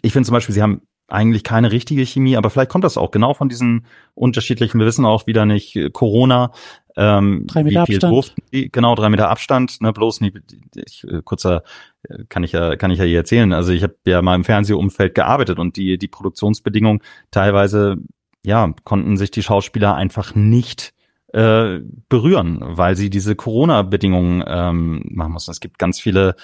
ich finde zum Beispiel, sie haben eigentlich keine richtige Chemie, aber vielleicht kommt das auch genau von diesen unterschiedlichen, wir wissen auch wieder nicht, äh, Corona, ähm, drei Meter Abstand. Die, genau, drei Meter Abstand, ne, bloß nie, ich, äh, kurzer, äh, kann ich ja, kann ich ja hier erzählen. Also ich habe ja mal im Fernsehumfeld gearbeitet und die, die Produktionsbedingungen teilweise, ja, konnten sich die Schauspieler einfach nicht äh, berühren, weil sie diese Corona-Bedingungen ähm, machen mussten. Es gibt ganz viele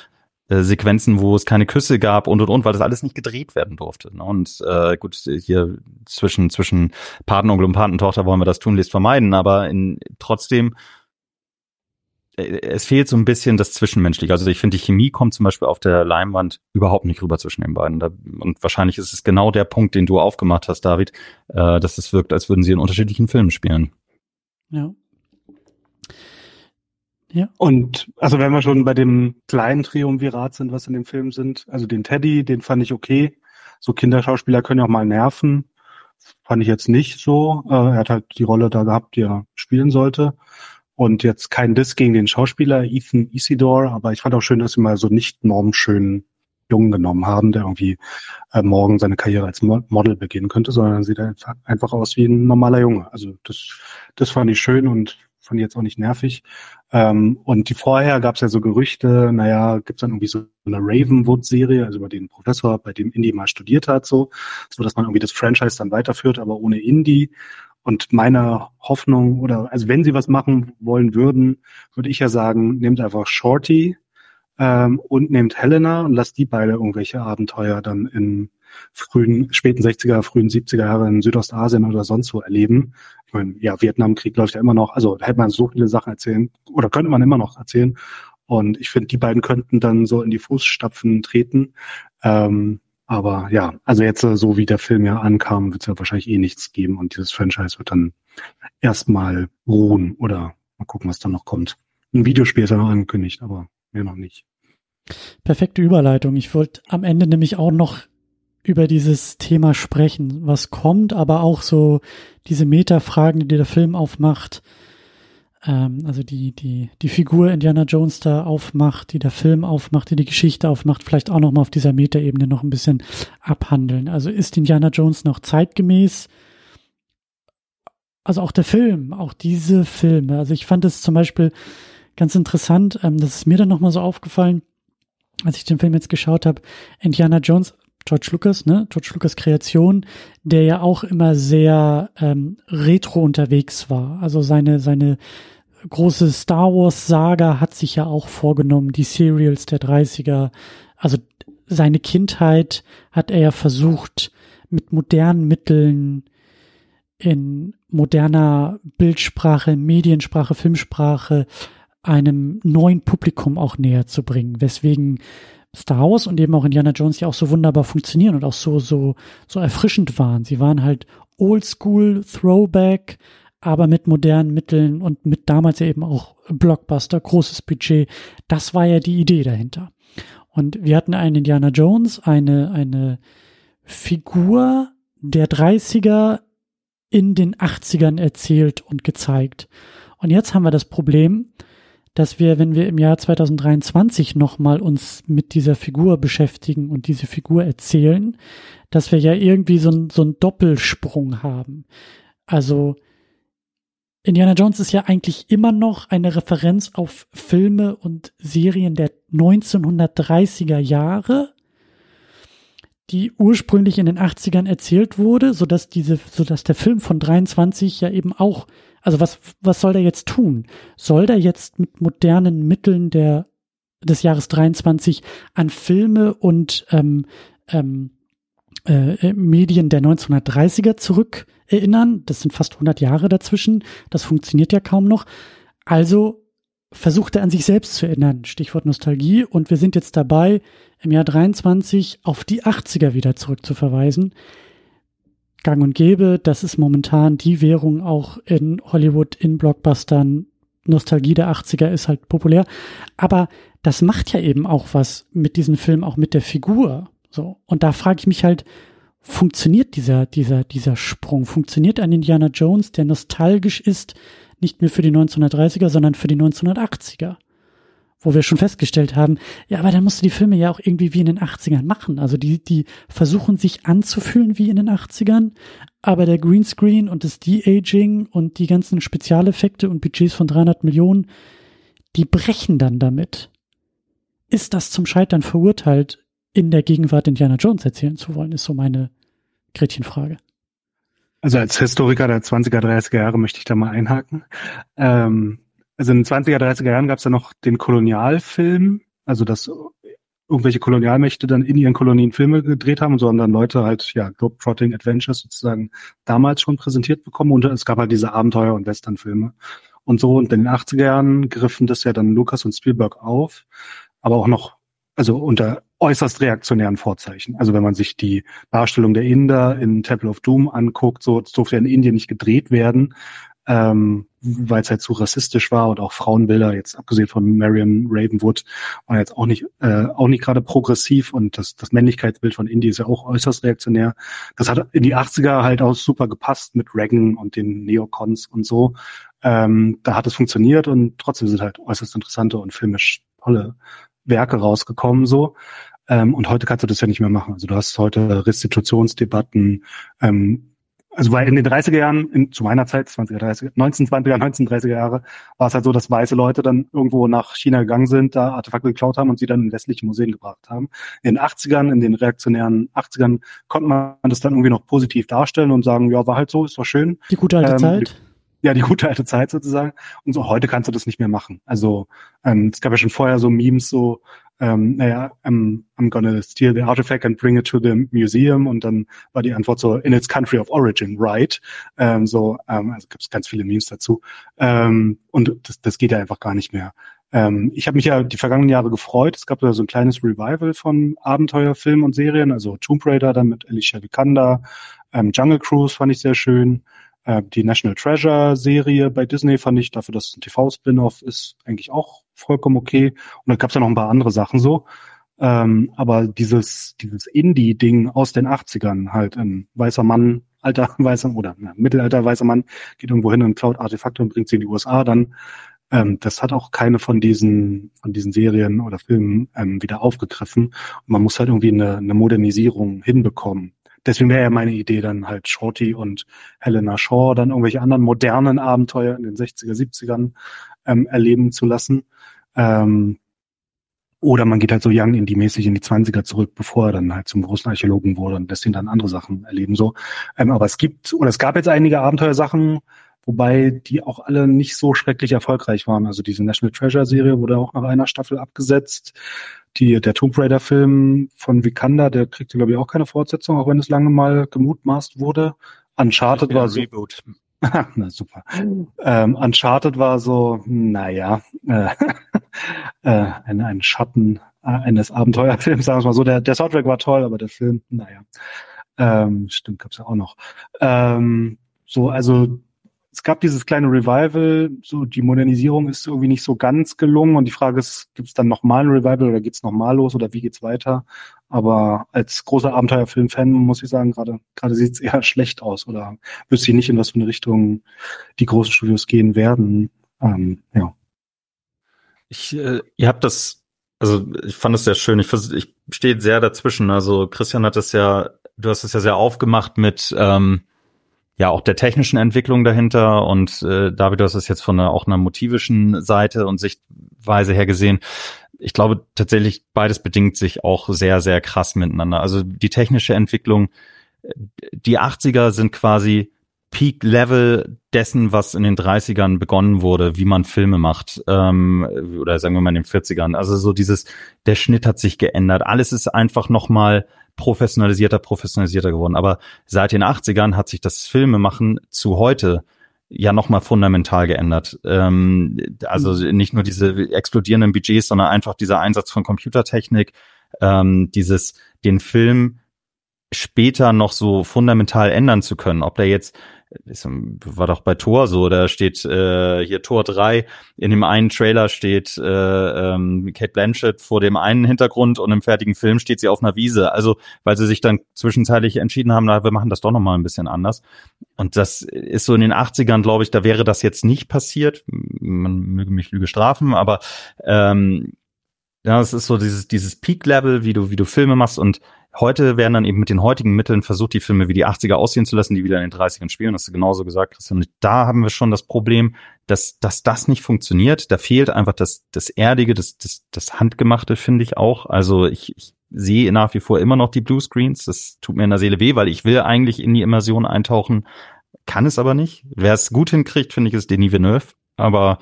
äh, Sequenzen, wo es keine Küsse gab und und und, weil das alles nicht gedreht werden durfte. Ne? Und äh, gut, hier zwischen zwischen Patenonkel und Patentochter wollen wir das tunlichst vermeiden, aber in, trotzdem äh, es fehlt so ein bisschen das Zwischenmenschliche. Also ich finde, die Chemie kommt zum Beispiel auf der Leinwand überhaupt nicht rüber zwischen den beiden. Da, und wahrscheinlich ist es genau der Punkt, den du aufgemacht hast, David, äh, dass es wirkt, als würden sie in unterschiedlichen Filmen spielen. Ja. Ja. Und also wenn wir schon bei dem kleinen Triumvirat sind, was in dem Film sind, also den Teddy, den fand ich okay. So Kinderschauspieler können ja auch mal nerven. Fand ich jetzt nicht so. Äh, er hat halt die Rolle da gehabt, die er spielen sollte. Und jetzt kein Diss gegen den Schauspieler Ethan Isidore, aber ich fand auch schön, dass sie mal so nicht normschönen Jungen genommen haben, der irgendwie äh, morgen seine Karriere als Model beginnen könnte, sondern sieht einfach aus wie ein normaler Junge. Also das, das fand ich schön und fand ich jetzt auch nicht nervig. Ähm, und die vorher gab es ja so Gerüchte, naja, gibt es dann irgendwie so eine Ravenwood-Serie, also über den Professor, bei dem Indy mal studiert hat, so, so dass man irgendwie das Franchise dann weiterführt, aber ohne Indy. Und meine Hoffnung, oder also wenn sie was machen wollen würden, würde ich ja sagen, nehmt einfach Shorty ähm, und nehmt Helena und lasst die beide irgendwelche Abenteuer dann in frühen, späten 60er, frühen 70er Jahre in Südostasien oder sonst wo erleben. Ich meine, ja, Vietnamkrieg läuft ja immer noch, also da hätte man so viele Sachen erzählen, oder könnte man immer noch erzählen. Und ich finde, die beiden könnten dann so in die Fußstapfen treten. Ähm, aber ja, also jetzt äh, so wie der Film ja ankam, wird es ja wahrscheinlich eh nichts geben und dieses Franchise wird dann erstmal ruhen oder mal gucken, was dann noch kommt. Ein Videospiel ist ja noch angekündigt, aber mehr noch nicht. Perfekte Überleitung. Ich wollte am Ende nämlich auch noch über dieses Thema sprechen, was kommt, aber auch so diese Metafragen, die der Film aufmacht ähm, also die, die, die Figur Indiana Jones da aufmacht, die der Film aufmacht, die die Geschichte aufmacht, vielleicht auch nochmal auf dieser Metaebene noch ein bisschen abhandeln. Also ist Indiana Jones noch zeitgemäß? Also auch der Film, auch diese Filme. Also ich fand es zum Beispiel ganz interessant, ähm, das ist mir dann nochmal so aufgefallen, als ich den Film jetzt geschaut habe, Indiana Jones George Lucas, ne, George Lucas Kreation, der ja auch immer sehr ähm, retro unterwegs war. Also seine seine große Star Wars Saga hat sich ja auch vorgenommen, die Serials der 30er. Also seine Kindheit hat er ja versucht, mit modernen Mitteln in moderner Bildsprache, Mediensprache, Filmsprache einem neuen Publikum auch näher zu bringen, weswegen Star Wars und eben auch Indiana Jones ja auch so wunderbar funktionieren und auch so so so erfrischend waren. Sie waren halt Oldschool Throwback, aber mit modernen Mitteln und mit damals ja eben auch Blockbuster, großes Budget. Das war ja die Idee dahinter. Und wir hatten einen Indiana Jones, eine, eine Figur der 30er in den 80ern erzählt und gezeigt. Und jetzt haben wir das Problem, dass wir, wenn wir im Jahr 2023 nochmal uns mit dieser Figur beschäftigen und diese Figur erzählen, dass wir ja irgendwie so, ein, so einen Doppelsprung haben. Also Indiana Jones ist ja eigentlich immer noch eine Referenz auf Filme und Serien der 1930er Jahre, die ursprünglich in den 80ern erzählt wurde, so dass diese, so dass der Film von 23 ja eben auch, also was, was soll der jetzt tun? Soll der jetzt mit modernen Mitteln der, des Jahres 23 an Filme und ähm, ähm, äh, Medien der 1930er zurück erinnern. Das sind fast 100 Jahre dazwischen. Das funktioniert ja kaum noch. Also versucht er an sich selbst zu erinnern. Stichwort Nostalgie. Und wir sind jetzt dabei, im Jahr 23 auf die 80er wieder zurückzuverweisen. Gang und gäbe, das ist momentan die Währung auch in Hollywood, in Blockbustern. Nostalgie der 80er ist halt populär. Aber das macht ja eben auch was mit diesem Film, auch mit der Figur. So. Und da frage ich mich halt, funktioniert dieser, dieser, dieser Sprung? Funktioniert ein Indiana Jones, der nostalgisch ist, nicht mehr für die 1930er, sondern für die 1980er? Wo wir schon festgestellt haben, ja, aber dann musst du die Filme ja auch irgendwie wie in den 80ern machen. Also die, die versuchen sich anzufühlen wie in den 80ern, aber der Greenscreen und das De-Aging und die ganzen Spezialeffekte und Budgets von 300 Millionen, die brechen dann damit. Ist das zum Scheitern verurteilt? in der Gegenwart Indiana Jones erzählen zu wollen, ist so meine Gretchenfrage. Also als Historiker der 20er, 30er Jahre möchte ich da mal einhaken. Ähm, also in den 20er, 30er Jahren gab es ja noch den Kolonialfilm, also dass irgendwelche Kolonialmächte dann in ihren Kolonien Filme gedreht haben, sondern Leute halt, ja, Globetrotting Adventures sozusagen damals schon präsentiert bekommen und es gab halt diese Abenteuer- und Westernfilme und so. Und in den 80er Jahren griffen das ja dann Lucas und Spielberg auf, aber auch noch, also unter äußerst reaktionären Vorzeichen. Also wenn man sich die Darstellung der Inder in Temple of Doom anguckt, so es durfte ja in Indien nicht gedreht werden, ähm, weil es halt zu rassistisch war und auch Frauenbilder, jetzt abgesehen von Marion Ravenwood, war jetzt auch nicht äh, auch nicht gerade progressiv und das, das Männlichkeitsbild von Indien ist ja auch äußerst reaktionär. Das hat in die 80er halt auch super gepasst mit Reagan und den Neocons und so. Ähm, da hat es funktioniert und trotzdem sind halt äußerst interessante und filmisch tolle Werke rausgekommen so. Ähm, und heute kannst du das ja nicht mehr machen. Also du hast heute Restitutionsdebatten, ähm, also weil in den 30er Jahren, in, zu meiner Zeit, 20er, 30er, 1920er, 1930er Jahre, war es halt so, dass weiße Leute dann irgendwo nach China gegangen sind, da Artefakte geklaut haben und sie dann in westliche Museen gebracht haben. In den 80ern, in den reaktionären 80ern, konnte man das dann irgendwie noch positiv darstellen und sagen, ja, war halt so, ist doch schön. Die gute alte ähm, Zeit. Ja, die gute alte Zeit sozusagen. Und so heute kannst du das nicht mehr machen. Also ähm, es gab ja schon vorher so Memes, so ähm, naja, I'm, I'm gonna steal the artifact and bring it to the museum. Und dann war die Antwort so, in its country of origin, right? Ähm, so, ähm, also gibt es ganz viele Memes dazu. Ähm, und das, das geht ja einfach gar nicht mehr. Ähm, ich habe mich ja die vergangenen Jahre gefreut. Es gab da so ein kleines Revival von Abenteuerfilmen und Serien, also Tomb Raider dann mit Alicia Vikander, ähm, Jungle Cruise fand ich sehr schön. Äh, die National Treasure Serie bei Disney fand ich, dafür, dass es ein TV-Spin-off ist, eigentlich auch vollkommen okay. Und dann gab es ja noch ein paar andere Sachen so. Ähm, aber dieses, dieses Indie-Ding aus den 80ern, halt ein weißer Mann, alter weißer oder ja, mittelalter weißer Mann geht irgendwo hin und klaut Artefakte und bringt sie in die USA dann. Ähm, das hat auch keine von diesen, von diesen Serien oder Filmen ähm, wieder aufgegriffen. Und man muss halt irgendwie eine, eine Modernisierung hinbekommen deswegen wäre ja meine Idee dann halt Shorty und Helena Shaw dann irgendwelche anderen modernen Abenteuer in den 60er, 70ern ähm, erleben zu lassen. Ähm, oder man geht halt so Young Indie-mäßig in die 20er zurück, bevor er dann halt zum großen Archäologen wurde und lässt ihn dann andere Sachen erleben. So. Ähm, aber es gibt, oder es gab jetzt einige Abenteuersachen, wobei die auch alle nicht so schrecklich erfolgreich waren. Also diese National Treasure Serie wurde auch nach einer Staffel abgesetzt die, der Tomb Raider Film von Vikander, der kriegte, glaube ich, auch keine Fortsetzung, auch wenn es lange mal gemutmaßt wurde. Uncharted war so. Reboot. Na super. Ähm, Uncharted war so, naja, äh, äh, ein, ein Schatten äh, eines Abenteuerfilms, sagen wir mal so. Der, der Soundtrack war toll, aber der Film, naja. Ähm, stimmt, gab's ja auch noch. Ähm, so, also es gab dieses kleine Revival, so die Modernisierung ist irgendwie nicht so ganz gelungen und die Frage ist, gibt es dann nochmal ein Revival oder geht's nochmal los oder wie geht's weiter? Aber als großer Abenteuerfilm-Fan muss ich sagen, gerade gerade sieht's eher schlecht aus oder wüsste ich nicht, in was für eine Richtung die großen Studios gehen werden. Ähm, ja. Ich, äh, ihr habt das, also ich fand es sehr schön. Ich, ich stehe sehr dazwischen. Also Christian hat es ja, du hast es ja sehr aufgemacht mit ähm, ja auch der technischen Entwicklung dahinter und äh, David, du hast es jetzt von einer, auch einer motivischen Seite und Sichtweise her gesehen. Ich glaube tatsächlich, beides bedingt sich auch sehr, sehr krass miteinander. Also die technische Entwicklung, die 80er sind quasi Peak-Level dessen, was in den 30ern begonnen wurde, wie man Filme macht, ähm, oder sagen wir mal in den 40ern. Also so dieses, der Schnitt hat sich geändert. Alles ist einfach nochmal professionalisierter, professionalisierter geworden. Aber seit den 80ern hat sich das Filmemachen zu heute ja nochmal fundamental geändert. Ähm, also mhm. nicht nur diese explodierenden Budgets, sondern einfach dieser Einsatz von Computertechnik, ähm, dieses den Film später noch so fundamental ändern zu können. Ob der jetzt war doch bei Tor so, da steht äh, hier Tor 3, in dem einen Trailer steht äh, ähm, Kate Blanchett vor dem einen Hintergrund und im fertigen Film steht sie auf einer Wiese. Also, weil sie sich dann zwischenzeitlich entschieden haben, na, wir machen das doch nochmal ein bisschen anders. Und das ist so in den 80ern, glaube ich, da wäre das jetzt nicht passiert. Man möge mich Lüge strafen, aber ähm, ja, es ist so dieses, dieses Peak-Level, wie du, wie du Filme machst und Heute werden dann eben mit den heutigen Mitteln versucht, die Filme wie die 80er aussehen zu lassen, die wieder in den 30ern spielen. Hast du genauso gesagt, Christian. Und da haben wir schon das Problem, dass, dass das nicht funktioniert. Da fehlt einfach das, das Erdige, das, das, das Handgemachte, finde ich auch. Also ich, ich sehe nach wie vor immer noch die Bluescreens. Das tut mir in der Seele weh, weil ich will eigentlich in die Immersion eintauchen, kann es aber nicht. Wer es gut hinkriegt, finde ich, ist Denis Villeneuve. Aber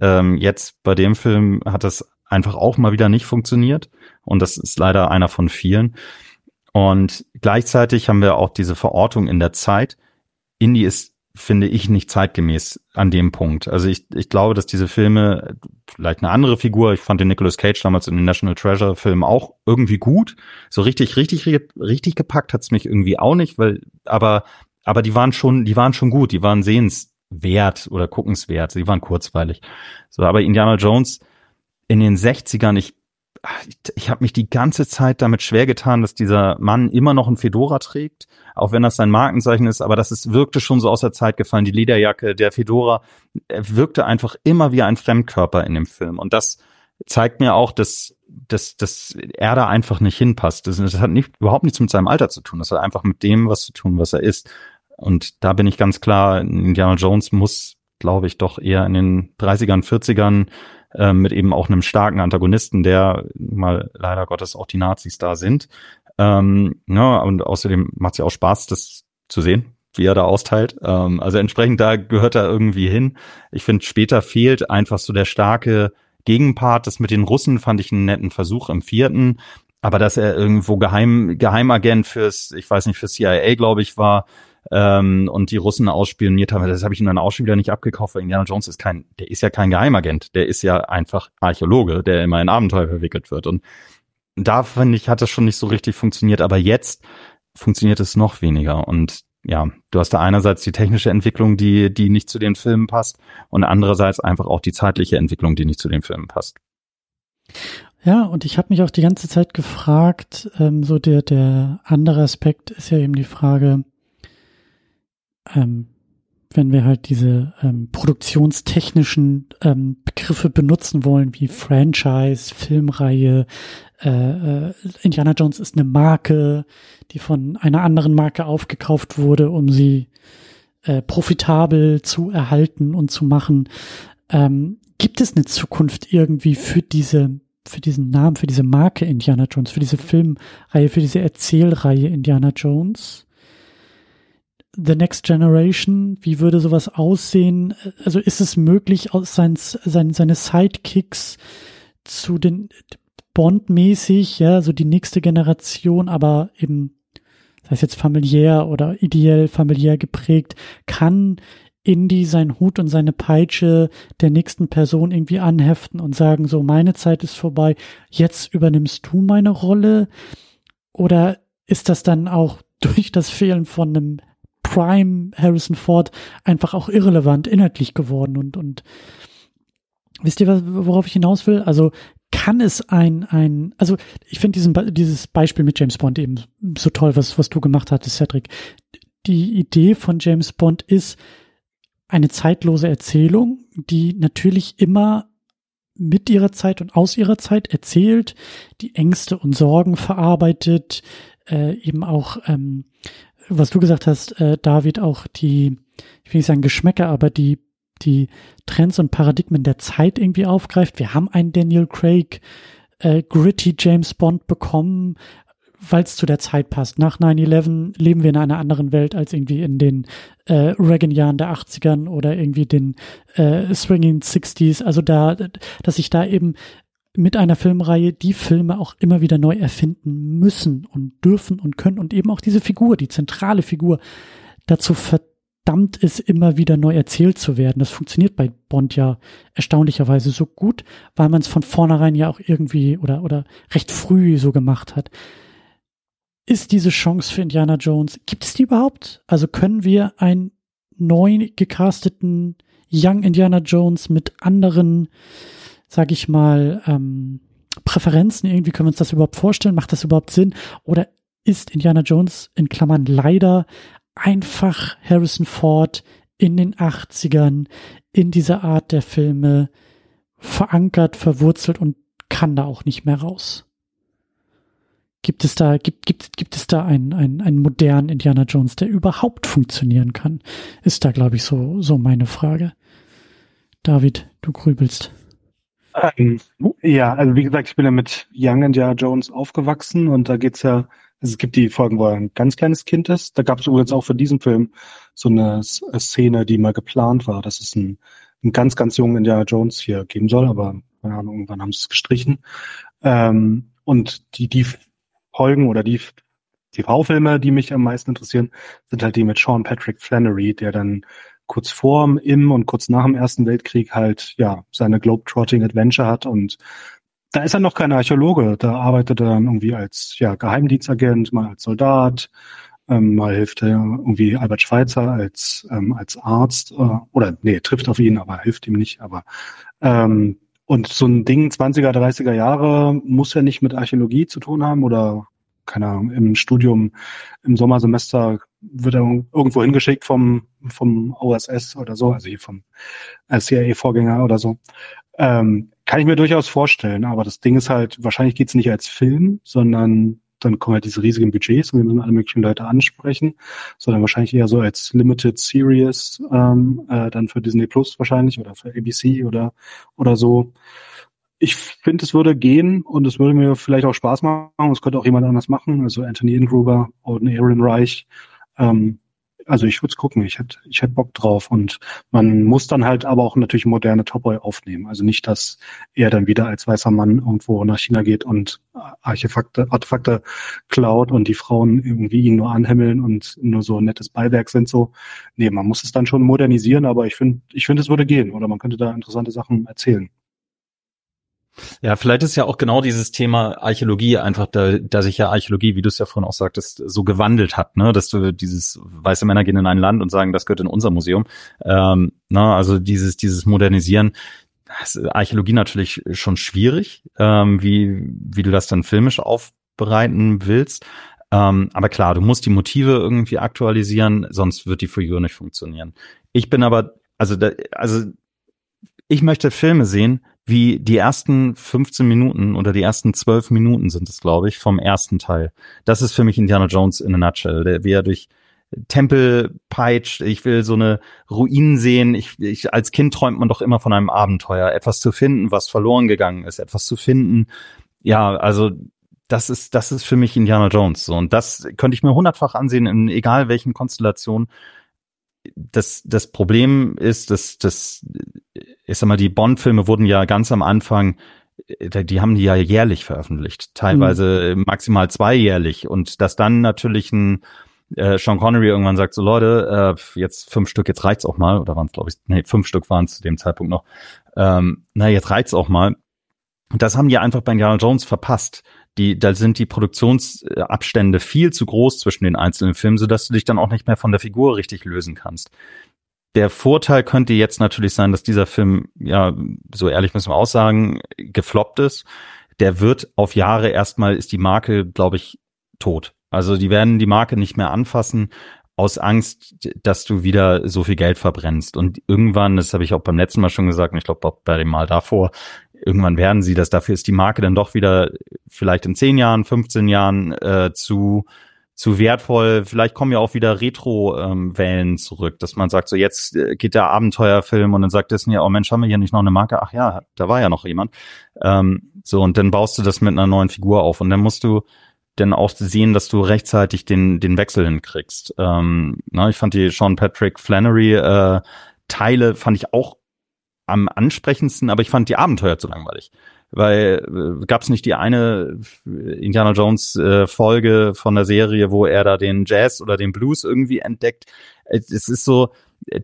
ähm, jetzt bei dem Film hat das einfach auch mal wieder nicht funktioniert. Und das ist leider einer von vielen. Und gleichzeitig haben wir auch diese Verortung in der Zeit. Indie ist, finde ich, nicht zeitgemäß an dem Punkt. Also ich, ich glaube, dass diese Filme, vielleicht eine andere Figur, ich fand den Nicolas Cage damals in den National Treasure Film auch irgendwie gut. So richtig, richtig, richtig gepackt hat's mich irgendwie auch nicht, weil, aber, aber die waren schon, die waren schon gut, die waren sehenswert oder guckenswert, sie waren kurzweilig. So, aber Indiana Jones, in den 60ern, ich, ich, ich habe mich die ganze Zeit damit schwer getan, dass dieser Mann immer noch ein Fedora trägt, auch wenn das sein Markenzeichen ist, aber das ist, wirkte schon so aus der Zeit gefallen. Die Lederjacke, der Fedora, er wirkte einfach immer wie ein Fremdkörper in dem Film. Und das zeigt mir auch, dass, dass, dass er da einfach nicht hinpasst. Das, das hat nicht, überhaupt nichts mit seinem Alter zu tun. Das hat einfach mit dem was zu tun, was er ist. Und da bin ich ganz klar, Indiana Jones muss, glaube ich, doch eher in den 30ern, 40ern äh, mit eben auch einem starken Antagonisten, der mal leider Gottes auch die Nazis da sind. Ähm, ja, und außerdem macht es ja auch Spaß, das zu sehen, wie er da austeilt. Ähm, also entsprechend da gehört er irgendwie hin. Ich finde, später fehlt einfach so der starke Gegenpart. Das mit den Russen fand ich einen netten Versuch im vierten. Aber dass er irgendwo Geheim, Geheimagent fürs, ich weiß nicht, fürs CIA, glaube ich, war, ähm, und die Russen ausspioniert haben. Das habe ich ihm dann auch schon wieder nicht abgekauft, weil Indiana Jones ist kein, der ist ja kein Geheimagent, der ist ja einfach Archäologe, der immer in Abenteuer verwickelt wird. Und da finde ich, hat das schon nicht so richtig funktioniert, aber jetzt funktioniert es noch weniger. Und ja, du hast da einerseits die technische Entwicklung, die, die nicht zu den Filmen passt, und andererseits einfach auch die zeitliche Entwicklung, die nicht zu den Filmen passt. Ja, und ich habe mich auch die ganze Zeit gefragt, ähm, so der, der andere Aspekt ist ja eben die Frage, ähm, wenn wir halt diese ähm, produktionstechnischen ähm, Begriffe benutzen wollen, wie Franchise, Filmreihe, äh, äh, Indiana Jones ist eine Marke, die von einer anderen Marke aufgekauft wurde, um sie äh, profitabel zu erhalten und zu machen. Ähm, gibt es eine Zukunft irgendwie für diese, für diesen Namen, für diese Marke Indiana Jones, für diese Filmreihe, für diese Erzählreihe Indiana Jones? The Next Generation, wie würde sowas aussehen? Also ist es möglich, aus sein, sein, seine Sidekicks zu den Bond-mäßig, ja, so die nächste Generation, aber eben, sei es jetzt familiär oder ideell familiär geprägt, kann Indy seinen Hut und seine Peitsche der nächsten Person irgendwie anheften und sagen, so, meine Zeit ist vorbei, jetzt übernimmst du meine Rolle? Oder ist das dann auch durch das Fehlen von einem Prime Harrison Ford einfach auch irrelevant inhaltlich geworden und, und wisst ihr, worauf ich hinaus will? Also kann es ein, ein, also ich finde diesen, dieses Beispiel mit James Bond eben so toll, was, was du gemacht hattest, Cedric. Die Idee von James Bond ist eine zeitlose Erzählung, die natürlich immer mit ihrer Zeit und aus ihrer Zeit erzählt, die Ängste und Sorgen verarbeitet, äh, eben auch ähm, was du gesagt hast, äh, David, auch die, ich will nicht sagen Geschmäcker, aber die, die Trends und Paradigmen der Zeit irgendwie aufgreift. Wir haben einen Daniel Craig, äh, gritty James Bond bekommen, weil es zu der Zeit passt. Nach 9-11 leben wir in einer anderen Welt als irgendwie in den äh, Reagan-Jahren der 80ern oder irgendwie den äh, Swinging 60s. Also da, dass sich da eben mit einer Filmreihe die Filme auch immer wieder neu erfinden müssen und dürfen und können und eben auch diese Figur, die zentrale Figur, dazu verdammt ist, immer wieder neu erzählt zu werden. Das funktioniert bei Bond ja erstaunlicherweise so gut, weil man es von vornherein ja auch irgendwie oder, oder recht früh so gemacht hat. Ist diese Chance für Indiana Jones, gibt es die überhaupt? Also können wir einen neu gecasteten Young Indiana Jones mit anderen sag ich mal, ähm, Präferenzen irgendwie? Können wir uns das überhaupt vorstellen? Macht das überhaupt Sinn? Oder ist Indiana Jones in Klammern leider einfach Harrison Ford in den 80ern in dieser Art der Filme verankert, verwurzelt und kann da auch nicht mehr raus? Gibt es da, gibt, gibt, gibt es da einen, einen, einen modernen Indiana Jones, der überhaupt funktionieren kann? Ist da, glaube ich, so, so meine Frage. David, du grübelst. Ähm, ja, also wie gesagt, ich bin ja mit Young Indiana Jones aufgewachsen und da geht's ja, also es gibt die Folgen, wo er ein ganz kleines Kind ist. Da gab es übrigens auch für diesen Film so eine äh, Szene, die mal geplant war, dass es ein, ein ganz, ganz jungen Indiana Jones hier geben soll, aber keine Ahnung, irgendwann haben sie es gestrichen. Ähm, und die, die Folgen oder die TV-Filme, die mich am meisten interessieren, sind halt die mit Sean Patrick Flannery, der dann kurz vor, im und kurz nach dem Ersten Weltkrieg halt ja seine Globetrotting Adventure hat und da ist er noch kein Archäologe. Da arbeitet er dann irgendwie als ja, Geheimdienstagent, mal als Soldat, ähm, mal hilft er irgendwie Albert Schweitzer als ähm, als Arzt äh, oder nee, trifft auf ihn, aber hilft ihm nicht. Aber ähm, und so ein Ding 20er, 30er Jahre muss ja nicht mit Archäologie zu tun haben oder keine Ahnung, im Studium im Sommersemester wird er irgendwo hingeschickt vom, vom OSS oder so, also hier vom CIA-Vorgänger oder so. Ähm, kann ich mir durchaus vorstellen, aber das Ding ist halt, wahrscheinlich geht's nicht als Film, sondern dann kommen halt diese riesigen Budgets und wir müssen alle möglichen Leute ansprechen, sondern wahrscheinlich eher so als Limited Series ähm, äh, dann für Disney Plus wahrscheinlich oder für ABC oder oder so. Ich finde, es würde gehen und es würde mir vielleicht auch Spaß machen. Es könnte auch jemand anders machen, also Anthony Ingruber oder Aaron Reich. Ähm, also ich würde es gucken, ich hätte ich hätte Bock drauf und man muss dann halt aber auch natürlich moderne Topboy aufnehmen. Also nicht, dass er dann wieder als weißer Mann irgendwo nach China geht und Artefakte, Artefakte klaut und die Frauen irgendwie ihn nur anhimmeln und nur so ein nettes Beiwerk sind so. Nee, man muss es dann schon modernisieren, aber ich finde, ich finde, es würde gehen oder man könnte da interessante Sachen erzählen. Ja, vielleicht ist ja auch genau dieses Thema Archäologie einfach, da, da sich ja Archäologie, wie du es ja vorhin auch sagtest, so gewandelt hat, ne, dass du dieses weiße Männer gehen in ein Land und sagen, das gehört in unser Museum. Ähm, na, ne, also dieses, dieses Modernisieren, Archäologie natürlich schon schwierig, ähm, wie, wie du das dann filmisch aufbereiten willst. Ähm, aber klar, du musst die Motive irgendwie aktualisieren, sonst wird die Figur nicht funktionieren. Ich bin aber, also, da, also ich möchte Filme sehen, wie die ersten 15 Minuten oder die ersten 12 Minuten sind es, glaube ich, vom ersten Teil. Das ist für mich Indiana Jones in a nutshell, der, wie er durch Tempel peitscht. Ich will so eine Ruinen sehen. Ich, ich, als Kind träumt man doch immer von einem Abenteuer, etwas zu finden, was verloren gegangen ist, etwas zu finden. Ja, also das ist, das ist für mich Indiana Jones. So. Und das könnte ich mir hundertfach ansehen, in egal welchen Konstellationen das, das Problem ist, dass, dass ich sag mal, die Bond-Filme wurden ja ganz am Anfang, äh, die haben die ja jährlich veröffentlicht, teilweise mhm. maximal zweijährlich und dass dann natürlich ein äh, Sean Connery irgendwann sagt so Leute, äh, jetzt fünf Stück, jetzt reicht's auch mal, oder waren es glaube ich, nee, fünf Stück waren es zu dem Zeitpunkt noch. Ähm, na, jetzt reicht's auch mal. Das haben die einfach bei Indiana Jones verpasst die, da sind die Produktionsabstände viel zu groß zwischen den einzelnen Filmen, sodass du dich dann auch nicht mehr von der Figur richtig lösen kannst. Der Vorteil könnte jetzt natürlich sein, dass dieser Film, ja, so ehrlich müssen wir auch sagen, gefloppt ist. Der wird auf Jahre erstmal, ist die Marke, glaube ich, tot. Also die werden die Marke nicht mehr anfassen aus Angst, dass du wieder so viel Geld verbrennst. Und irgendwann, das habe ich auch beim letzten Mal schon gesagt, und ich glaube auch bei dem Mal davor, irgendwann werden sie das. Dafür ist die Marke dann doch wieder vielleicht in 10 Jahren, 15 Jahren äh, zu zu wertvoll. Vielleicht kommen ja auch wieder Retro-Wellen ähm, zurück, dass man sagt, so jetzt äh, geht der Abenteuerfilm und dann sagt Disney, oh Mensch, haben wir hier nicht noch eine Marke? Ach ja, da war ja noch jemand. Ähm, so, und dann baust du das mit einer neuen Figur auf und dann musst du dann auch sehen, dass du rechtzeitig den, den Wechsel hinkriegst. Ähm, na, ich fand die Sean Patrick Flannery äh, Teile fand ich auch am ansprechendsten, aber ich fand die Abenteuer zu langweilig. Weil äh, gab es nicht die eine Indiana Jones äh, Folge von der Serie, wo er da den Jazz oder den Blues irgendwie entdeckt. Es ist so,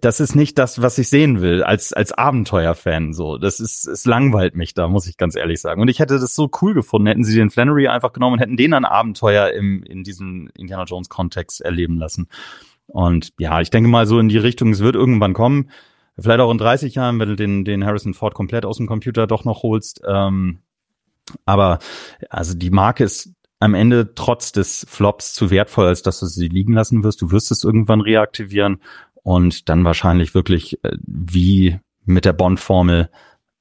das ist nicht das, was ich sehen will als als Abenteuerfan. So, das ist es langweilt mich da, muss ich ganz ehrlich sagen. Und ich hätte das so cool gefunden, hätten sie den Flannery einfach genommen und hätten den ein Abenteuer im in diesem Indiana Jones Kontext erleben lassen. Und ja, ich denke mal so in die Richtung, es wird irgendwann kommen. Vielleicht auch in 30 Jahren, wenn du den, den Harrison Ford komplett aus dem Computer doch noch holst. Ähm, aber also die Marke ist am Ende trotz des Flops zu wertvoll, als dass du sie liegen lassen wirst. Du wirst es irgendwann reaktivieren und dann wahrscheinlich wirklich äh, wie mit der Bond-Formel,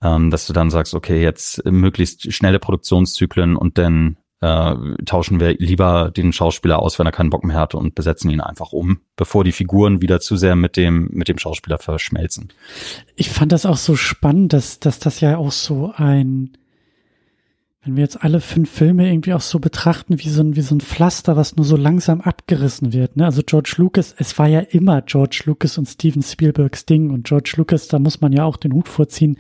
ähm, dass du dann sagst, okay, jetzt möglichst schnelle Produktionszyklen und dann äh, tauschen wir lieber den Schauspieler aus, wenn er keinen Bock mehr hat und besetzen ihn einfach um, bevor die Figuren wieder zu sehr mit dem, mit dem Schauspieler verschmelzen. Ich fand das auch so spannend, dass, dass das ja auch so ein, wenn wir jetzt alle fünf Filme irgendwie auch so betrachten, wie so ein, wie so ein Pflaster, was nur so langsam abgerissen wird, ne? Also George Lucas, es war ja immer George Lucas und Steven Spielbergs Ding und George Lucas, da muss man ja auch den Hut vorziehen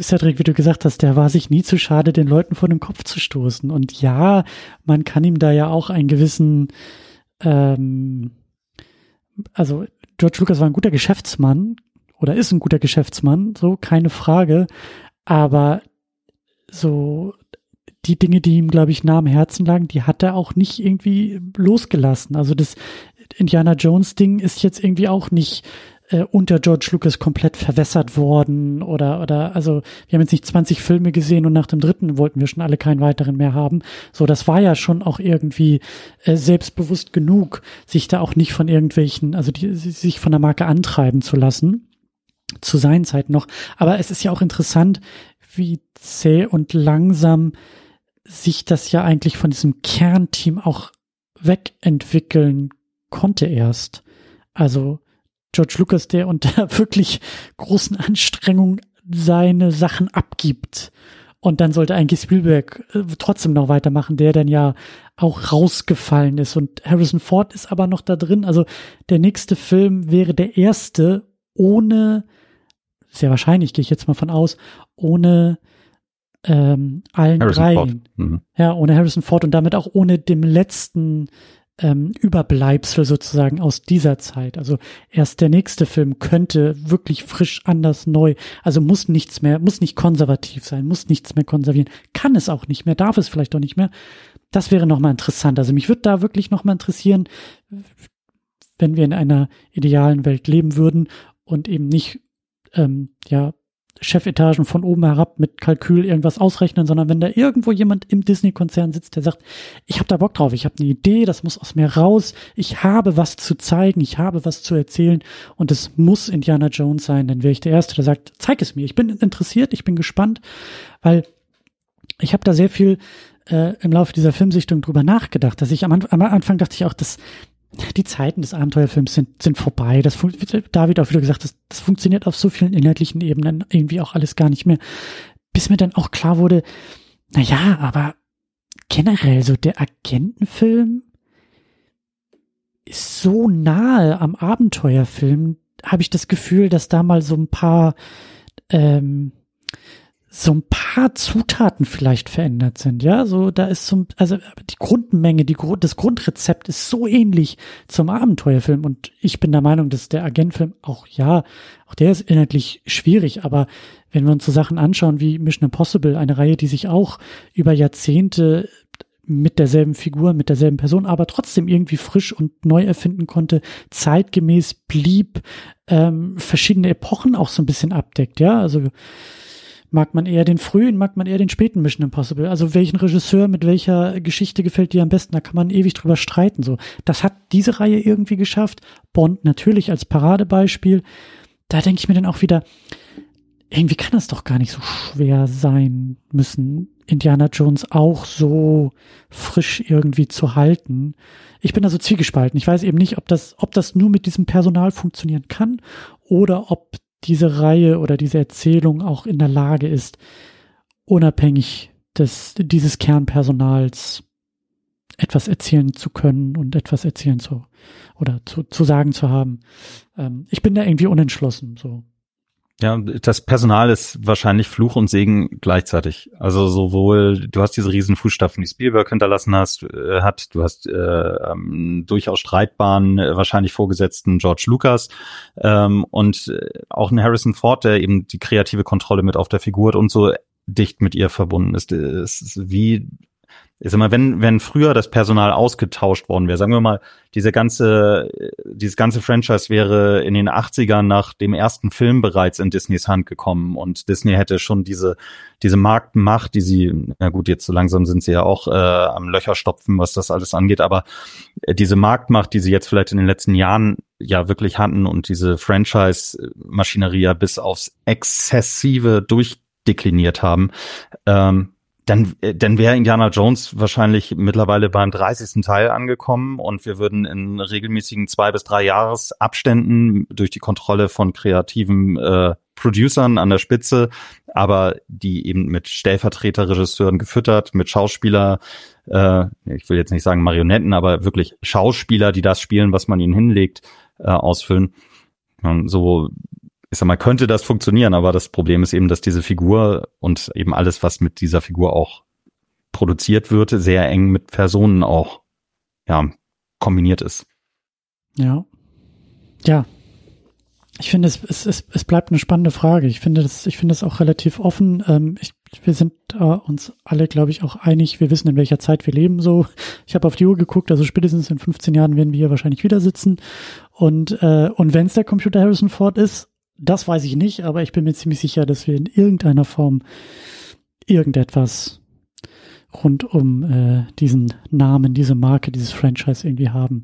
Cedric, wie du gesagt hast, der war sich nie zu schade, den Leuten vor den Kopf zu stoßen. Und ja, man kann ihm da ja auch einen gewissen, ähm, also George Lucas war ein guter Geschäftsmann oder ist ein guter Geschäftsmann, so keine Frage. Aber so die Dinge, die ihm, glaube ich, nah am Herzen lagen, die hat er auch nicht irgendwie losgelassen. Also das Indiana Jones Ding ist jetzt irgendwie auch nicht äh, unter George Lucas komplett verwässert worden oder oder also wir haben jetzt nicht 20 Filme gesehen und nach dem dritten wollten wir schon alle keinen weiteren mehr haben. So, das war ja schon auch irgendwie äh, selbstbewusst genug, sich da auch nicht von irgendwelchen, also die, sich von der Marke antreiben zu lassen. zu seinen Zeiten noch. Aber es ist ja auch interessant, wie zäh und langsam sich das ja eigentlich von diesem Kernteam auch wegentwickeln konnte erst. Also George Lucas, der unter wirklich großen Anstrengungen seine Sachen abgibt. Und dann sollte eigentlich Spielberg äh, trotzdem noch weitermachen, der dann ja auch rausgefallen ist. Und Harrison Ford ist aber noch da drin. Also der nächste Film wäre der erste ohne, sehr wahrscheinlich gehe ich jetzt mal von aus, ohne ähm, allen Harrison dreien. Ford. Mhm. Ja, ohne Harrison Ford und damit auch ohne dem letzten ähm, Überbleibsel sozusagen aus dieser Zeit. Also erst der nächste Film könnte wirklich frisch, anders, neu, also muss nichts mehr, muss nicht konservativ sein, muss nichts mehr konservieren, kann es auch nicht mehr, darf es vielleicht auch nicht mehr. Das wäre nochmal interessant. Also mich würde da wirklich nochmal interessieren, wenn wir in einer idealen Welt leben würden und eben nicht ähm, ja Chefetagen von oben herab mit Kalkül irgendwas ausrechnen, sondern wenn da irgendwo jemand im Disney-Konzern sitzt, der sagt, ich habe da Bock drauf, ich habe eine Idee, das muss aus mir raus, ich habe was zu zeigen, ich habe was zu erzählen und es muss Indiana Jones sein, dann wäre ich der Erste, der sagt, zeig es mir, ich bin interessiert, ich bin gespannt, weil ich habe da sehr viel äh, im Laufe dieser Filmsichtung drüber nachgedacht, dass ich am, am Anfang dachte ich auch, das die Zeiten des Abenteuerfilms sind, sind vorbei. Das David auch wieder gesagt, das, das funktioniert auf so vielen inhaltlichen Ebenen irgendwie auch alles gar nicht mehr. Bis mir dann auch klar wurde, na ja, aber generell so der Agentenfilm ist so nahe am Abenteuerfilm, habe ich das Gefühl, dass da mal so ein paar ähm, so ein paar Zutaten vielleicht verändert sind, ja, so da ist so, also die Grundmenge, die das Grundrezept ist so ähnlich zum Abenteuerfilm und ich bin der Meinung, dass der Agentfilm auch ja, auch der ist inhaltlich schwierig, aber wenn wir uns so Sachen anschauen wie Mission Impossible, eine Reihe, die sich auch über Jahrzehnte mit derselben Figur, mit derselben Person, aber trotzdem irgendwie frisch und neu erfinden konnte, zeitgemäß blieb, ähm, verschiedene Epochen auch so ein bisschen abdeckt, ja, also Mag man eher den frühen, mag man eher den späten Mission Impossible? Also welchen Regisseur mit welcher Geschichte gefällt dir am besten? Da kann man ewig drüber streiten. So, das hat diese Reihe irgendwie geschafft. Bond natürlich als Paradebeispiel. Da denke ich mir dann auch wieder, irgendwie kann das doch gar nicht so schwer sein müssen, Indiana Jones auch so frisch irgendwie zu halten. Ich bin da so zwiegespalten. Ich weiß eben nicht, ob das, ob das nur mit diesem Personal funktionieren kann oder ob diese Reihe oder diese Erzählung auch in der Lage ist, unabhängig des, dieses Kernpersonals etwas erzählen zu können und etwas erzählen zu oder zu, zu sagen zu haben. Ähm, ich bin da irgendwie unentschlossen, so. Ja, das Personal ist wahrscheinlich Fluch und Segen gleichzeitig. Also sowohl, du hast diese riesen Fußstapfen, die Spielberg hinterlassen hast, äh, hat, du hast äh, ähm, durchaus streitbaren, äh, wahrscheinlich vorgesetzten George Lucas ähm, und äh, auch ein Harrison Ford, der eben die kreative Kontrolle mit auf der Figur hat und so dicht mit ihr verbunden ist. Es ist wie ich sag mal, wenn, wenn früher das Personal ausgetauscht worden wäre, sagen wir mal, diese ganze, dieses ganze Franchise wäre in den 80ern nach dem ersten Film bereits in Disneys Hand gekommen und Disney hätte schon diese, diese Marktmacht, die sie, na gut, jetzt so langsam sind sie ja auch äh, am Löcherstopfen, was das alles angeht, aber diese Marktmacht, die sie jetzt vielleicht in den letzten Jahren ja wirklich hatten und diese Franchise-Maschinerie ja bis aufs Exzessive durchdekliniert haben, ähm, dann, äh, dann wäre Indiana Jones wahrscheinlich mittlerweile beim 30. Teil angekommen und wir würden in regelmäßigen zwei bis drei Jahresabständen durch die Kontrolle von kreativen äh, Producern an der Spitze, aber die eben mit Stellvertreterregisseuren gefüttert, mit Schauspieler, äh, ich will jetzt nicht sagen Marionetten, aber wirklich Schauspieler, die das spielen, was man ihnen hinlegt, äh, ausfüllen. Und so ich sag mal, könnte das funktionieren, aber das Problem ist eben, dass diese Figur und eben alles, was mit dieser Figur auch produziert wird, sehr eng mit Personen auch, ja, kombiniert ist. Ja. Ja. Ich finde, es, es, es, es bleibt eine spannende Frage. Ich finde das, ich finde es auch relativ offen. Ähm, ich, wir sind äh, uns alle, glaube ich, auch einig. Wir wissen, in welcher Zeit wir leben. So, ich habe auf die Uhr geguckt. Also spätestens in 15 Jahren werden wir hier wahrscheinlich wieder sitzen. Und äh, und wenn es der Computer Harrison Ford ist, das weiß ich nicht, aber ich bin mir ziemlich sicher, dass wir in irgendeiner Form irgendetwas rund um äh, diesen Namen, diese Marke, dieses Franchise irgendwie haben.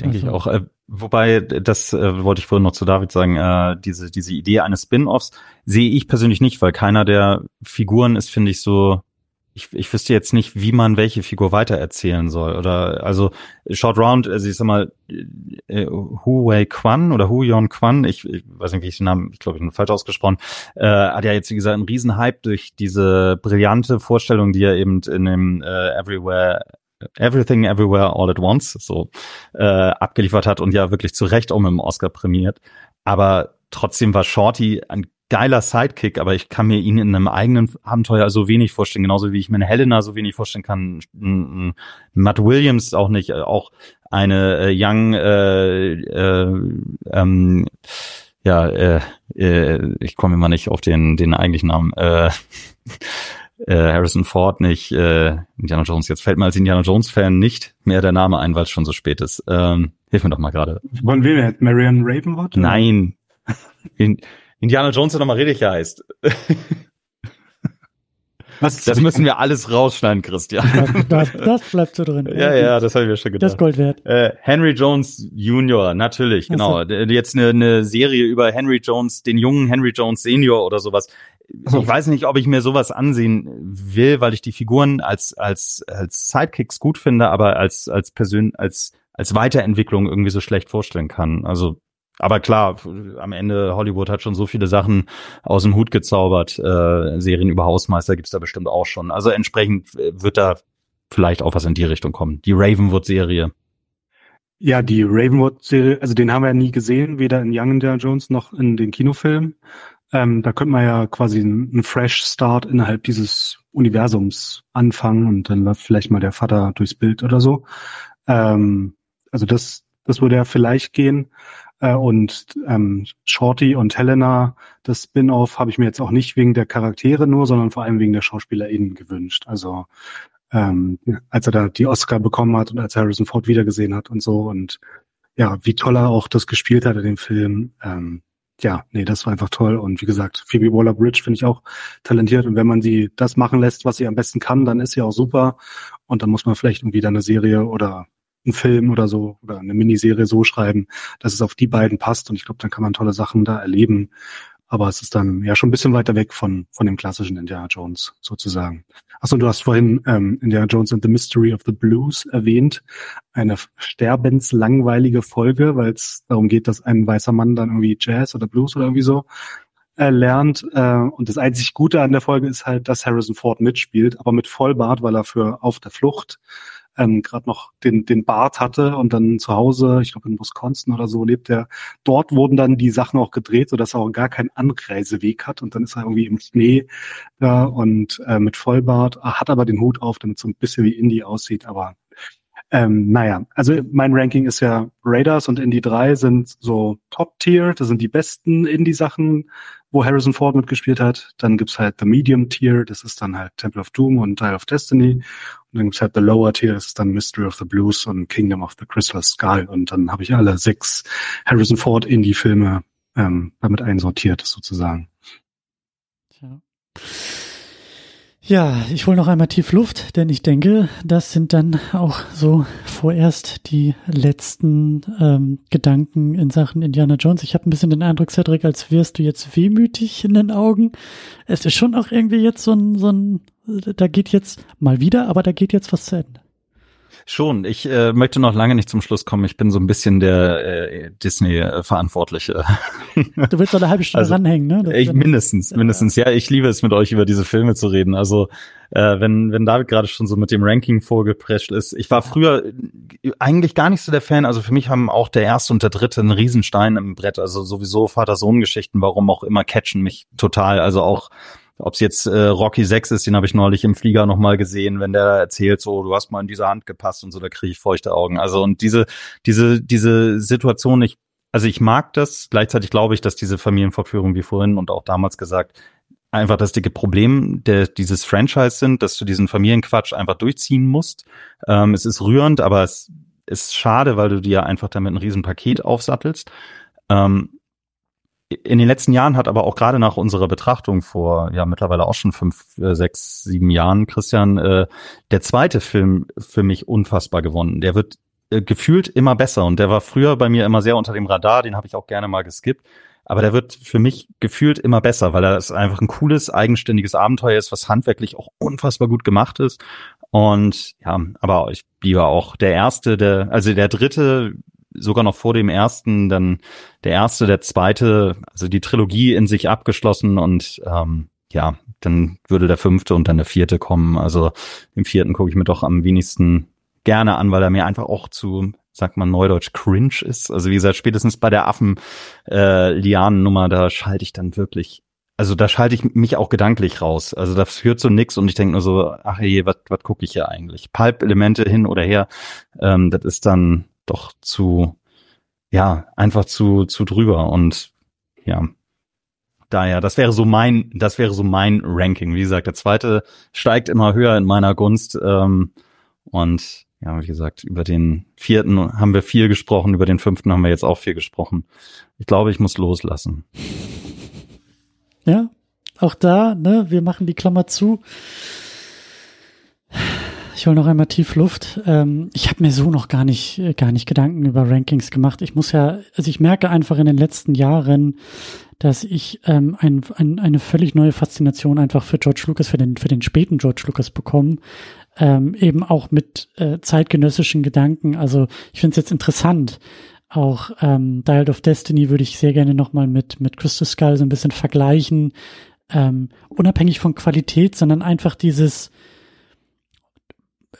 Denke also, ich auch. Äh, wobei, das äh, wollte ich vorhin noch zu David sagen, äh, diese, diese Idee eines Spin-offs sehe ich persönlich nicht, weil keiner der Figuren ist, finde ich, so ich, ich wüsste jetzt nicht, wie man welche Figur weitererzählen soll. Oder also Short Round, also ich sag mal, äh, Hu Wei Quan oder Hu Yon Quan, ich, ich weiß nicht, wie ich den Namen, ich glaube, ich bin falsch ausgesprochen, äh, hat ja jetzt, wie gesagt, einen Riesenhype durch diese brillante Vorstellung, die er eben in dem äh, Everywhere Everything Everywhere All at Once so äh, abgeliefert hat und ja wirklich zu Recht auch mit Oscar prämiert. Aber trotzdem war Shorty ein geiler Sidekick, aber ich kann mir ihn in einem eigenen Abenteuer so wenig vorstellen, genauso wie ich mir eine Helena so wenig vorstellen kann, Matt Williams auch nicht, äh, auch eine äh, Young, äh, äh, ähm, ja, äh, äh, ich komme immer nicht auf den, den eigentlichen Namen, äh, äh, Harrison Ford nicht, äh, Indiana Jones, jetzt fällt mir als Indiana Jones-Fan nicht mehr der Name ein, weil es schon so spät ist. Ähm, hilf mir doch mal gerade. Von wem? Marion Ravenwood? Nein. In, Indiana Jones ja nochmal richtig heißt. Was das müssen wir alles rausschneiden, Christian. Das, das, das bleibt so drin. Ja, ja, das habe ich mir schon gedacht. Das ist Gold wert. Äh, Henry Jones Jr., natürlich, genau. So. Jetzt eine, eine Serie über Henry Jones, den jungen Henry Jones Senior oder sowas. So. Ich weiß nicht, ob ich mir sowas ansehen will, weil ich die Figuren als als als Sidekicks gut finde, aber als als Persön als als Weiterentwicklung irgendwie so schlecht vorstellen kann. Also aber klar, am Ende Hollywood hat schon so viele Sachen aus dem Hut gezaubert. Äh, Serien über Hausmeister gibt's da bestimmt auch schon. Also entsprechend äh, wird da vielleicht auch was in die Richtung kommen. Die Ravenwood-Serie. Ja, die Ravenwood-Serie, also den haben wir ja nie gesehen, weder in Young Indiana Jones noch in den Kinofilmen. Ähm, da könnte man ja quasi einen Fresh Start innerhalb dieses Universums anfangen und dann läuft vielleicht mal der Vater durchs Bild oder so. Ähm, also das, das würde ja vielleicht gehen. Äh, und ähm, Shorty und Helena, das Spin-off habe ich mir jetzt auch nicht wegen der Charaktere nur, sondern vor allem wegen der SchauspielerInnen gewünscht. Also ähm, als er da die Oscar bekommen hat und als Harrison Ford wiedergesehen hat und so und ja, wie toll er auch das gespielt hat in dem Film. Ähm, ja, nee, das war einfach toll. Und wie gesagt, Phoebe Waller-Bridge finde ich auch talentiert. Und wenn man sie das machen lässt, was sie am besten kann, dann ist sie auch super. Und dann muss man vielleicht irgendwie dann eine Serie oder einen Film oder so oder eine Miniserie so schreiben, dass es auf die beiden passt. Und ich glaube, dann kann man tolle Sachen da erleben. Aber es ist dann ja schon ein bisschen weiter weg von, von dem klassischen Indiana Jones sozusagen. Achso, du hast vorhin ähm, Indiana Jones and the Mystery of the Blues erwähnt. Eine sterbenslangweilige Folge, weil es darum geht, dass ein weißer Mann dann irgendwie Jazz oder Blues oder irgendwie so äh, lernt. Äh, und das einzig Gute an der Folge ist halt, dass Harrison Ford mitspielt, aber mit Vollbart, weil er für Auf der Flucht ähm, gerade noch den, den Bart hatte und dann zu Hause, ich glaube in Wisconsin oder so, lebt er. Dort wurden dann die Sachen auch gedreht, sodass er auch gar keinen Anreiseweg hat und dann ist er irgendwie im Schnee da und äh, mit Vollbart, hat aber den Hut auf, damit so ein bisschen wie Indie aussieht, aber ähm, naja, also mein Ranking ist ja Raiders und Indie 3 sind so Top-Tier, das sind die besten Indie-Sachen, wo Harrison Ford mitgespielt hat. Dann gibt's halt The Medium Tier, das ist dann halt Temple of Doom und Dial of Destiny. Und dann gibt's halt The Lower Tier, das ist dann Mystery of the Blues und Kingdom of the Crystal Skull. Und dann habe ich alle sechs Harrison Ford Indie-Filme ähm, damit einsortiert, sozusagen. Tja. Ja, ich hole noch einmal tief Luft, denn ich denke, das sind dann auch so vorerst die letzten ähm, Gedanken in Sachen Indiana Jones. Ich habe ein bisschen den Eindruck, Cedric, als wärst du jetzt wehmütig in den Augen. Es ist schon auch irgendwie jetzt so ein, so ein, da geht jetzt mal wieder, aber da geht jetzt was zu Ende. Schon. Ich äh, möchte noch lange nicht zum Schluss kommen. Ich bin so ein bisschen der äh, Disney-Verantwortliche. Du willst doch eine halbe Stunde also, ranhängen, ne? ich, mindestens, mindestens. Ja, ich liebe es, mit euch über diese Filme zu reden. Also äh, wenn, wenn David gerade schon so mit dem Ranking vorgeprescht ist. Ich war früher eigentlich gar nicht so der Fan. Also für mich haben auch der erste und der dritte einen Riesenstein im Brett. Also sowieso Vater-Sohn-Geschichten, warum auch immer, catchen mich total. Also auch ob es jetzt äh, Rocky 6 ist, den habe ich neulich im Flieger nochmal gesehen, wenn der erzählt, so, du hast mal in diese Hand gepasst und so, da kriege ich feuchte Augen. Also und diese, diese, diese Situation, ich, also ich mag das, gleichzeitig glaube ich, dass diese Familienverführung, wie vorhin und auch damals gesagt, einfach das dicke Problem der, dieses Franchise sind, dass du diesen Familienquatsch einfach durchziehen musst. Ähm, es ist rührend, aber es ist schade, weil du dir einfach damit ein Riesenpaket aufsattelst. Ähm, in den letzten Jahren hat aber auch gerade nach unserer Betrachtung vor ja mittlerweile auch schon fünf, äh, sechs, sieben Jahren, Christian, äh, der zweite Film für mich unfassbar gewonnen. Der wird äh, gefühlt immer besser und der war früher bei mir immer sehr unter dem Radar, den habe ich auch gerne mal geskippt. Aber der wird für mich gefühlt immer besser, weil er einfach ein cooles, eigenständiges Abenteuer ist, was handwerklich auch unfassbar gut gemacht ist. Und ja, aber ich bliebe auch der erste, der, also der dritte sogar noch vor dem ersten, dann der erste, der zweite, also die Trilogie in sich abgeschlossen und ähm, ja, dann würde der fünfte und dann der vierte kommen. Also den vierten gucke ich mir doch am wenigsten gerne an, weil er mir einfach auch zu, sagt man neudeutsch, cringe ist. Also wie gesagt, spätestens bei der Affen-Lianen-Nummer, äh, da schalte ich dann wirklich also da schalte ich mich auch gedanklich raus. Also das führt zu nix und ich denke nur so, ach je, was was gucke ich hier eigentlich? Pulp-Elemente hin oder her, ähm, das ist dann doch zu, ja, einfach zu, zu drüber und ja. Daher, das wäre so mein, das wäre so mein Ranking. Wie gesagt, der zweite steigt immer höher in meiner Gunst. Ähm, und ja, wie gesagt, über den vierten haben wir viel gesprochen, über den fünften haben wir jetzt auch viel gesprochen. Ich glaube, ich muss loslassen. Ja, auch da, ne, wir machen die Klammer zu. Ich hole noch einmal tief Luft. Ähm, ich habe mir so noch gar nicht, gar nicht Gedanken über Rankings gemacht. Ich muss ja, also ich merke einfach in den letzten Jahren, dass ich ähm, ein, ein, eine völlig neue Faszination einfach für George Lucas, für den, für den späten George Lucas bekommen. Ähm, eben auch mit äh, zeitgenössischen Gedanken. Also ich finde es jetzt interessant. Auch ähm, Dial of Destiny würde ich sehr gerne nochmal mit, mit Crystal Skull so ein bisschen vergleichen. Ähm, unabhängig von Qualität, sondern einfach dieses,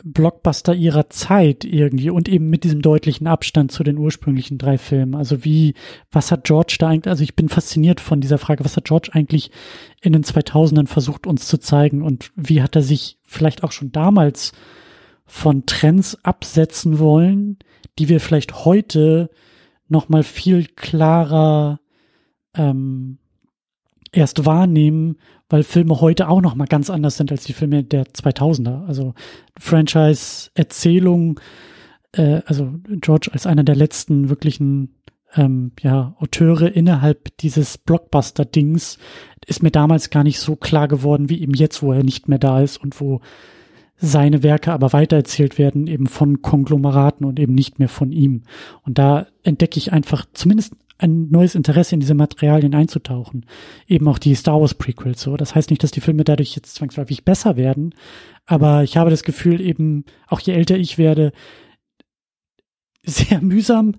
Blockbuster ihrer Zeit irgendwie und eben mit diesem deutlichen Abstand zu den ursprünglichen drei Filmen. Also wie, was hat George da eigentlich, also ich bin fasziniert von dieser Frage, was hat George eigentlich in den 2000ern versucht uns zu zeigen und wie hat er sich vielleicht auch schon damals von Trends absetzen wollen, die wir vielleicht heute noch mal viel klarer ähm, erst wahrnehmen weil Filme heute auch noch mal ganz anders sind als die Filme der 2000er. Also Franchise-Erzählung, äh, also George als einer der letzten wirklichen ähm, ja, Auteure innerhalb dieses Blockbuster-Dings ist mir damals gar nicht so klar geworden wie eben jetzt, wo er nicht mehr da ist und wo seine Werke aber weitererzählt werden, eben von Konglomeraten und eben nicht mehr von ihm. Und da entdecke ich einfach zumindest ein neues Interesse in diese Materialien einzutauchen. Eben auch die Star Wars Prequels so. Das heißt nicht, dass die Filme dadurch jetzt zwangsläufig besser werden, aber ich habe das Gefühl eben, auch je älter ich werde, sehr mühsam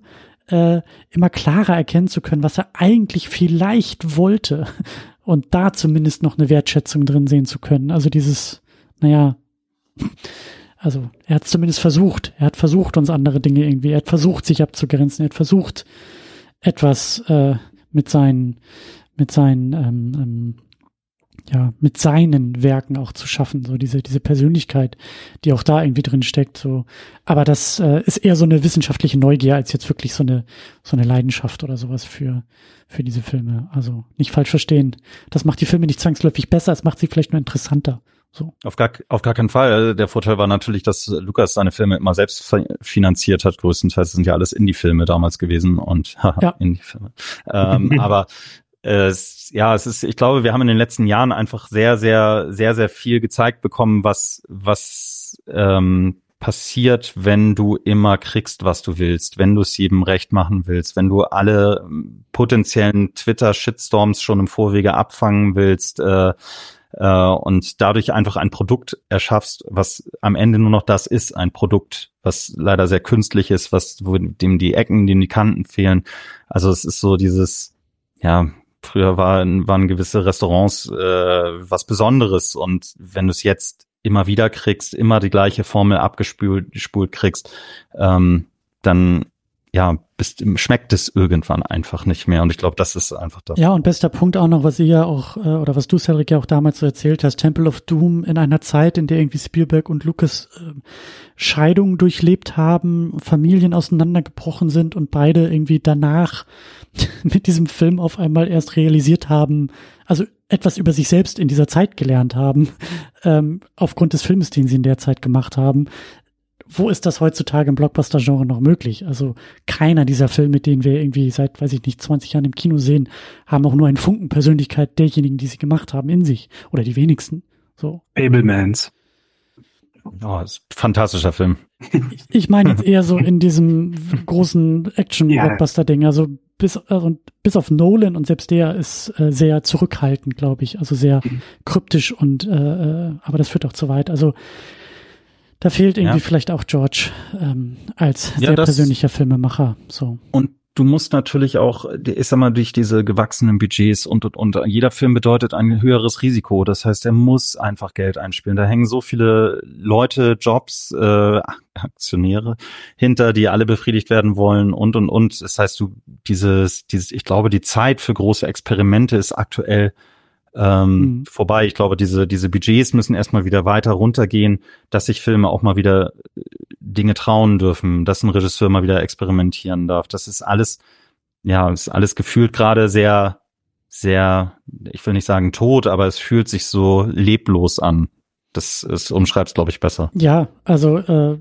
äh, immer klarer erkennen zu können, was er eigentlich vielleicht wollte und da zumindest noch eine Wertschätzung drin sehen zu können. Also dieses, naja, also er hat zumindest versucht. Er hat versucht, uns andere Dinge irgendwie, er hat versucht, sich abzugrenzen, er hat versucht, etwas äh, mit seinen, mit seinen, ähm, ähm, ja, mit seinen Werken auch zu schaffen, so diese, diese Persönlichkeit, die auch da irgendwie drin steckt, so. Aber das äh, ist eher so eine wissenschaftliche Neugier als jetzt wirklich so eine, so eine Leidenschaft oder sowas für, für diese Filme. Also nicht falsch verstehen. Das macht die Filme nicht zwangsläufig besser, es macht sie vielleicht nur interessanter. So. Auf gar, auf gar keinen Fall. Der Vorteil war natürlich, dass Lukas seine Filme immer selbst finanziert hat. Größtenteils sind ja alles Indie-Filme damals gewesen und ja. Indie-Filme. Ähm, aber es, ja, es ist, ich glaube, wir haben in den letzten Jahren einfach sehr, sehr, sehr, sehr viel gezeigt bekommen, was, was ähm, passiert, wenn du immer kriegst, was du willst, wenn du es jedem recht machen willst, wenn du alle potenziellen Twitter-Shitstorms schon im Vorwege abfangen willst. Äh, äh, und dadurch einfach ein Produkt erschaffst, was am Ende nur noch das ist, ein Produkt, was leider sehr künstlich ist, was wo dem die Ecken, dem die Kanten fehlen. Also es ist so dieses, ja, früher waren, waren gewisse Restaurants äh, was Besonderes und wenn du es jetzt immer wieder kriegst, immer die gleiche Formel abgespult spult kriegst, ähm, dann ja, bist, schmeckt es irgendwann einfach nicht mehr. Und ich glaube, das ist einfach das. Ja, und bester Punkt auch noch, was ihr ja auch, äh, oder was du, Cedric, ja auch damals so erzählt hast, Temple of Doom in einer Zeit, in der irgendwie Spielberg und Lucas äh, Scheidungen durchlebt haben, Familien auseinandergebrochen sind und beide irgendwie danach mit diesem Film auf einmal erst realisiert haben, also etwas über sich selbst in dieser Zeit gelernt haben, ähm, aufgrund des Films, den sie in der Zeit gemacht haben, wo ist das heutzutage im Blockbuster-Genre noch möglich? Also keiner dieser Filme, den wir irgendwie seit, weiß ich nicht, 20 Jahren im Kino sehen, haben auch nur einen Funken Persönlichkeit derjenigen, die sie gemacht haben, in sich. Oder die wenigsten. So. Ablemans. Oh, ist ein fantastischer Film. Ich, ich meine jetzt eher so in diesem großen Action-Blockbuster-Ding. Also bis, also bis auf Nolan und selbst der ist äh, sehr zurückhaltend, glaube ich. Also sehr kryptisch und äh, äh, aber das führt auch zu weit. Also da fehlt irgendwie ja. vielleicht auch George ähm, als sehr ja, persönlicher Filmemacher. So. Und du musst natürlich auch, ich sag mal, durch diese gewachsenen Budgets und, und, und jeder Film bedeutet ein höheres Risiko. Das heißt, er muss einfach Geld einspielen. Da hängen so viele Leute, Jobs, äh, Aktionäre hinter, die alle befriedigt werden wollen und, und, und. Das heißt, du, dieses, dieses, ich glaube, die Zeit für große Experimente ist aktuell ähm, mhm. vorbei. Ich glaube, diese, diese Budgets müssen erstmal wieder weiter runtergehen, dass sich Filme auch mal wieder äh, Dinge trauen dürfen, dass ein Regisseur mal wieder experimentieren darf. Das ist alles, ja, ist alles gefühlt gerade sehr, sehr, ich will nicht sagen tot, aber es fühlt sich so leblos an. Das ist, umschreibst, glaube ich, besser. Ja, also äh,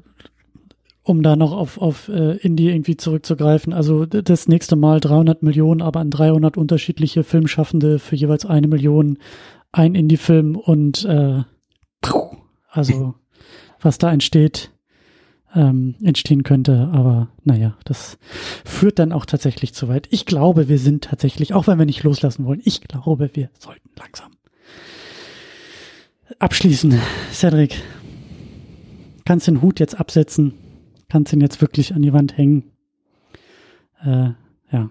um da noch auf, auf äh, Indie irgendwie zurückzugreifen. Also das nächste Mal 300 Millionen, aber an 300 unterschiedliche Filmschaffende für jeweils eine Million, ein Indie-Film und äh, also was da entsteht, ähm, entstehen könnte. Aber naja, das führt dann auch tatsächlich zu weit. Ich glaube, wir sind tatsächlich, auch wenn wir nicht loslassen wollen, ich glaube, wir sollten langsam abschließen. Cedric, kannst den Hut jetzt absetzen kannst ihn jetzt wirklich an die Wand hängen. Äh, ja.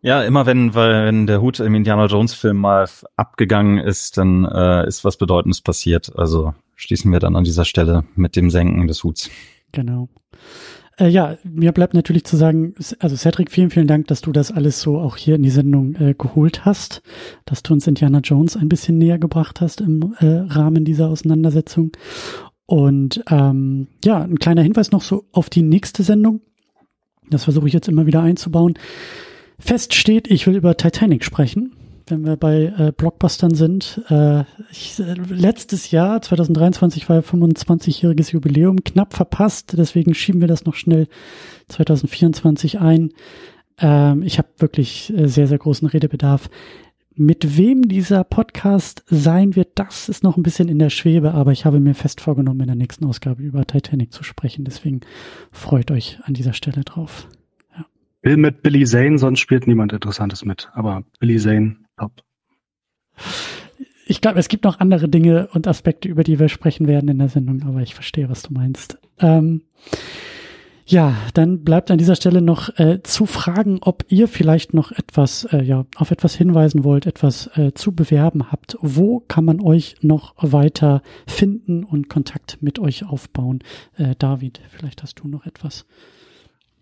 Ja, immer wenn, wenn der Hut im Indiana Jones Film mal abgegangen ist, dann äh, ist was Bedeutendes passiert. Also schließen wir dann an dieser Stelle mit dem Senken des Huts. Genau. Äh, ja, mir bleibt natürlich zu sagen, also Cedric, vielen, vielen Dank, dass du das alles so auch hier in die Sendung äh, geholt hast, dass du uns Indiana Jones ein bisschen näher gebracht hast im äh, Rahmen dieser Auseinandersetzung. Und ähm, ja, ein kleiner Hinweis noch so auf die nächste Sendung. Das versuche ich jetzt immer wieder einzubauen. Fest steht, ich will über Titanic sprechen, wenn wir bei äh, Blockbustern sind. Äh, ich, äh, letztes Jahr, 2023, war 25-jähriges Jubiläum, knapp verpasst. Deswegen schieben wir das noch schnell 2024 ein. Ähm, ich habe wirklich äh, sehr, sehr großen Redebedarf. Mit wem dieser Podcast sein wird, das ist noch ein bisschen in der Schwebe, aber ich habe mir fest vorgenommen, in der nächsten Ausgabe über Titanic zu sprechen. Deswegen freut euch an dieser Stelle drauf. Ja. Will mit Billy Zane, sonst spielt niemand Interessantes mit. Aber Billy Zane, top. Ich glaube, es gibt noch andere Dinge und Aspekte, über die wir sprechen werden in der Sendung, aber ich verstehe, was du meinst. Ähm, ja, dann bleibt an dieser Stelle noch äh, zu fragen, ob ihr vielleicht noch etwas, äh, ja, auf etwas hinweisen wollt, etwas äh, zu bewerben habt. Wo kann man euch noch weiter finden und Kontakt mit euch aufbauen? Äh, David, vielleicht hast du noch etwas.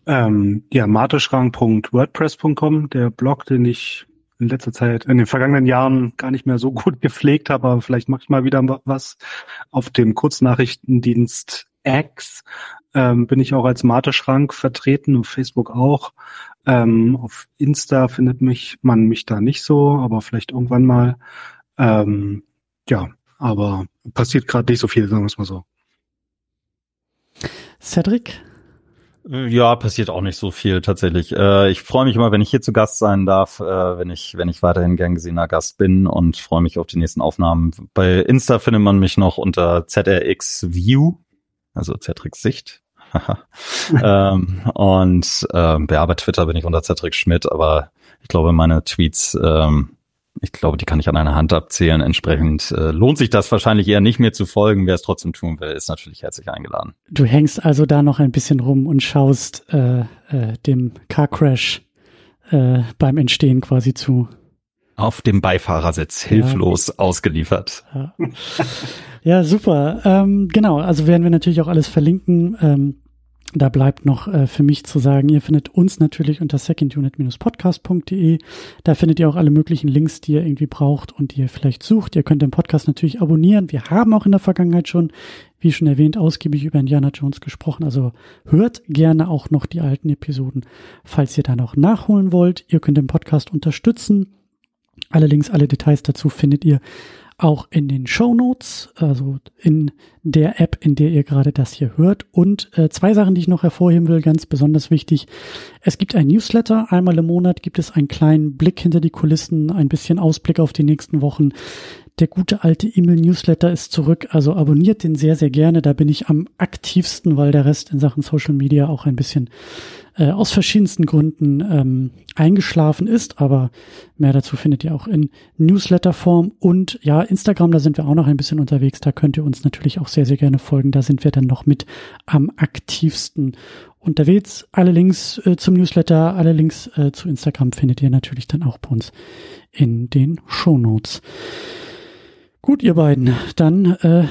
Ähm, ja, marteschrank.wordpress.com, der Blog, den ich in letzter Zeit, in den vergangenen Jahren gar nicht mehr so gut gepflegt habe, aber vielleicht mache ich mal wieder was auf dem Kurznachrichtendienst X ähm, bin ich auch als Mate-Schrank vertreten, auf Facebook auch. Ähm, auf Insta findet mich man mich da nicht so, aber vielleicht irgendwann mal. Ähm, ja, aber passiert gerade nicht so viel, sagen wir es mal so. Cedric? Ja, passiert auch nicht so viel tatsächlich. Äh, ich freue mich immer, wenn ich hier zu Gast sein darf, äh, wenn ich wenn ich weiterhin gern gesehener Gast bin und freue mich auf die nächsten Aufnahmen. Bei Insta findet man mich noch unter ZRX View, also ZRX Sicht ähm, und ähm, ja, bei Twitter bin ich unter Cedric Schmidt, aber ich glaube, meine Tweets, ähm, ich glaube, die kann ich an einer Hand abzählen. Entsprechend äh, lohnt sich das wahrscheinlich eher nicht mehr zu folgen. Wer es trotzdem tun will, ist natürlich herzlich eingeladen. Du hängst also da noch ein bisschen rum und schaust äh, äh, dem Car Crash äh, beim Entstehen quasi zu. Auf dem Beifahrersitz, hilflos ja. ausgeliefert. Ja. ja, super. Ähm, genau, also werden wir natürlich auch alles verlinken. Ähm, da bleibt noch äh, für mich zu sagen, ihr findet uns natürlich unter secondunit-podcast.de. Da findet ihr auch alle möglichen Links, die ihr irgendwie braucht und die ihr vielleicht sucht. Ihr könnt den Podcast natürlich abonnieren. Wir haben auch in der Vergangenheit schon, wie schon erwähnt, ausgiebig über Indiana Jones gesprochen. Also hört gerne auch noch die alten Episoden, falls ihr da noch nachholen wollt. Ihr könnt den Podcast unterstützen. Alle Links, alle Details dazu findet ihr auch in den Show Notes, also in der App, in der ihr gerade das hier hört. Und äh, zwei Sachen, die ich noch hervorheben will, ganz besonders wichtig. Es gibt ein Newsletter. Einmal im Monat gibt es einen kleinen Blick hinter die Kulissen, ein bisschen Ausblick auf die nächsten Wochen. Der gute alte E-Mail-Newsletter ist zurück, also abonniert den sehr, sehr gerne. Da bin ich am aktivsten, weil der Rest in Sachen Social Media auch ein bisschen äh, aus verschiedensten Gründen ähm, eingeschlafen ist. Aber mehr dazu findet ihr auch in Newsletter-Form. Und ja, Instagram, da sind wir auch noch ein bisschen unterwegs. Da könnt ihr uns natürlich auch sehr, sehr gerne folgen. Da sind wir dann noch mit am aktivsten unterwegs. Alle Links äh, zum Newsletter, alle Links äh, zu Instagram findet ihr natürlich dann auch bei uns in den Show Notes. Gut, ihr beiden, dann äh,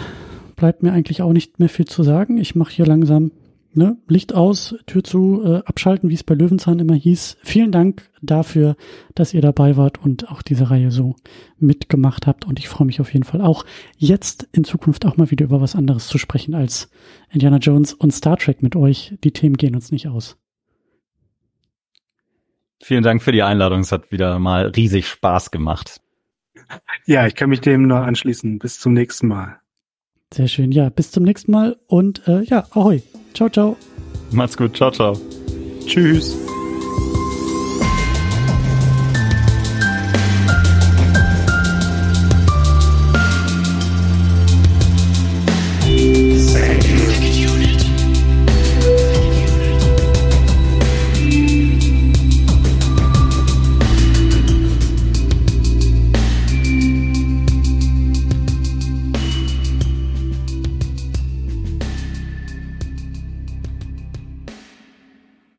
bleibt mir eigentlich auch nicht mehr viel zu sagen. Ich mache hier langsam ne, Licht aus, Tür zu, äh, abschalten, wie es bei Löwenzahn immer hieß. Vielen Dank dafür, dass ihr dabei wart und auch diese Reihe so mitgemacht habt. Und ich freue mich auf jeden Fall auch, jetzt in Zukunft auch mal wieder über was anderes zu sprechen als Indiana Jones und Star Trek mit euch. Die Themen gehen uns nicht aus. Vielen Dank für die Einladung. Es hat wieder mal riesig Spaß gemacht. Ja, ich kann mich dem nur anschließen. Bis zum nächsten Mal. Sehr schön. Ja, bis zum nächsten Mal und äh, ja, ahoi. Ciao, ciao. Macht's gut. Ciao, ciao. Tschüss.